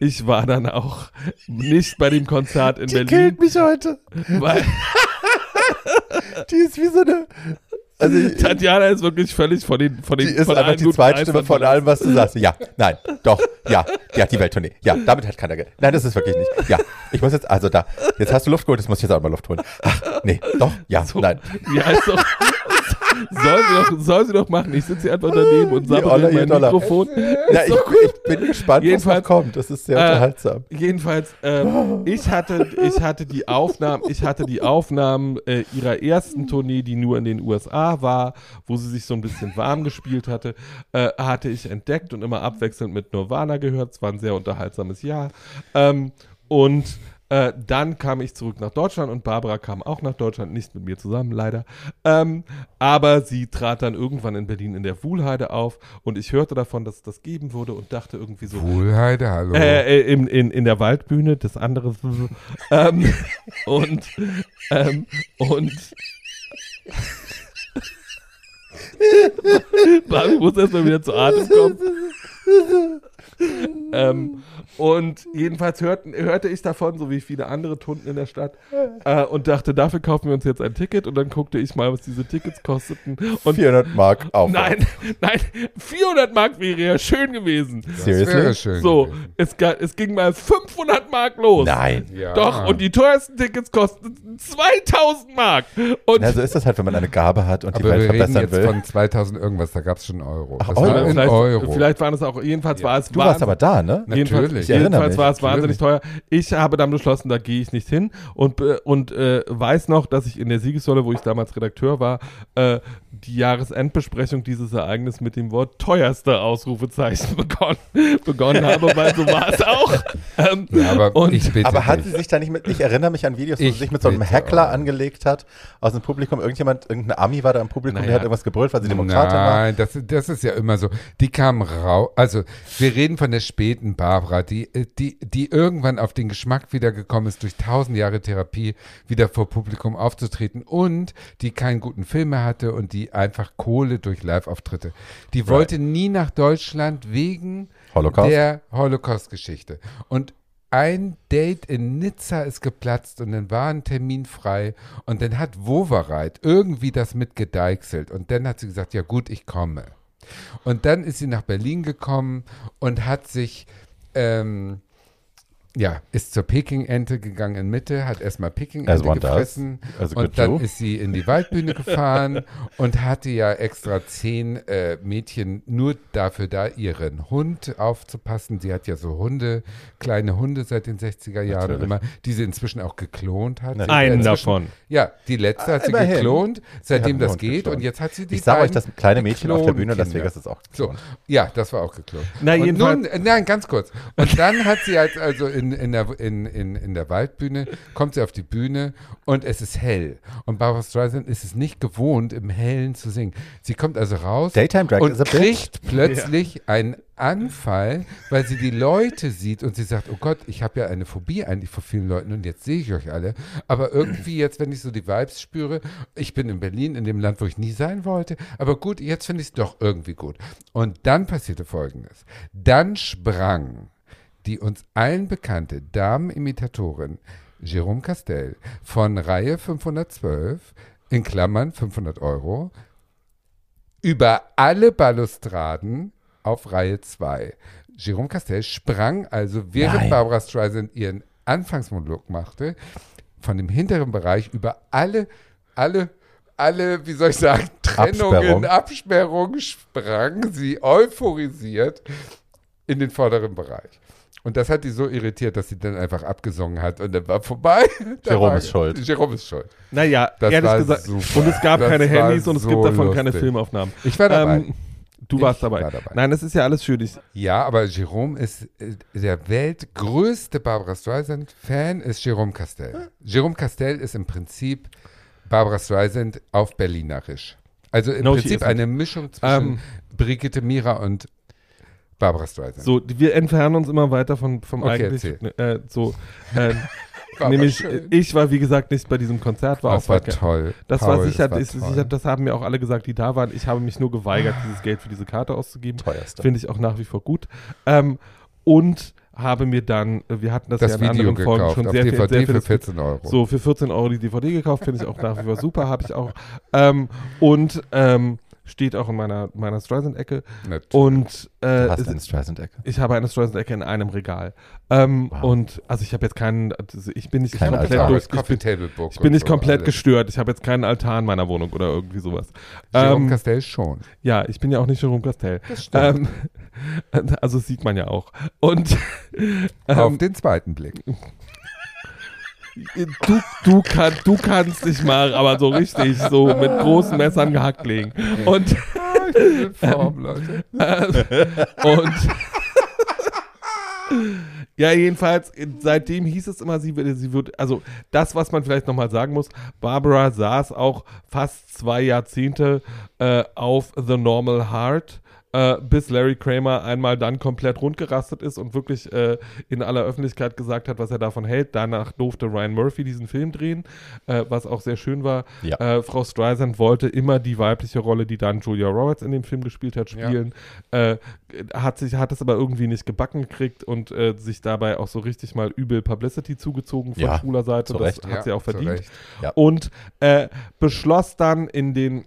ich war dann auch nicht bei dem Konzert in Die Berlin, killt mich heute. weil Die ist wie so eine. Also, ich- Tatjana ist wirklich völlig von den von den die ist von einfach die Zweitstimme von allem, was du sagst. Ja, nein, doch, ja, die hat die Welttournee. Ja, damit hat keiner. ge- Nein, das ist wirklich nicht. Ja, ich muss jetzt, also da, jetzt hast du Luft geholt, jetzt muss ich jetzt auch mal Luft holen. Ach, nee, doch, ja, So, nein. Die heißt doch. Soll, sie doch, soll sie doch machen. Ich sitze hier einfach daneben und in mein. Mikrofon. Ja, ich, ich bin gespannt, was Jedenfalls- noch kommt. Das ist sehr Äh, unterhaltsam. Jedenfalls, ähm, ich hatte, ich hatte die Aufnahmen, ich hatte die Aufnahmen äh, ihrer ersten Tournee, die nur in den USA war, wo sie sich so ein bisschen warm gespielt hatte, äh, hatte ich entdeckt und immer abwechselnd mit Nirvana gehört. Es war ein sehr unterhaltsames Jahr. Ähm, und äh, dann kam ich zurück nach Deutschland und Barbara kam auch nach Deutschland, nicht mit mir zusammen, leider. Ähm, aber sie trat dann irgendwann in Berlin in der Wuhlheide auf und ich hörte davon, dass es das geben würde und dachte irgendwie so, Wohlheide, hallo. äh, äh, in, in, in der Waldbühne, das andere. ähm, und, ähm, und. Barbie muss erstmal wieder zu Atem kommen. ähm, und jedenfalls hörten, hörte ich davon, so wie viele andere Tunden in der Stadt, äh, und dachte, dafür kaufen wir uns jetzt ein Ticket. Und dann guckte ich mal, was diese Tickets kosteten. Und 400 Mark auf. nein, nein, 400 Mark wäre ja schön gewesen. das seriously? wäre schön. So, gewesen. es, es ging mal 500 Mark los. Nein. Ja. Doch, und die teuersten Tickets kosten 2000 Mark. Und Na, so ist das halt, wenn man eine Gabe hat und die Aber Welt wir reden verbessern jetzt will. von 2000 irgendwas, da gab es schon Euro. Ach, das Euro. war in vielleicht, Euro. vielleicht waren es auch, jedenfalls war es du warst aber da, ne? Jedenfalls, Natürlich. Jedenfalls war es wahnsinnig teuer. Ich habe dann beschlossen, da gehe ich nicht hin und, äh, und äh, weiß noch, dass ich in der Siegessäule, wo ich damals Redakteur war, äh, die Jahresendbesprechung dieses Ereignisses mit dem Wort teuerste Ausrufezeichen begonnen, begonnen habe, weil so war es auch. Ähm, Ja, aber und, ich bitte Aber hat sie sich da nicht mit, ich erinnere mich an Videos, wo sie Ich sich mit so einem Heckler auch. angelegt hat aus dem Publikum. Irgendjemand, irgendein Ami war da im Publikum, der Naja. hat irgendwas gebrüllt, weil sie Demokratin war. Nein, das, das ist ja immer so. Die kamen raus. Also, wir reden von der späten Barbara, die, äh, die, die irgendwann auf den Geschmack wiedergekommen ist, durch tausend Jahre Therapie wieder vor Publikum aufzutreten und die keinen guten Film mehr hatte und die einfach Kohle durch Live-Auftritte. Die wollte nie nach Deutschland wegen Holocaust? der Holocaust-Geschichte. Und ein Date in Nizza ist geplatzt und dann war ein Termin frei und dann hat Wovereit irgendwie das mitgedeichselt und dann hat sie gesagt, ja gut, ich komme. Und dann ist sie nach Berlin gekommen und hat sich, ähm, ja, ist zur Peking-Ente gegangen in Mitte, hat erstmal Peking-Ente gefressen As a good und dann Jew. ist sie in die Waldbühne gefahren und hatte ja extra zehn äh, Mädchen nur dafür da, ihren Hund aufzupassen. Sie hat ja so Hunde, kleine Hunde seit den 60er Jahren Natürlich. immer, die sie inzwischen auch geklont hat. Einen davon. Ja, die letzte hat sie Immerhin. geklont, seitdem das Hund geht geklont. und jetzt hat sie die Ich sage euch, das kleine Mädchen auf der Bühne Las. Vegas ist auch So, geklont. ja, das war auch geklont. Na, und jedenfalls- nun, nein, ganz kurz. Und dann hat sie halt also in, in, der, in, in, in der Waldbühne, kommt sie auf die Bühne und es ist hell. Und Barbara Streisand ist es nicht gewohnt, im Hellen zu singen. Sie kommt also raus Daytime Drag und kriegt plötzlich einen Anfall, weil sie die Leute sieht und sie sagt, oh Gott, ich habe ja eine Phobie eigentlich vor vielen Leuten und jetzt sehe ich euch alle. Aber irgendwie jetzt, wenn ich so die Vibes spüre, ich bin in Berlin, in dem Land, wo ich nie sein wollte, aber gut, jetzt finde ich es doch irgendwie gut. Und dann passierte Folgendes. Dann sprang die uns allen bekannte Damenimitatorin Jérôme Castel von Reihe 512 in Klammern 500 Euro über alle Balustraden auf Reihe 2. Jérôme Castel sprang also, während Nein. Barbara Streisand ihren Anfangsmonolog machte, von dem hinteren Bereich über alle, alle, alle, wie soll ich sagen, Trennungen, Absperrung. Absperrungen sprang sie euphorisiert in den vorderen Bereich. Und das hat die so irritiert, dass sie dann einfach abgesungen hat und dann war vorbei. Jerome war- ist schuld. Jerome ist schuld. Naja, Das ehrlich war gesagt. super. Und es gab Das keine Handys und es so gibt davon keine lustig. Filmaufnahmen. Ich war dabei. Ähm, du Ich warst dabei. war dabei. Nein, das ist ja alles schön. Ja, aber Jerome ist äh, der weltgrößte Barbara Streisand-Fan, ist Jerome Castell. Jerome Castell ist im Prinzip Barbara Streisand auf Berlinerisch. Also im No, Prinzip eine Mischung zwischen Ähm. Brigitte Mira und Barbara Streisand. so, wir entfernen uns immer weiter von, vom Okay, eigentlich. erzähl. Äh, so, äh, War nämlich, ich war wie gesagt nicht bei diesem Konzert, war das auch war bei- toll. Das Paul, war sicher, das war sicher, toll. das haben mir auch alle gesagt, die da waren. Ich habe mich nur geweigert, dieses Geld für diese Karte auszugeben. Teuerste. Finde ich auch nach wie vor gut. Ähm, und habe mir dann, äh, wir hatten das, das ja in Video anderen Folgen gekauft schon auf sehr viel, DVD sehr für viel 14 Euro. So, für 14 Euro die DVD gekauft, finde ich auch nach wie vor super, habe ich auch. Ähm, und ähm, steht auch in meiner, meiner Streisand-Ecke. Und äh, Du hast eine Streisand-Ecke. ich habe eine Streisand-Ecke in einem Regal. Ähm, Wow. Und also ich habe jetzt keinen, also ich bin nicht Kein komplett Altar. durch, ich bin, ich bin nicht so komplett alles. gestört. Ich habe jetzt keinen Altar in meiner Wohnung oder irgendwie sowas. Jerome Ähm, Castell schon. Ja, ich bin ja auch nicht Jerome Castell. Das stimmt. Ähm, also sieht man ja auch. Und Auf ähm, den zweiten Blick. du, du, kann, du kannst dich mal aber so richtig so mit großen Messern gehackt legen. Und, ich bin in Form, Leute. und ja, jedenfalls, seitdem hieß es immer, sie würde, sie würde, also das, was man vielleicht nochmal sagen muss, Barbara saß auch fast zwei Jahrzehnte äh, auf The Normal Heart. Äh, bis Larry Kramer einmal dann komplett rundgerastet ist und wirklich äh, in aller Öffentlichkeit gesagt hat, was er davon hält. Danach durfte Ryan Murphy diesen Film drehen, äh, was auch sehr schön war. Ja. Äh, Frau Streisand wollte immer die weibliche Rolle, die dann Julia Roberts in dem Film gespielt hat, Ja. spielen. Äh, hat sich hat es aber irgendwie nicht gebacken gekriegt und äh, sich dabei auch so richtig mal übel Publicity zugezogen von Ja, schwuler Seite. zu Das hat sie auch verdient. Und äh, beschloss dann in den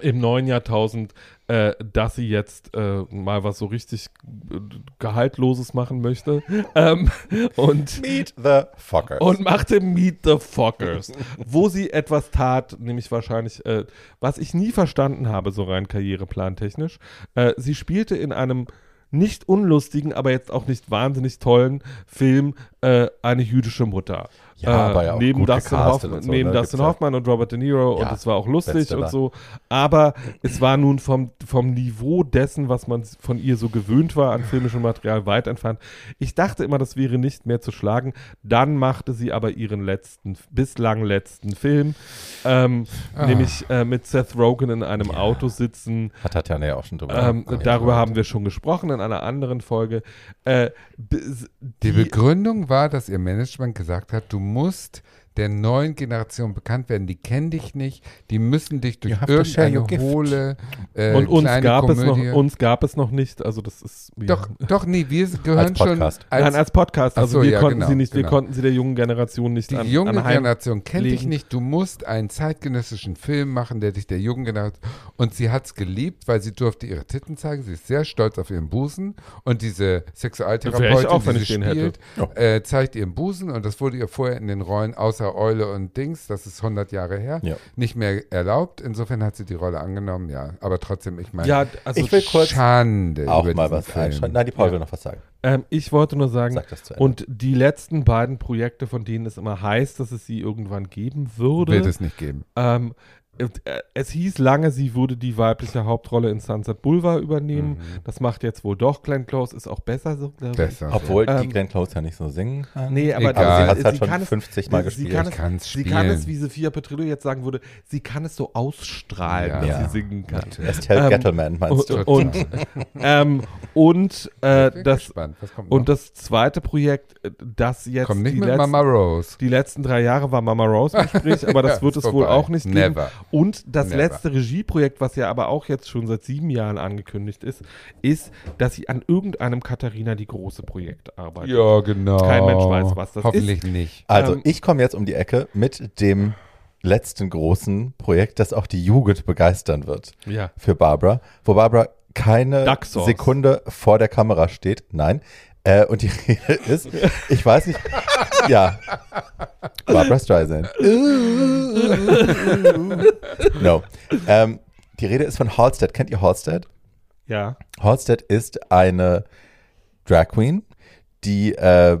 im neuen Jahrtausend, äh, dass sie jetzt äh, mal was so richtig äh, Gehaltloses machen möchte. ähm, und Meet the Fuckers. und machte Meet the Fockers, wo sie etwas tat, nämlich wahrscheinlich, äh, was ich nie verstanden habe, so rein karriereplantechnisch. Äh, sie spielte in einem nicht unlustigen, aber jetzt auch nicht wahnsinnig tollen Film eine jüdische Mutter. Ja, äh, aber ja auch neben gut Dustin, gecastet Hoffman, und so, neben ne? Dustin Gibt's ja- Hoffman und Robert De Niro Ja, und es war auch lustig und so. Aber es war nun vom, vom Niveau dessen, was man von ihr so gewöhnt war an filmischem Material, weit entfernt. Ich dachte immer, das wäre nicht mehr zu schlagen. Dann machte sie aber ihren letzten, bislang letzten Film, ähm, Ah. nämlich äh, mit Seth Rogen in einem Auto sitzen. Hat Tatjana ja auch schon drüber Ähm, darüber haben wir schon gesprochen in einer anderen Folge. Äh, bis- Die Begründung war, dass ihr Management gesagt hat, du musst der neuen Generation bekannt werden. Die kennen dich nicht, die müssen dich durch You have to share irgendeine hohle äh, und uns kleine gab, es Komödie. noch, uns gab es noch nicht, also das ist ja. doch, doch, nee, wir gehören Als Podcast. schon Nein, als Podcast. Also so, wir ja, konnten genau, sie nicht, wir genau. konnten sie der jungen Generation nicht Die an, junge anheim- Generation kennt dich nicht. Du musst einen zeitgenössischen Film machen, der dich der jungen Generation. Und sie hat es geliebt, weil sie durfte ihre Titten zeigen. Sie ist sehr stolz auf ihren Busen. Und diese Sexualtherapeutin, auch, wenn die sie spielt, äh, zeigt ihren Busen. Und das wurde ihr vorher in den Rollen außer Eule und Dings, das ist 100 Jahre her, Ja. nicht mehr erlaubt. Insofern hat sie die Rolle angenommen, ja. Aber trotzdem, ich meine, Ja, also Ich will kurz Schande auch über mal was einschalten. Nein, die Paul Ja. will noch was sagen. ähm, ich wollte nur sagen, Sag das zu Ende. und die letzten beiden Projekte, von denen es immer heißt, dass es sie irgendwann geben würde, Wird es nicht geben. ähm, äh, es hieß lange, sie würde die weibliche Hauptrolle in Sunset Boulevard übernehmen. Mhm. Das macht jetzt wohl doch Glenn Close, ist auch besser so. Besser. Obwohl die Ähm, Glenn Close ja nicht so singen kann. Nee, aber, Egal. aber sie aber hat es halt sie schon kann es- 50 Mal sie gespielt. kann Ich es- kann's Sie kann es, wie Sophia Petrillo jetzt sagen würde, sie kann es so ausstrahlen, Ja. dass Ja. sie singen kann. Estelle Ähm, Gettleman meinst du? Und, und, ähm, und, äh, das, und das zweite Projekt, äh, das jetzt Kommt nicht die, mit letzten, Mama Rose. die letzten drei Jahre war Mama Rose im Gespräch, aber das Ja, wird es wohl vorbei. auch nicht geben. Never. Und das Never. letzte Regieprojekt, was ja aber auch jetzt schon seit sieben Jahren angekündigt ist, ist, dass sie an irgendeinem Katharina die große Projekt arbeitet. Ja, genau. Kein Mensch weiß, was das Hoffentlich nicht. Also, Ähm, ich komme jetzt um die Ecke mit dem letzten großen Projekt, das auch die Jugend begeistern wird Ja. für Barbara, wo Barbara keine. Sekunde vor der Kamera steht. Nein. Äh, und die Rede ist, ich weiß nicht, ja, Barbara Streisand. no. Ähm, die Rede ist von Halstead. Kennt ihr Halstead? Ja. Halstead ist eine Drag Queen, die äh,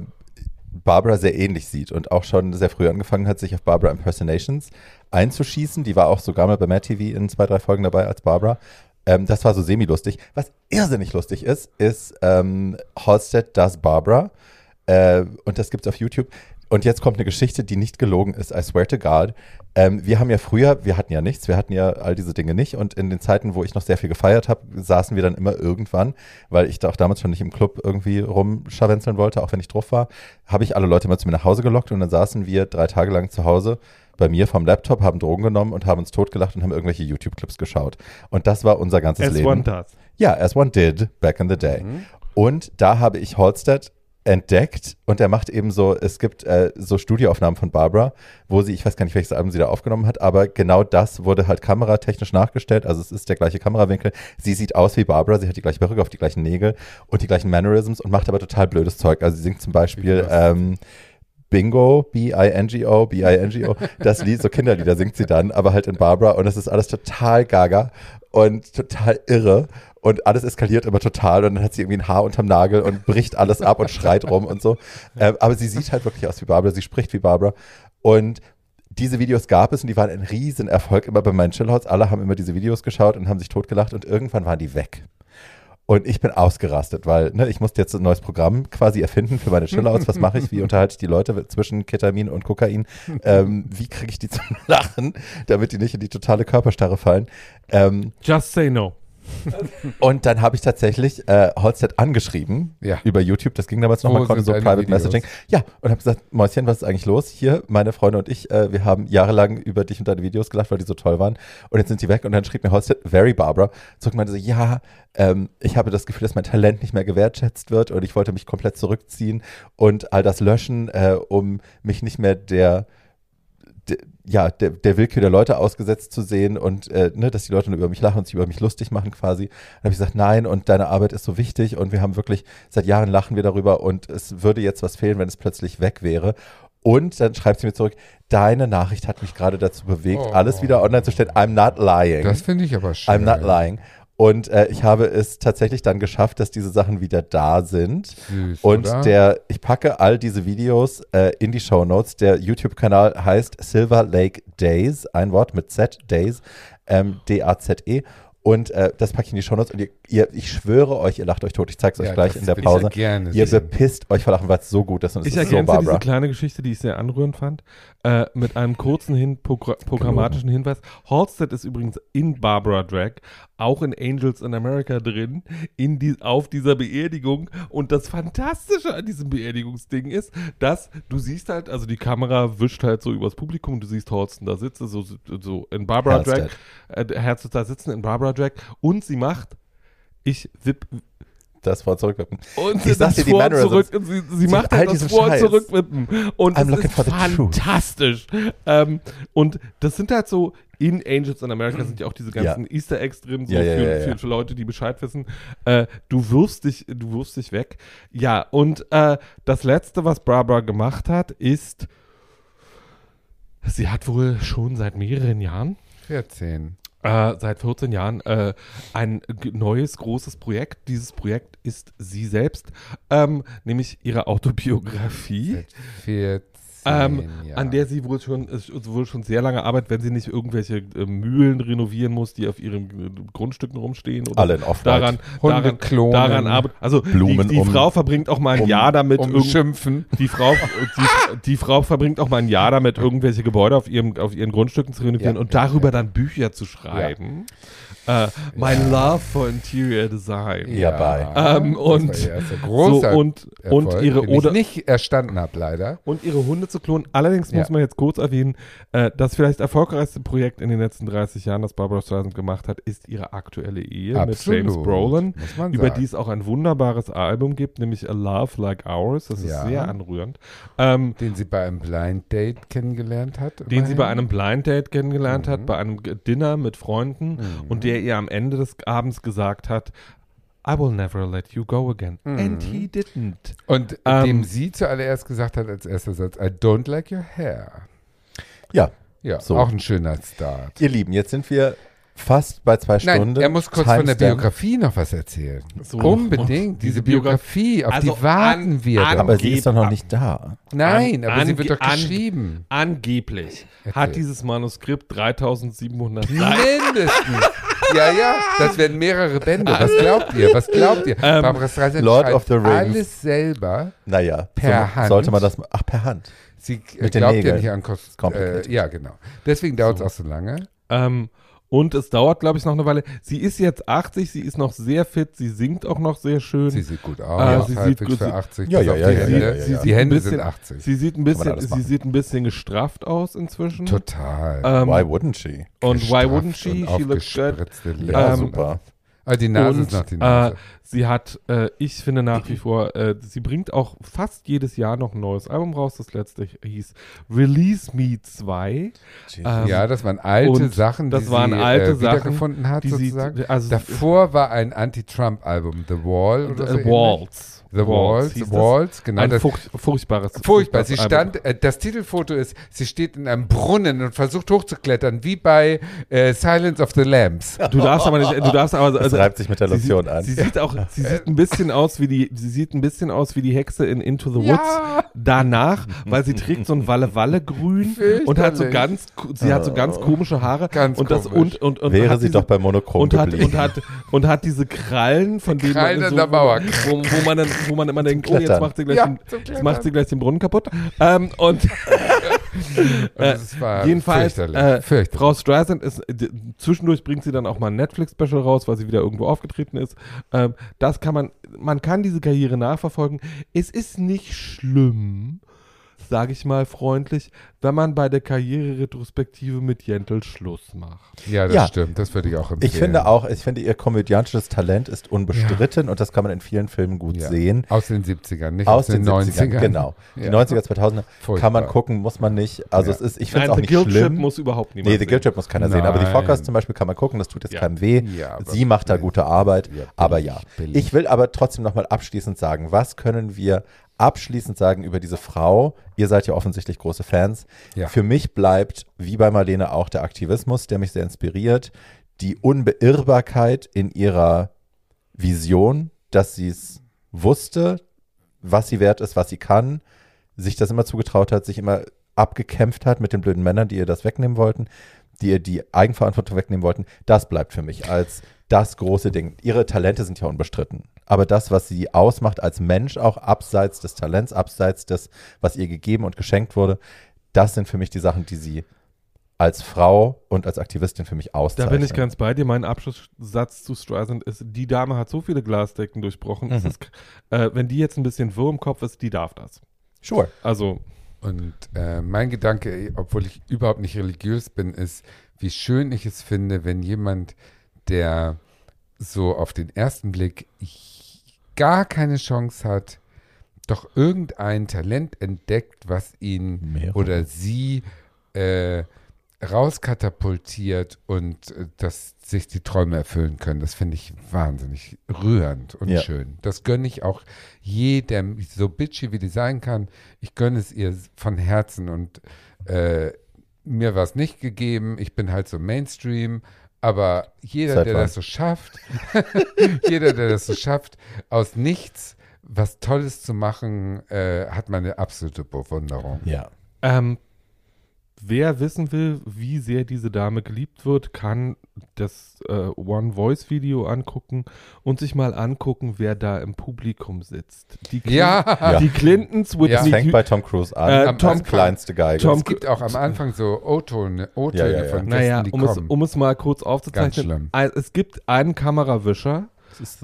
Barbara sehr ähnlich sieht und auch schon sehr früh angefangen hat, sich auf Barbara Impersonations einzuschießen. Die war auch sogar mal bei Mad TV in zwei, drei Folgen dabei als Barbara. Ähm, das war so semi-lustig. Was irrsinnig lustig ist, ist ähm, Halstead Does Barbara. Äh, und das gibt's auf YouTube. Und jetzt kommt eine Geschichte, die nicht gelogen ist, I swear to God. Ähm, wir haben ja früher, wir hatten ja nichts, wir hatten ja all diese Dinge nicht. Und in den Zeiten, wo ich noch sehr viel gefeiert habe, saßen wir dann immer irgendwann, weil ich da auch damals schon nicht im Club irgendwie rumscharwenzeln wollte, auch wenn ich drauf war, habe ich alle Leute mal zu mir nach Hause gelockt und dann saßen wir drei Tage lang zu Hause bei mir vom Laptop, haben Drogen genommen und haben uns totgelacht und haben irgendwelche YouTube-Clips geschaut. Und das war unser ganzes As Leben. one does. Ja, as one did back in the day. Und da habe ich Halstead entdeckt und er macht eben so, es gibt äh, so Studioaufnahmen von Barbara, wo sie, ich weiß gar nicht, welches Album sie da aufgenommen hat, aber genau das wurde halt kameratechnisch nachgestellt, also es ist der gleiche Kamerawinkel. Sie sieht aus wie Barbara, sie hat die gleiche Perücke auf, die gleichen Nägel und die gleichen Mannerisms und macht aber total blödes Zeug. Also sie singt zum Beispiel ähm, Bingo, B-I-N-G-O, B-I-N-G-O, das Lied, so Kinderlieder singt sie dann, aber halt in Barbara und das ist alles total gaga und total irre und alles eskaliert immer total und dann hat sie irgendwie ein Haar unterm Nagel und bricht alles ab und schreit rum und so. Ähm, aber sie sieht halt wirklich aus wie Barbara, sie spricht wie Barbara und diese Videos gab es und die waren ein Riesenerfolg immer bei meinen Chillhots. Alle haben immer diese Videos geschaut und haben sich totgelacht und irgendwann waren die weg. Und ich bin ausgerastet, weil ne, ich musste jetzt ein neues Programm quasi erfinden für meine Chillouts. Was mache ich? Wie unterhalte ich die Leute zwischen Ketamin und Kokain? Ähm, wie kriege ich die zum Lachen, damit die nicht in die totale Körperstarre fallen? Ähm, Just say no. und dann habe ich tatsächlich äh, Holstead angeschrieben Ja. über YouTube. Das ging damals noch, Wo man konnte so Private Videos? Messaging. Ja, und habe gesagt, Mäuschen, was ist eigentlich los? Hier, meine Freunde und ich, äh, wir haben jahrelang über dich und deine Videos gelacht, weil die so toll waren. Und jetzt sind die weg. Und dann schrieb mir Holstead, very Barbara, zurück und meinte so, ja, ähm, ich habe das Gefühl, dass mein Talent nicht mehr gewertschätzt wird und ich wollte mich komplett zurückziehen und all das löschen, äh, um mich nicht mehr der de, ja, der, der Willkür der Leute ausgesetzt zu sehen und äh, ne, dass die Leute nur über mich lachen und sich über mich lustig machen quasi. Dann habe ich gesagt, nein, und deine Arbeit ist so wichtig und wir haben wirklich, seit Jahren lachen wir darüber und es würde jetzt was fehlen, wenn es plötzlich weg wäre. Und dann schreibt sie mir zurück, deine Nachricht hat mich gerade dazu bewegt, Oh. alles wieder online zu stellen. I'm not lying. Das finde ich aber schön. I'm not lying. Und äh, ich habe es tatsächlich dann geschafft, dass diese Sachen wieder da sind. Süß, Und oder? der, ich packe all diese Videos äh, in die Show Notes. Der YouTube-Kanal heißt Silver Lake Days, ein Wort mit Z, Days, ähm, D-A-Z-E. Und äh, das packe ich in die Show Notes. Und ihr, ihr, ich schwöre euch, ihr lacht euch tot. Ich zeige es euch Ja, gleich in der will ich Pause. ja gerne ihr sehen. bepisst euch vor Lachen, weil es so gut ist. Und es Ich ist so ergänze diese Barbara. kleine Geschichte, die ich sehr anrührend fand, äh, mit einem kurzen hin Progr programmatischen Hinweis. Halstead ist übrigens in Barbara Drag, auch in Angels in America drin, in die, auf dieser Beerdigung. Und das Fantastische an diesem Beerdigungsding ist, dass du siehst halt, also die Kamera wischt halt so übers Publikum, du siehst Halston da sitzen, so, so in Barbara Halstead. Drag, äh, Halstead da sitzen in Barbara Drag und sie macht, ich wipp Das Wort zurückwippen. und Ich sag das dir, die Vor- zurück und sie, sie macht halt das Vor- Scheiß. zurückwippen. Und I'm das ist for the truth. fantastisch. Ähm, und das sind halt so, in Angels in America sind ja auch diese ganzen Ja. Easter Eggs drin, so Ja, ja, für. Für, für Leute, die Bescheid wissen. Äh, du wirfst dich, du wirfst dich weg. Ja, und äh, das letzte, was Barbara gemacht hat, ist, sie hat wohl schon seit mehreren Jahren 14. äh, seit 14 Jahren äh, ein neues großes Projekt. Dieses Projekt ist sie selbst, ähm, nämlich ihre Autobiografie. Seit 14 Ähm, Jahren. An der sie wohl schon, ist wohl schon sehr lange arbeitet, wenn sie nicht irgendwelche äh, Mühlen renovieren muss, die auf ihren äh, Grundstücken rumstehen. Oder Alle in Off-White. daran, Hunde daran, klonen. daran arbeitet. Also Blumen die, die um- Frau verbringt auch mal ein um- Jahr damit, irgend- umschimpfen. die Frau, die, die Frau verbringt auch mal ein Jahr damit, irgendwelche Gebäude auf, ihrem, auf ihren Grundstücken zu renovieren Ja, und ja, darüber ja. dann Bücher zu schreiben. Äh, my love for Interior Design. Ja, bye. Ähm, und großer so, und, und Erfolg, ihre den oder ich nicht erstanden habe, leider. und ihre Hunde zu klonen. Allerdings muss Ja. man jetzt kurz erwähnen, äh, das vielleicht erfolgreichste Projekt in den letzten 30 Jahren, das Barbara Streisand gemacht hat, ist ihre aktuelle Ehe Absolut, mit James Brolin, muss über die es auch ein wunderbares Album gibt, nämlich A Love Like Ours. Das ist Ja. sehr anrührend. Ähm, Den sie bei einem Blind Date kennengelernt hat. den sie bei einem Blind Date kennengelernt hat, Mhm. bei einem Dinner mit Freunden und der ihr am Ende des Abends gesagt hat, I will never let you go again. Mhm. And he didn't. Und Ähm, dem sie zuallererst gesagt hat als erster Satz, I don't like your hair. Ja, Ja, So. auch ein schöner Start. ihr Lieben, jetzt sind wir fast bei zwei Nein, Stunden. er muss kurz von der Timestamp. Biografie noch was erzählen. So. Unbedingt, diese Diese Biograf- Biografie, auf Also die warten an- wir. an- doch. Aber sie ist doch noch nicht da. Nein, an- aber sie wird doch an- geschrieben. Angeblich Erzähl. hat dieses Manuskript 3700 Seiten. Mindestens. Ja, ja, das werden mehrere Bände. Was glaubt ihr? Was glaubt ihr? Ähm, Barbara Streisand Lord of the Rings. alles selber. Naja, Per so, Hand? sollte man das. Ach, per Hand. Sie Mit den glaubt ja Nägeln. nicht an Kost. Äh, ja, genau. Deswegen dauert es auch so lange. Ähm, und es dauert, glaube ich, noch eine Weile. Sie ist jetzt 80, sie ist noch sehr fit, sie singt auch noch sehr schön. Sie sieht gut Ah, aus. sie sieht gut- für sie- 80. Ja, ja, ja, die ja, Hände. ja, ja, sie ja. sieht Die ein Hände bisschen, sind 80. Sie sieht ein bisschen, sie sieht ein bisschen gestrafft aus inzwischen. Total. Ähm, Why wouldn't she? und why wouldn't she? und She looks good. Ja, Ähm, super. Ah, die Nase und ist noch die Nase. Äh, sie hat, äh, ich finde nach wie vor, äh, sie bringt auch fast jedes Jahr noch ein neues Album raus. Das letzte hieß Release Me 2. ähm, ja, das waren alte und Sachen, das die waren sie alte äh, Sachen, wiedergefunden hat, die sie- sozusagen. also- Davor war ein Anti-Trump-Album, The Wall oder so Äh, ähnlich. Waltz. The Walls, The das. Walls, genau. Ein das, furcht, furchtbares. Furchtbar. Sie stand, äh, das Titelfoto ist, sie steht in einem Brunnen und versucht hochzuklettern, wie bei äh, Silence of the Lambs. Du darfst aber nicht, du darfst aber, Das also, reibt sich mit der sie Lotion sieht, an. Sie sieht auch, sie sieht ein bisschen aus wie die, sie sieht ein bisschen aus wie die Hexe in Into the Woods. Ja. Danach, weil sie trägt so ein Walle-Walle-Grün und hat so ganz, sie hat so ganz komische Haare. Ganz und das, komisch. und, und, und Wäre hat sie diese, doch bei Monochrom und hat, geblieben. und hat und hat diese Krallen, von denen Krallen man an der Mauer. Wo, wo man dann, wo man immer denkt, oh, jetzt macht sie gleich, Ja, den, jetzt macht sie gleich den Brunnen kaputt. Ähm, und war Jedenfalls, fürchterlich. äh, fürchterlich. Frau Streisand ist, äh, zwischendurch bringt sie dann auch mal ein Netflix-Special raus, weil sie wieder irgendwo aufgetreten ist. Ähm, das kann man, man kann diese Karriere nachverfolgen. Es ist nicht schlimm, sage ich mal freundlich, wenn man bei der Karriere-Retrospektive mit Jentel Schluss macht. ja, das Ja. stimmt. Das würde ich auch empfehlen. Ich finde auch, ich finde, ihr komödiantisches Talent ist unbestritten und das kann man in vielen Filmen gut Ja. sehen. Aus den 70ern, nicht Aus aus, den, 70ern, 90ern. genau. Die Ja. 90er, 2000er Furchtbar. kann man gucken, muss man nicht. Also Ja. es ist, ich finde es Nein, auch The nicht Trip schlimm. muss überhaupt niemand Nee, The Guilt Trip muss keiner sehen. Aber die Nein. Fockers zum Beispiel kann man gucken, das tut jetzt Ja. keinem weh. Ja, Sie macht da gute Arbeit. Ja, aber ja. billig. Ich will aber trotzdem nochmal abschließend sagen, was können wir abschließend sagen über diese Frau? Ihr seid ja offensichtlich große Fans. Ja. Für mich bleibt, wie bei Marlene, auch der Aktivismus, der mich sehr inspiriert. Die Unbeirrbarkeit in ihrer Vision, dass sie es wusste, was sie wert ist, was sie kann, sich das immer zugetraut hat, sich immer abgekämpft hat mit den blöden Männern, die ihr das wegnehmen wollten, die ihr die Eigenverantwortung wegnehmen wollten. Das bleibt für mich als das große Ding. Ihre Talente sind ja unbestritten. Aber das, was sie ausmacht als Mensch, auch abseits des Talents, abseits des, was ihr gegeben und geschenkt wurde, das sind für mich die Sachen, die sie als Frau und als Aktivistin für mich Da auszeichnen. bin ich ganz bei dir. Mein Abschlusssatz zu Streisand ist, die Dame hat so viele Glasdecken durchbrochen. Mhm. ist, äh, wenn die jetzt ein bisschen wirr im Kopf ist, die darf das. Sure. Also, Und äh, mein Gedanke, obwohl ich überhaupt nicht religiös bin, ist, wie schön ich es finde, wenn jemand, der so auf den ersten Blick gar keine Chance hat, doch irgendein Talent entdeckt, was ihn Mehrere. oder sie äh, rauskatapultiert und äh, dass sich die Träume erfüllen können. Das finde ich wahnsinnig rührend und Ja. schön. Das gönne ich auch jedem, so bitchy wie die sein kann. Ich gönne es ihr von Herzen und äh, mir war es nicht gegeben. Ich bin halt so Mainstream. Aber jeder, Seit der wann? das so schafft, jeder, der das so schafft, aus nichts was Tolles zu machen, äh, hat meine absolute Bewunderung. Ja. ähm, wer wissen will, wie sehr diese Dame geliebt wird, kann das äh, One Voice Video angucken und sich mal angucken, wer da im Publikum sitzt. Die, Clin- Ja, die Clintons, Ja. Das fängt bei Tom Cruise an, Äh, am Tom- als kleinste Geige. Tom- es gibt auch am Anfang so O-Töne Ja, ja, ja. von Gästen, naja, die um es, kommen. um es mal kurz Ganz aufzuzeichnen, es gibt einen Kamerawischer,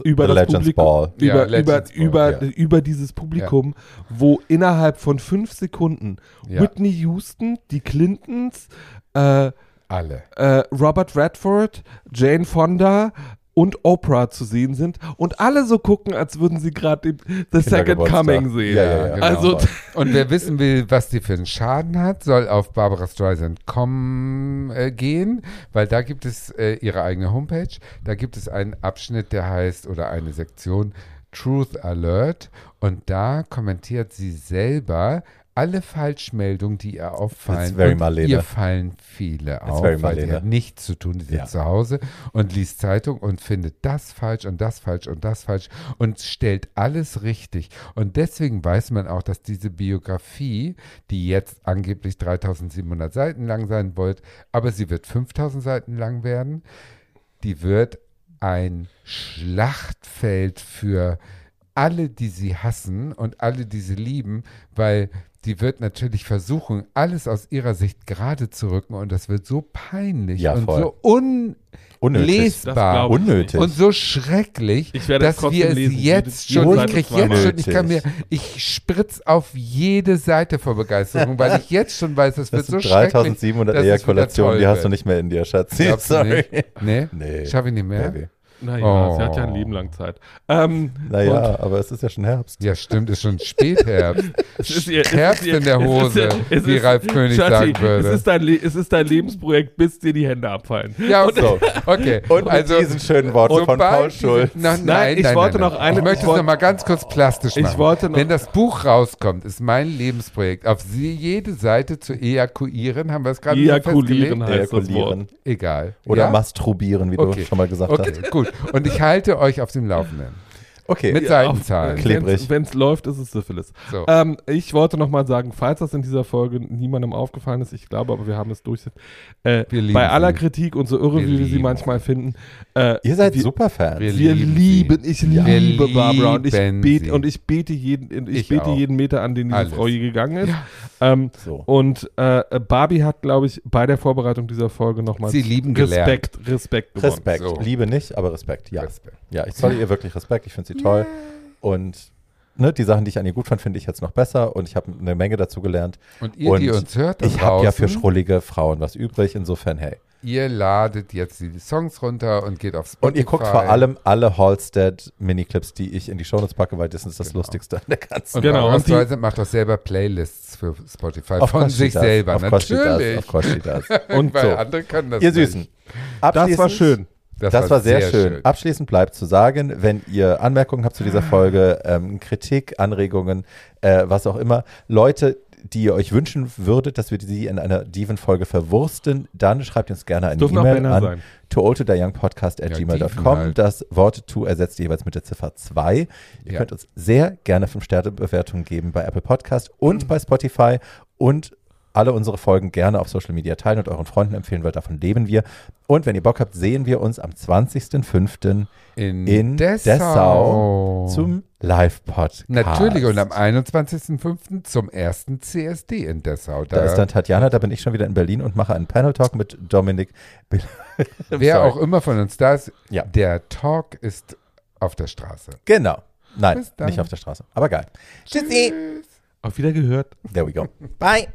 über das Legends Publikum, Ball. Ja, über, Legends über, Ball, über, ja. über dieses Publikum, wo innerhalb von fünf Sekunden Ja. Whitney Houston, die Clintons, äh, Alle. äh, Robert Redford, Jane Fonda und Oprah zu sehen sind und alle so gucken, als würden sie gerade The Second. Coming sehen. Ja, ja, ja. Genau. Also Und wer wissen will, was die für einen Schaden hat, soll auf barbarastreisand.com äh, gehen, weil da gibt es äh, ihre eigene Homepage. Da gibt es einen Abschnitt, der heißt, oder eine Sektion Truth Alert. Und da kommentiert sie selber alle Falschmeldungen, die ihr auffallen, ihr fallen viele auf, weil Marlene. hat nichts zu tun, die sitzt Ja. zu Hause und liest Zeitung und findet das falsch und das falsch und das falsch und stellt alles richtig. Und deswegen weiß man auch, dass diese Biografie, die jetzt angeblich 3700 Seiten lang sein wollte, aber sie wird 5000 Seiten lang werden, die wird ein Schlachtfeld für alle, die sie hassen und alle, die sie lieben, weil die wird natürlich versuchen, alles aus ihrer Sicht gerade zu rücken und das wird so peinlich Ja, und so unlesbar Unnötig. und so schrecklich, Ich werde es dass wir es lesen. jetzt schon, ich krieg Seite jetzt schon, ich kann mir, ich spritz auf jede Seite vor Begeisterung, weil ich jetzt schon weiß, es wird Das so sind schrecklich. 3700 dass es wieder Ejakulationen, die hast du nicht mehr in dir, Schatz. Sorry. nicht? Nee? Nee. Schaffe ich nicht mehr? Baby. Naja, sie hat ja ein Oh. Leben lang Zeit. Ähm, und- Naja, aber es ist ja schon Herbst. Ja, stimmt, ist schon Spätherbst. Es ist ihr- es ist Herbst ihr- in der es ist Hose, es wie ist- Ralf König Schatzi, sagen würde. Es ist, dein es ist dein Lebensprojekt, bis dir die Hände abfallen. ja, okay. So. okay. Und also, mit diesen schönen Worten von Paul Schulz. Na, nein, Nein, ich nein, wollte nein, noch nein. eine- Ich möchte ich es noch mal ganz kurz plastisch Ich machen. wollte noch- Wenn das Buch rauskommt, ist mein Lebensprojekt, auf sie jede Seite zu ejakulieren. Haben wir es gerade schon Ejakulieren heißt das Wort. Ejakulieren. Egal. Oder ja? masturbieren, wie Okay. du schon mal gesagt Okay, hast. gut. Und ich halte euch auf dem Laufenden. Okay. Mit Seitenzahlen. Klebrig. Wenn es läuft, ist es Syphilis. So. Ähm, ich wollte noch mal sagen, falls das in dieser Folge niemandem aufgefallen ist, ich glaube, aber wir haben es durch. Äh, bei aller sie. Kritik und so irre, Wir wie wir sie manchmal finden, äh, Ihr seid wir, Superfans. Wir Wir lieben sie. ich Ja. liebe Barbara und ich, bete, sie. und ich bete jeden, ich Ich bete auch. jeden Meter, an den diese Alles. Frau je gegangen ist. Ähm, So. und äh, Barbie hat, glaube ich, bei der Vorbereitung dieser Folge nochmal gelernt. Respekt, Respekt gewonnen. Respekt. So. Liebe nicht, aber Respekt. Ja. Respekt. Ja, ich zolle ihr wirklich Respekt. Ich finde sie toll. Und ne, die Sachen, die ich an ihr gut fand, finde ich jetzt noch besser. Und ich habe eine Menge dazu gelernt. Und ihr, die Und uns hört, Ich habe ja für schrullige Frauen was übrig. Insofern, hey. ihr ladet jetzt die Songs runter und geht auf Spotify. Und ihr guckt vor allem alle Halstead-Miniclips, die ich in die Shownotes packe, weil das ist das Lustigste an der ganzen Und Genau, und die- macht auch selber Playlists für Spotify Of von sich selber. Does. Natürlich. Course she does. Und Weil so. andere können das Ihr nicht. Süßen. Das war schön. Das, war sehr, schön. Abschließend bleibt zu sagen, wenn ihr Anmerkungen habt zu dieser Folge, ähm, Kritik, Anregungen, äh, was auch immer, Leute, die ihr euch wünschen würdet, dass wir sie in einer Diven-Folge verwursten, dann schreibt uns gerne eine E-Mail an sein. to old to die young podcast at Ja. Das Wort to ersetzt jeweils mit der Ziffer 2. Ihr Ja. könnt uns sehr gerne 5-Sterne-Bewertungen geben bei Apple Podcast Mhm. und bei Spotify und alle unsere Folgen gerne auf Social Media teilen und euren Freunden empfehlen, weil davon leben wir. Und wenn ihr Bock habt, sehen wir uns am 20.05. in, in Dessau. Dessau zum Live-Podcast. Natürlich und am 21.05. zum ersten CSD in Dessau. Da ist dann Tatjana, da bin ich schon wieder in Berlin und mache einen Panel-Talk mit Dominik. Wer Sorry. auch immer von uns da ist, Ja. der Talk ist auf der Straße. Genau. Nein, nicht auf der Straße. Aber geil. Tschüssi. Auf wieder gehört. There we go. Bye.